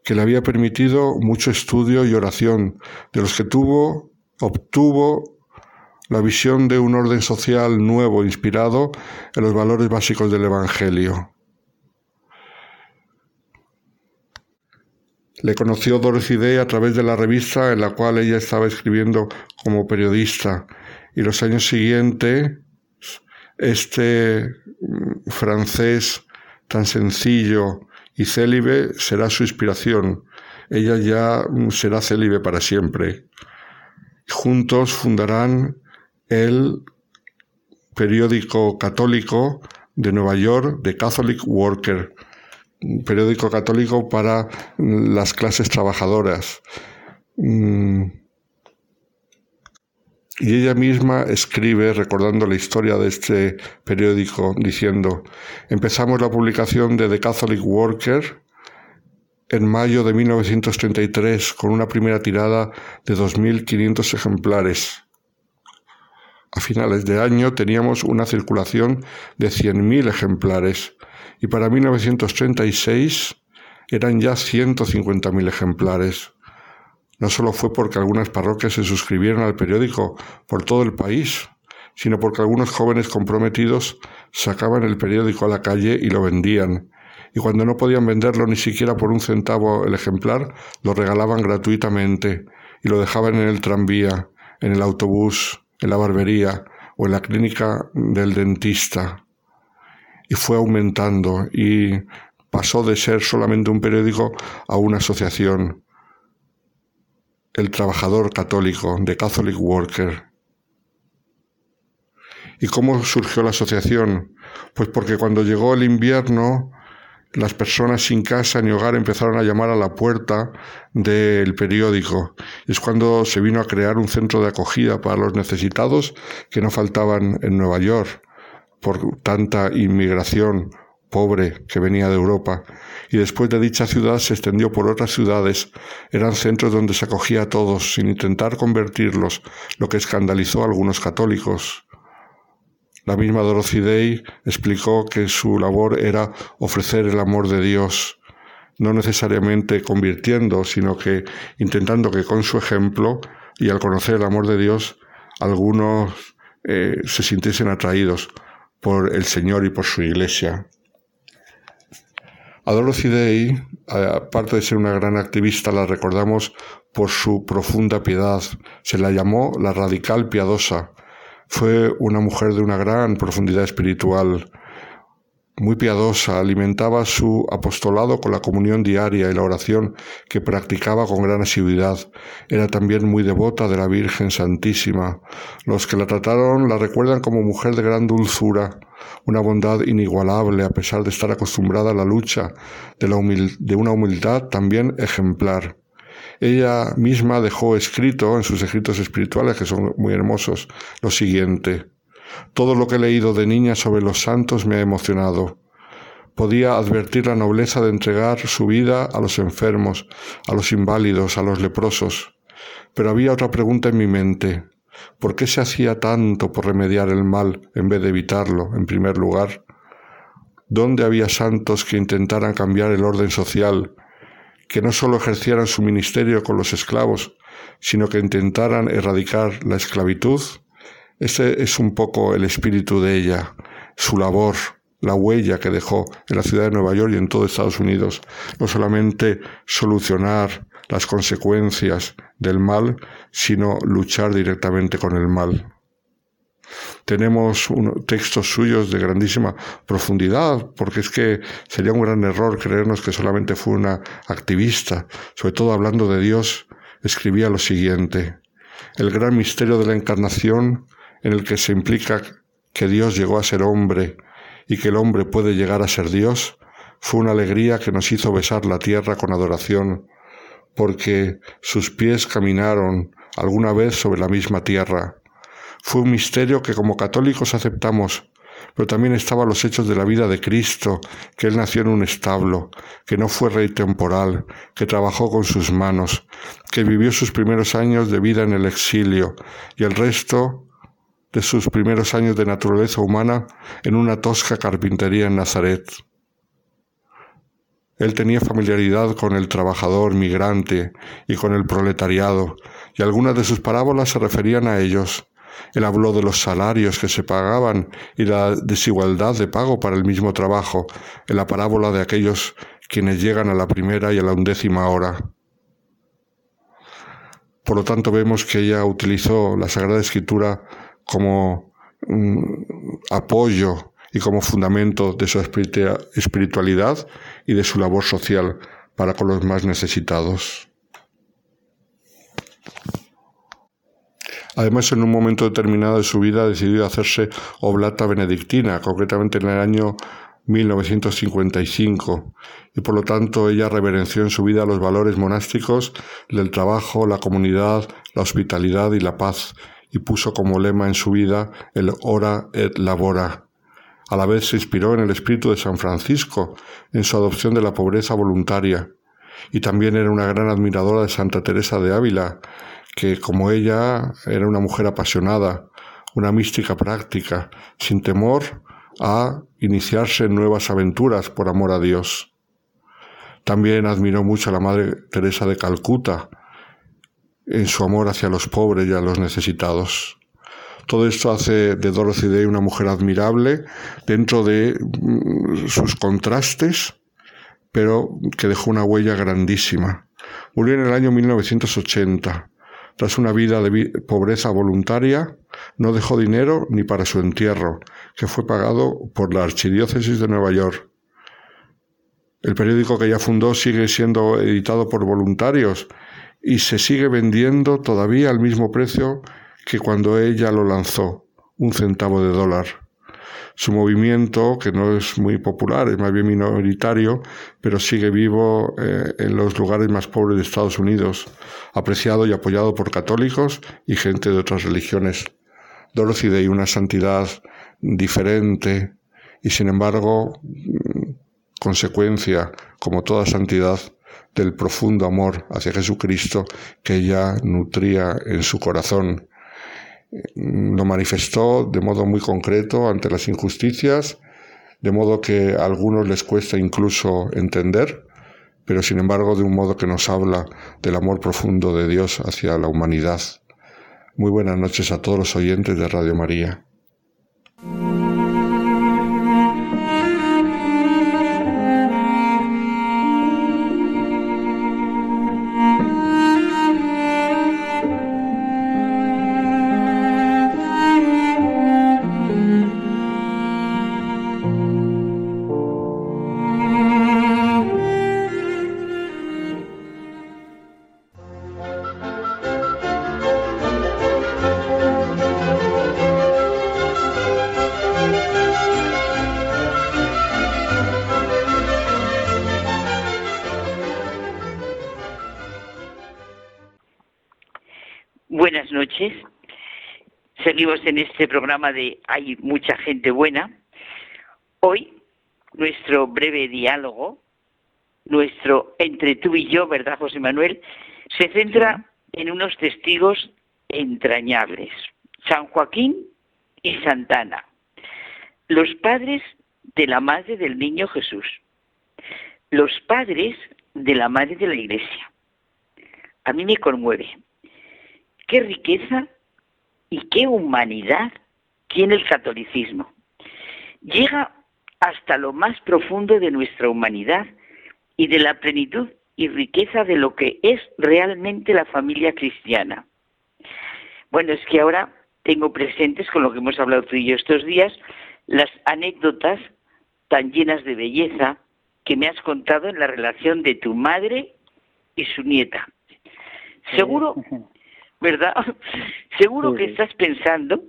que le había permitido mucho estudio y oración, de los que tuvo, obtuvo la visión de un orden social nuevo inspirado en los valores básicos del Evangelio. Le conoció Dorothy Day a través de la revista en la cual ella estaba escribiendo como periodista y los años siguientes este mm, francés tan sencillo y célibe será su inspiración ella ya será célibe para siempre. Juntos fundarán el periódico católico de Nueva York, The Catholic Worker, un periódico católico para las clases trabajadoras. Mm. Y ella misma escribe, recordando la historia de este periódico, diciendo, empezamos la publicación de The Catholic Worker en mayo de 1933 con una primera tirada de 2.500 ejemplares. A finales de año teníamos una circulación de 100.000 ejemplares y para 1936 eran ya 150.000 ejemplares. No solo fue porque algunas parroquias se suscribieron al periódico por todo el país, sino porque algunos jóvenes comprometidos sacaban el periódico a la calle y lo vendían, y cuando no podían venderlo ni siquiera por un centavo el ejemplar, lo regalaban gratuitamente y lo dejaban en el tranvía, en el autobús, en la barbería o en la clínica del dentista. Y fue aumentando y pasó de ser solamente un periódico a una asociación, el Trabajador Católico, de Catholic Worker. ¿Y cómo surgió la asociación? Pues porque cuando llegó el invierno, las personas sin casa ni hogar empezaron a llamar a la puerta del periódico. Es cuando se vino a crear un centro de acogida para los necesitados que no faltaban en Nueva York por tanta inmigración pobre que venía de Europa. Y después de dicha ciudad se extendió por otras ciudades. Eran centros donde se acogía a todos sin intentar convertirlos, lo que escandalizó a algunos católicos. La misma Dorothy Day explicó que su labor era ofrecer el amor de Dios, no necesariamente convirtiendo, sino que intentando que con su ejemplo y al conocer el amor de Dios, algunos eh, se sintiesen atraídos por el Señor y por su iglesia. A Dorothy Day, aparte de ser una gran activista, la recordamos por su profunda piedad. Se la llamó la radical piadosa fue una mujer de una gran profundidad espiritual, muy piadosa, alimentaba su apostolado con la comunión diaria y la oración que practicaba con gran asiduidad. Era también muy devota de la Virgen Santísima. Los que la trataron la recuerdan como mujer de gran dulzura, una bondad inigualable a pesar de estar acostumbrada a la lucha de, de una humildad también ejemplar. Ella misma dejó escrito en sus escritos espirituales, que son muy hermosos, lo siguiente. Todo lo que he leído de niña sobre los santos me ha emocionado. Podía advertir la nobleza de entregar su vida a los enfermos, a los inválidos, a los leprosos. Pero había otra pregunta en mi mente. ¿Por qué se hacía tanto por remediar el mal en vez de evitarlo, en primer lugar? ¿Dónde había santos que intentaran cambiar el orden social, que no solo ejercieran su ministerio con los esclavos, sino que intentaran erradicar la esclavitud. Ese es un poco el espíritu de ella, su labor, la huella que dejó en la ciudad de Nueva York y en todo Estados Unidos. No solamente solucionar las consecuencias del mal, sino luchar directamente con el mal. Tenemos textos suyos de grandísima profundidad, porque es que sería un gran error creernos que solamente fue una activista, sobre todo hablando de Dios, escribía lo siguiente, el gran misterio de la encarnación en el que se implica que Dios llegó a ser hombre y que el hombre puede llegar a ser Dios, fue una alegría que nos hizo besar la tierra con adoración, porque sus pies caminaron alguna vez sobre la misma tierra, fue un misterio que como católicos aceptamos, pero también estaban los hechos de la vida de Cristo, que Él nació en un establo, que no fue rey temporal, que trabajó con sus manos, que vivió sus primeros años de vida en el exilio y el resto de sus primeros años de naturaleza humana en una tosca carpintería en Nazaret. Él tenía familiaridad con el trabajador migrante y con el proletariado, y algunas de sus parábolas se referían a ellos, él habló de los salarios que se pagaban y la desigualdad de pago para el mismo trabajo, en la parábola de aquellos quienes llegan a la primera y a la undécima hora. Por lo tanto, vemos que ella utilizó la Sagrada Escritura como apoyo y como fundamento de su espiritualidad y de su labor social para con los más necesitados. Además, en un momento determinado de su vida decidió hacerse oblata benedictina, concretamente en el año 1955, y por lo tanto ella reverenció en su vida los valores monásticos del trabajo, la comunidad, la hospitalidad y la paz, y puso como lema en su vida el ora et labora. A la vez se inspiró en el espíritu de San Francisco, en su adopción de la pobreza voluntaria, y también era una gran admiradora de Santa Teresa de Ávila, que como ella era una mujer apasionada, una mística práctica, sin temor a iniciarse en nuevas aventuras por amor a Dios. También admiró mucho a la Madre Teresa de Calcuta en su amor hacia los pobres y a los necesitados. Todo esto hace de Dorothy Day una mujer admirable dentro de mm, sus contrastes, pero que dejó una huella grandísima. Murió en el año 1980 tras una vida de pobreza voluntaria, no dejó dinero ni para su entierro, que fue pagado por la Archidiócesis de Nueva York. El periódico que ella fundó sigue siendo editado por voluntarios y se sigue vendiendo todavía al mismo precio que cuando ella lo lanzó, un centavo de dólar. Su movimiento, que no es muy popular, es más bien minoritario, pero sigue vivo eh, en los lugares más pobres de Estados Unidos, apreciado y apoyado por católicos y gente de otras religiones. Dorothy Day, una santidad diferente y sin embargo mm, consecuencia, como toda santidad, del profundo amor hacia Jesucristo que ella nutría en su corazón lo manifestó de modo muy concreto ante las injusticias, de modo que a algunos les cuesta incluso entender, pero sin embargo de un modo que nos habla del amor profundo de Dios hacia la humanidad. Muy buenas noches a todos los oyentes de Radio María. En este programa de Hay mucha gente buena. Hoy, nuestro breve diálogo, nuestro entre tú y yo, ¿verdad, José Manuel? Se centra en unos testigos entrañables, San Joaquín y Santana, los padres de la madre del niño Jesús, los padres de la madre de la iglesia. A mí me conmueve. Qué riqueza y qué humanidad tiene el catolicismo. Llega hasta lo más profundo de nuestra humanidad y de la plenitud y riqueza de lo que es realmente la familia cristiana. Bueno, es que ahora tengo presentes con lo que hemos hablado tú y yo estos días, las anécdotas tan llenas de belleza que me has contado en la relación de tu madre y su nieta. Seguro ¿verdad? Seguro que estás pensando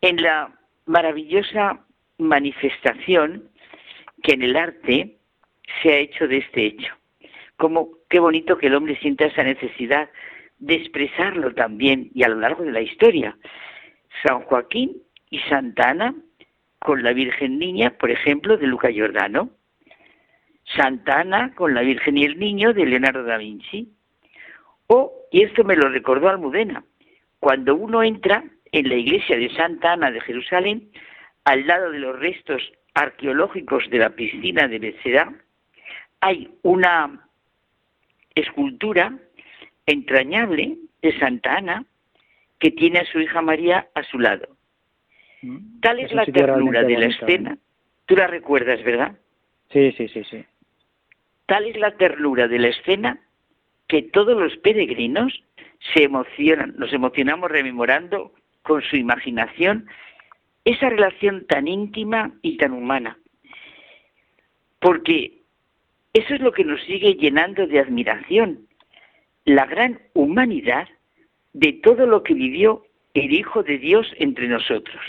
en la maravillosa manifestación que en el arte se ha hecho de este hecho. Como qué bonito que el hombre sienta esa necesidad de expresarlo también y a lo largo de la historia. San Joaquín y Santa Ana con la Virgen Niña, por ejemplo, de Luca Giordano. Santa Ana con la Virgen y el Niño de Leonardo da Vinci. O, y esto me lo recordó Almudena, cuando uno entra en la iglesia de Santa Ana de Jerusalén, al lado de los restos arqueológicos de la piscina de Beceda, hay una escultura entrañable de Santa Ana que tiene a su hija María a su lado. Mm. Tal es la ternura de la escena. ¿eh? Tú la recuerdas, ¿verdad? Sí, sí, sí, sí. Tal es la ternura de la escena que todos los peregrinos se emocionan, nos emocionamos rememorando con su imaginación esa relación tan íntima y tan humana. Porque Eso es lo que nos sigue llenando de admiración, la gran humanidad de todo lo que vivió el Hijo de Dios entre nosotros.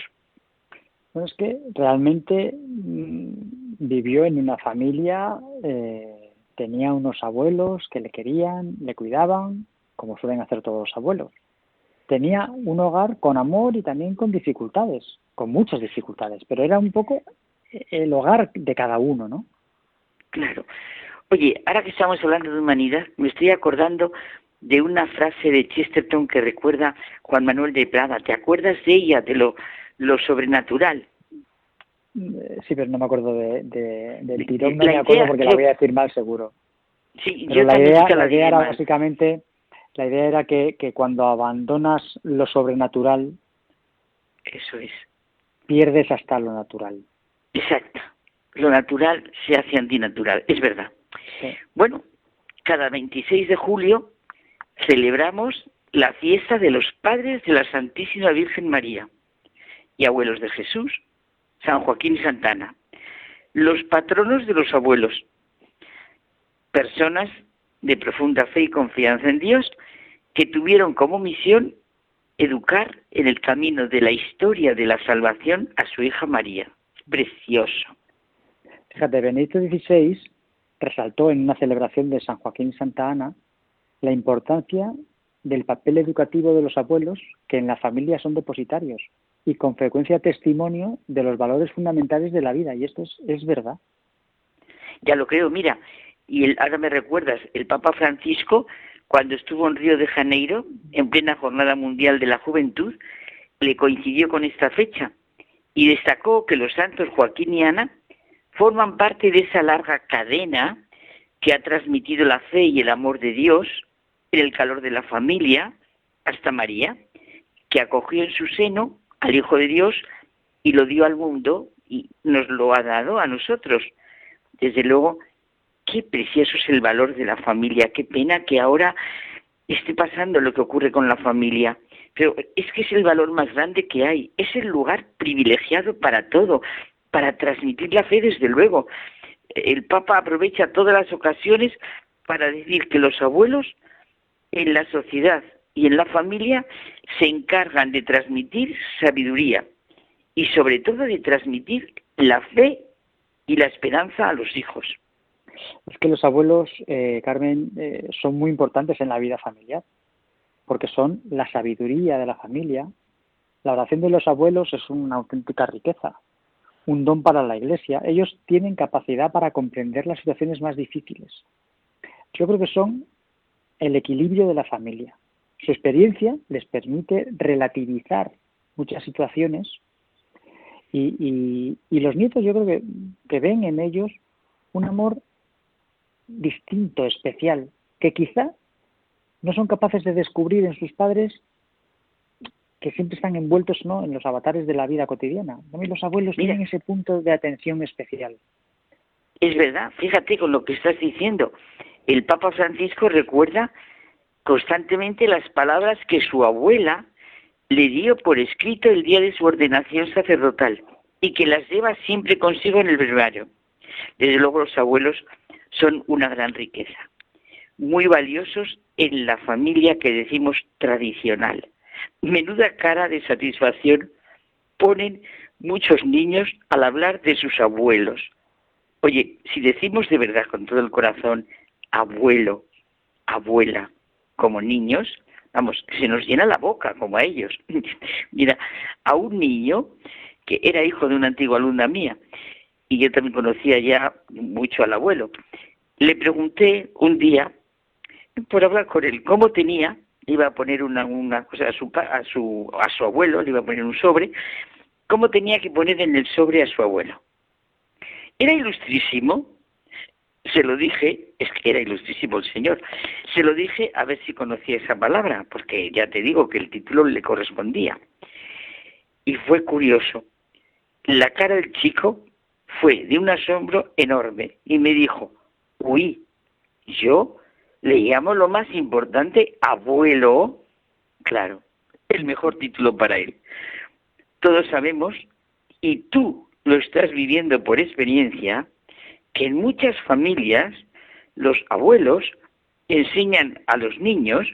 Bueno, es que realmente mm, vivió en una familia, eh, tenía unos abuelos que le querían, le cuidaban, como suelen hacer todos los abuelos. Tenía un hogar con amor y también con dificultades, con muchas dificultades, pero era un poco el hogar de cada uno, ¿no? Claro. Oye, ahora que estamos hablando de humanidad, me estoy acordando de una frase de Chesterton que recuerda Juan Manuel de Prada. ¿Te acuerdas de ella, de lo, lo sobrenatural? Eh, sí, pero no me acuerdo de, del tirón, no me acuerdo porque la voy a decir mal seguro. Sí, yo la idea, la, idea era básicamente, la idea era que, que cuando abandonas lo sobrenatural, eso es, pierdes hasta lo natural. Exacto. Lo natural se hace antinatural, es verdad. Bueno, cada 26 de julio celebramos la fiesta de los padres de la Santísima Virgen María y abuelos de Jesús, San Joaquín y Santana, los patronos de los abuelos, personas de profunda fe y confianza en Dios que tuvieron como misión educar en el camino de la historia de la salvación a su hija María. Precioso. Fíjate, Benedicto XVI resaltó en una celebración de San Joaquín y Santa Ana la importancia del papel educativo de los abuelos que en la familia son depositarios y con frecuencia testimonio de los valores fundamentales de la vida. Y esto es, verdad. Ya lo creo, mira, y ahora me recuerdas, el Papa Francisco, cuando estuvo en Río de Janeiro, en plena Jornada Mundial de la Juventud, le coincidió con esta fecha y destacó que los santos Joaquín y Ana forman parte de esa larga cadena que ha transmitido la fe y el amor de Dios en el calor de la familia hasta María, que acogió en su seno al Hijo de Dios y lo dio al mundo y nos lo ha dado a nosotros. Desde luego, qué precioso es el valor de la familia, qué pena que ahora esté pasando lo que ocurre con la familia. Pero es que es el valor más grande que hay, es el lugar privilegiado para todo, para transmitir la fe desde luego. El Papa aprovecha todas las ocasiones para decir que los abuelos en la sociedad y en la familia se encargan de transmitir sabiduría y sobre todo de transmitir la fe y la esperanza a los hijos. Es que los abuelos, eh, Carmen, eh, son muy importantes en la vida familiar, porque son la sabiduría de la familia. La oración de los abuelos es una auténtica riqueza, un don para la Iglesia. Ellos tienen capacidad para comprender las situaciones más difíciles. Yo creo que son el equilibrio de la familia. Su experiencia les permite relativizar muchas situaciones y, los nietos yo creo que, ven en ellos un amor distinto, especial, que quizá no son capaces de descubrir en sus padres que siempre están envueltos ¿no? en los avatares de la vida cotidiana. También los abuelos tienen ese punto de atención especial. Es verdad, fíjate con lo que estás diciendo. El Papa Francisco recuerda constantemente las palabras que su abuela le dio por escrito el día de su ordenación sacerdotal y que las lleva siempre consigo en el brevario. Desde luego los abuelos son una gran riqueza, muy valiosos en la familia que decimos tradicional. Menuda cara de satisfacción ponen muchos niños al hablar de sus abuelos. Oye, si decimos de verdad con todo el corazón, abuelo, abuela, como niños, vamos, se nos llena la boca como a ellos. Mira, a un niño que era hijo de una antigua alumna mía, y yo también conocía ya mucho al abuelo, le pregunté un día, por hablar con él, cómo tenía, iba a poner una, una cosa a su, a, su, a su abuelo, le iba a poner un sobre, cómo tenía que poner en el sobre a su abuelo. Era ilustrísimo, se lo dije, es que era ilustrísimo el señor, se lo dije a ver si conocía esa palabra, porque ya te digo que el título le correspondía. Y fue curioso. La cara del chico fue de un asombro enorme y me dijo, uy, yo le llamo lo más importante abuelo. Claro, el mejor título para él. Todos sabemos, y tú lo estás viviendo por experiencia, que en muchas familias los abuelos enseñan a los niños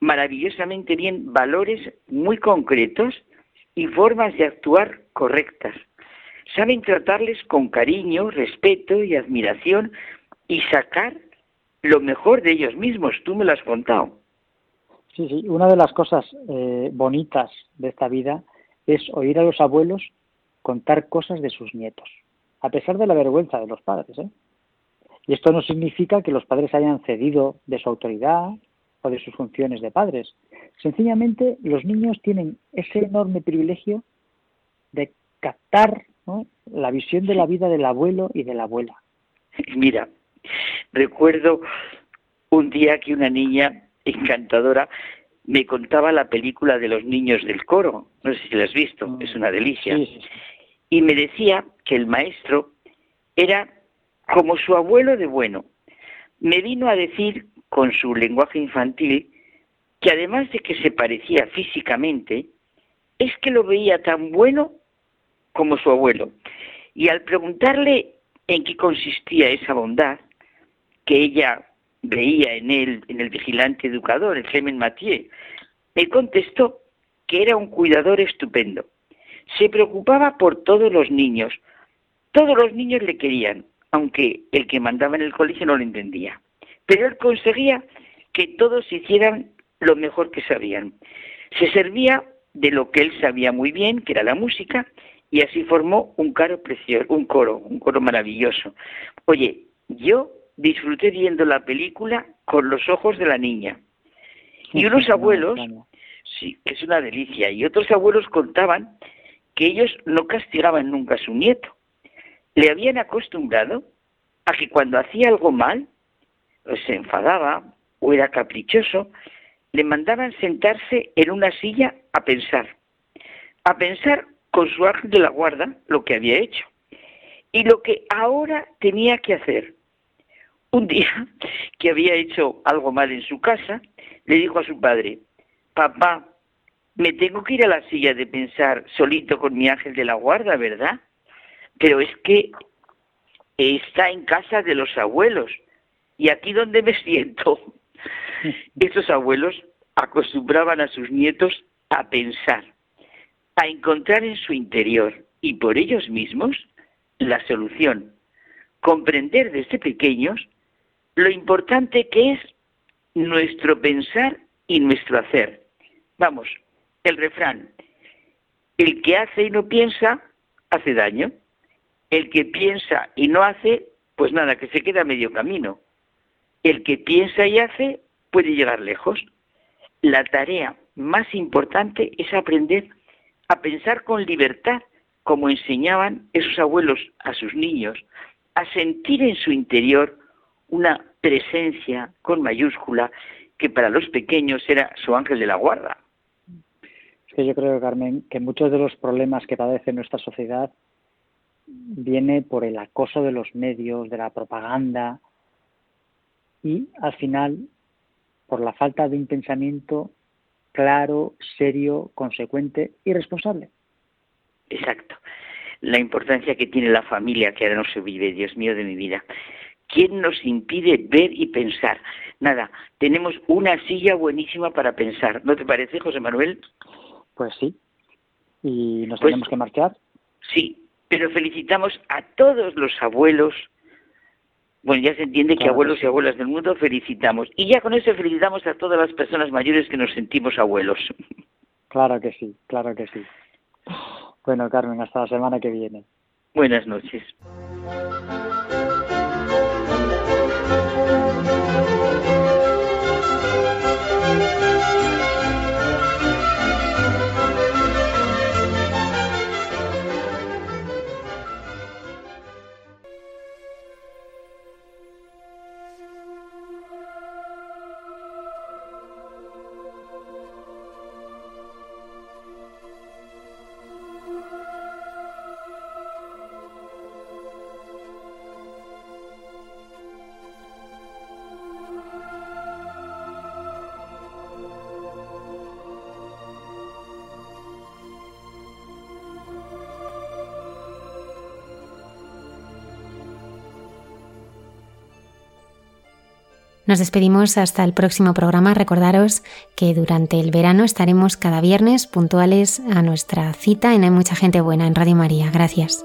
maravillosamente bien valores muy concretos y formas de actuar correctas. Saben tratarles con cariño, respeto y admiración y sacar lo mejor de ellos mismos. Tú me lo has contado. Sí, sí. Una de las cosas eh, bonitas de esta vida es oír a los abuelos contar cosas de sus nietos, a pesar de la vergüenza de los padres. ¿eh? Y esto no significa que los padres hayan cedido de su autoridad o de sus funciones de padres. Sencillamente, los niños tienen ese enorme privilegio de captar la visión de la vida del abuelo y de la abuela. Mira, recuerdo un día que una niña encantadora me contaba la película de los niños del coro. No sé si la has visto, mm. es una delicia. Y me decía que el maestro era como su abuelo de bueno. Me vino a decir con su lenguaje infantil que además de que se parecía físicamente, es que lo veía tan bueno como su abuelo. Y al preguntarle en qué consistía esa bondad que ella veía en él, en el vigilante educador, el Clement Mathieu, me contestó que era un cuidador estupendo. Se preocupaba por todos los niños. Todos los niños le querían, aunque el que mandaba en el colegio no lo entendía. Pero él conseguía que todos hicieran lo mejor que sabían. Se servía de lo que él sabía muy bien, que era la música, y así formó un coro precioso, un coro, un coro maravilloso. Oye, yo disfruté viendo la película con los ojos de la niña. Y unos abuelos, sí, es una delicia, y otros abuelos contaban que ellos no castigaban nunca a su nieto. Le habían acostumbrado a que cuando hacía algo mal, o se enfadaba o era caprichoso, le mandaban sentarse en una silla a pensar, a pensar con su ángel de la guarda lo que había hecho y lo que ahora tenía que hacer. Un día que había hecho algo mal en su casa, le dijo a su padre, papá, me tengo que ir a la silla de pensar solito con mi ángel de la guarda, ¿verdad? Pero es que está en casa de los abuelos y aquí donde me siento. Estos abuelos acostumbraban a sus nietos a pensar, a encontrar en su interior y por ellos mismos la solución, comprender desde pequeños lo importante que es nuestro pensar y nuestro hacer. Vamos, el refrán, el que hace y no piensa, hace daño. El que piensa y no hace, pues nada, que se queda a medio camino. El que piensa y hace puede llegar lejos. La tarea más importante es aprender a pensar con libertad, como enseñaban esos abuelos a sus niños, a sentir en su interior una presencia con mayúscula que para los pequeños era su ángel de la guarda. Que yo creo, Carmen, que muchos de los problemas que padece nuestra sociedad viene por el acoso de los medios, de la propaganda y al final por la falta de un pensamiento claro, serio, consecuente y responsable. Exacto. La importancia que tiene la familia que ahora no se vive, Dios mío de mi vida. ¿Quién nos impide ver y pensar? Nada, tenemos una silla buenísima para pensar. ¿No te parece, José Manuel? Pues sí. ¿Y nos pues tenemos que marchar? Sí, pero felicitamos a todos los abuelos. Bueno, ya se entiende que abuelos y abuelas del mundo felicitamos. Y ya con eso felicitamos a todas las personas mayores que nos sentimos abuelos. Claro que sí, claro que sí. Bueno, Carmen, hasta la semana que viene. Buenas noches. Nos despedimos hasta el próximo programa. Recordaros que durante el verano estaremos cada viernes puntuales a nuestra cita en Hay mucha gente buena en Radio María. Gracias.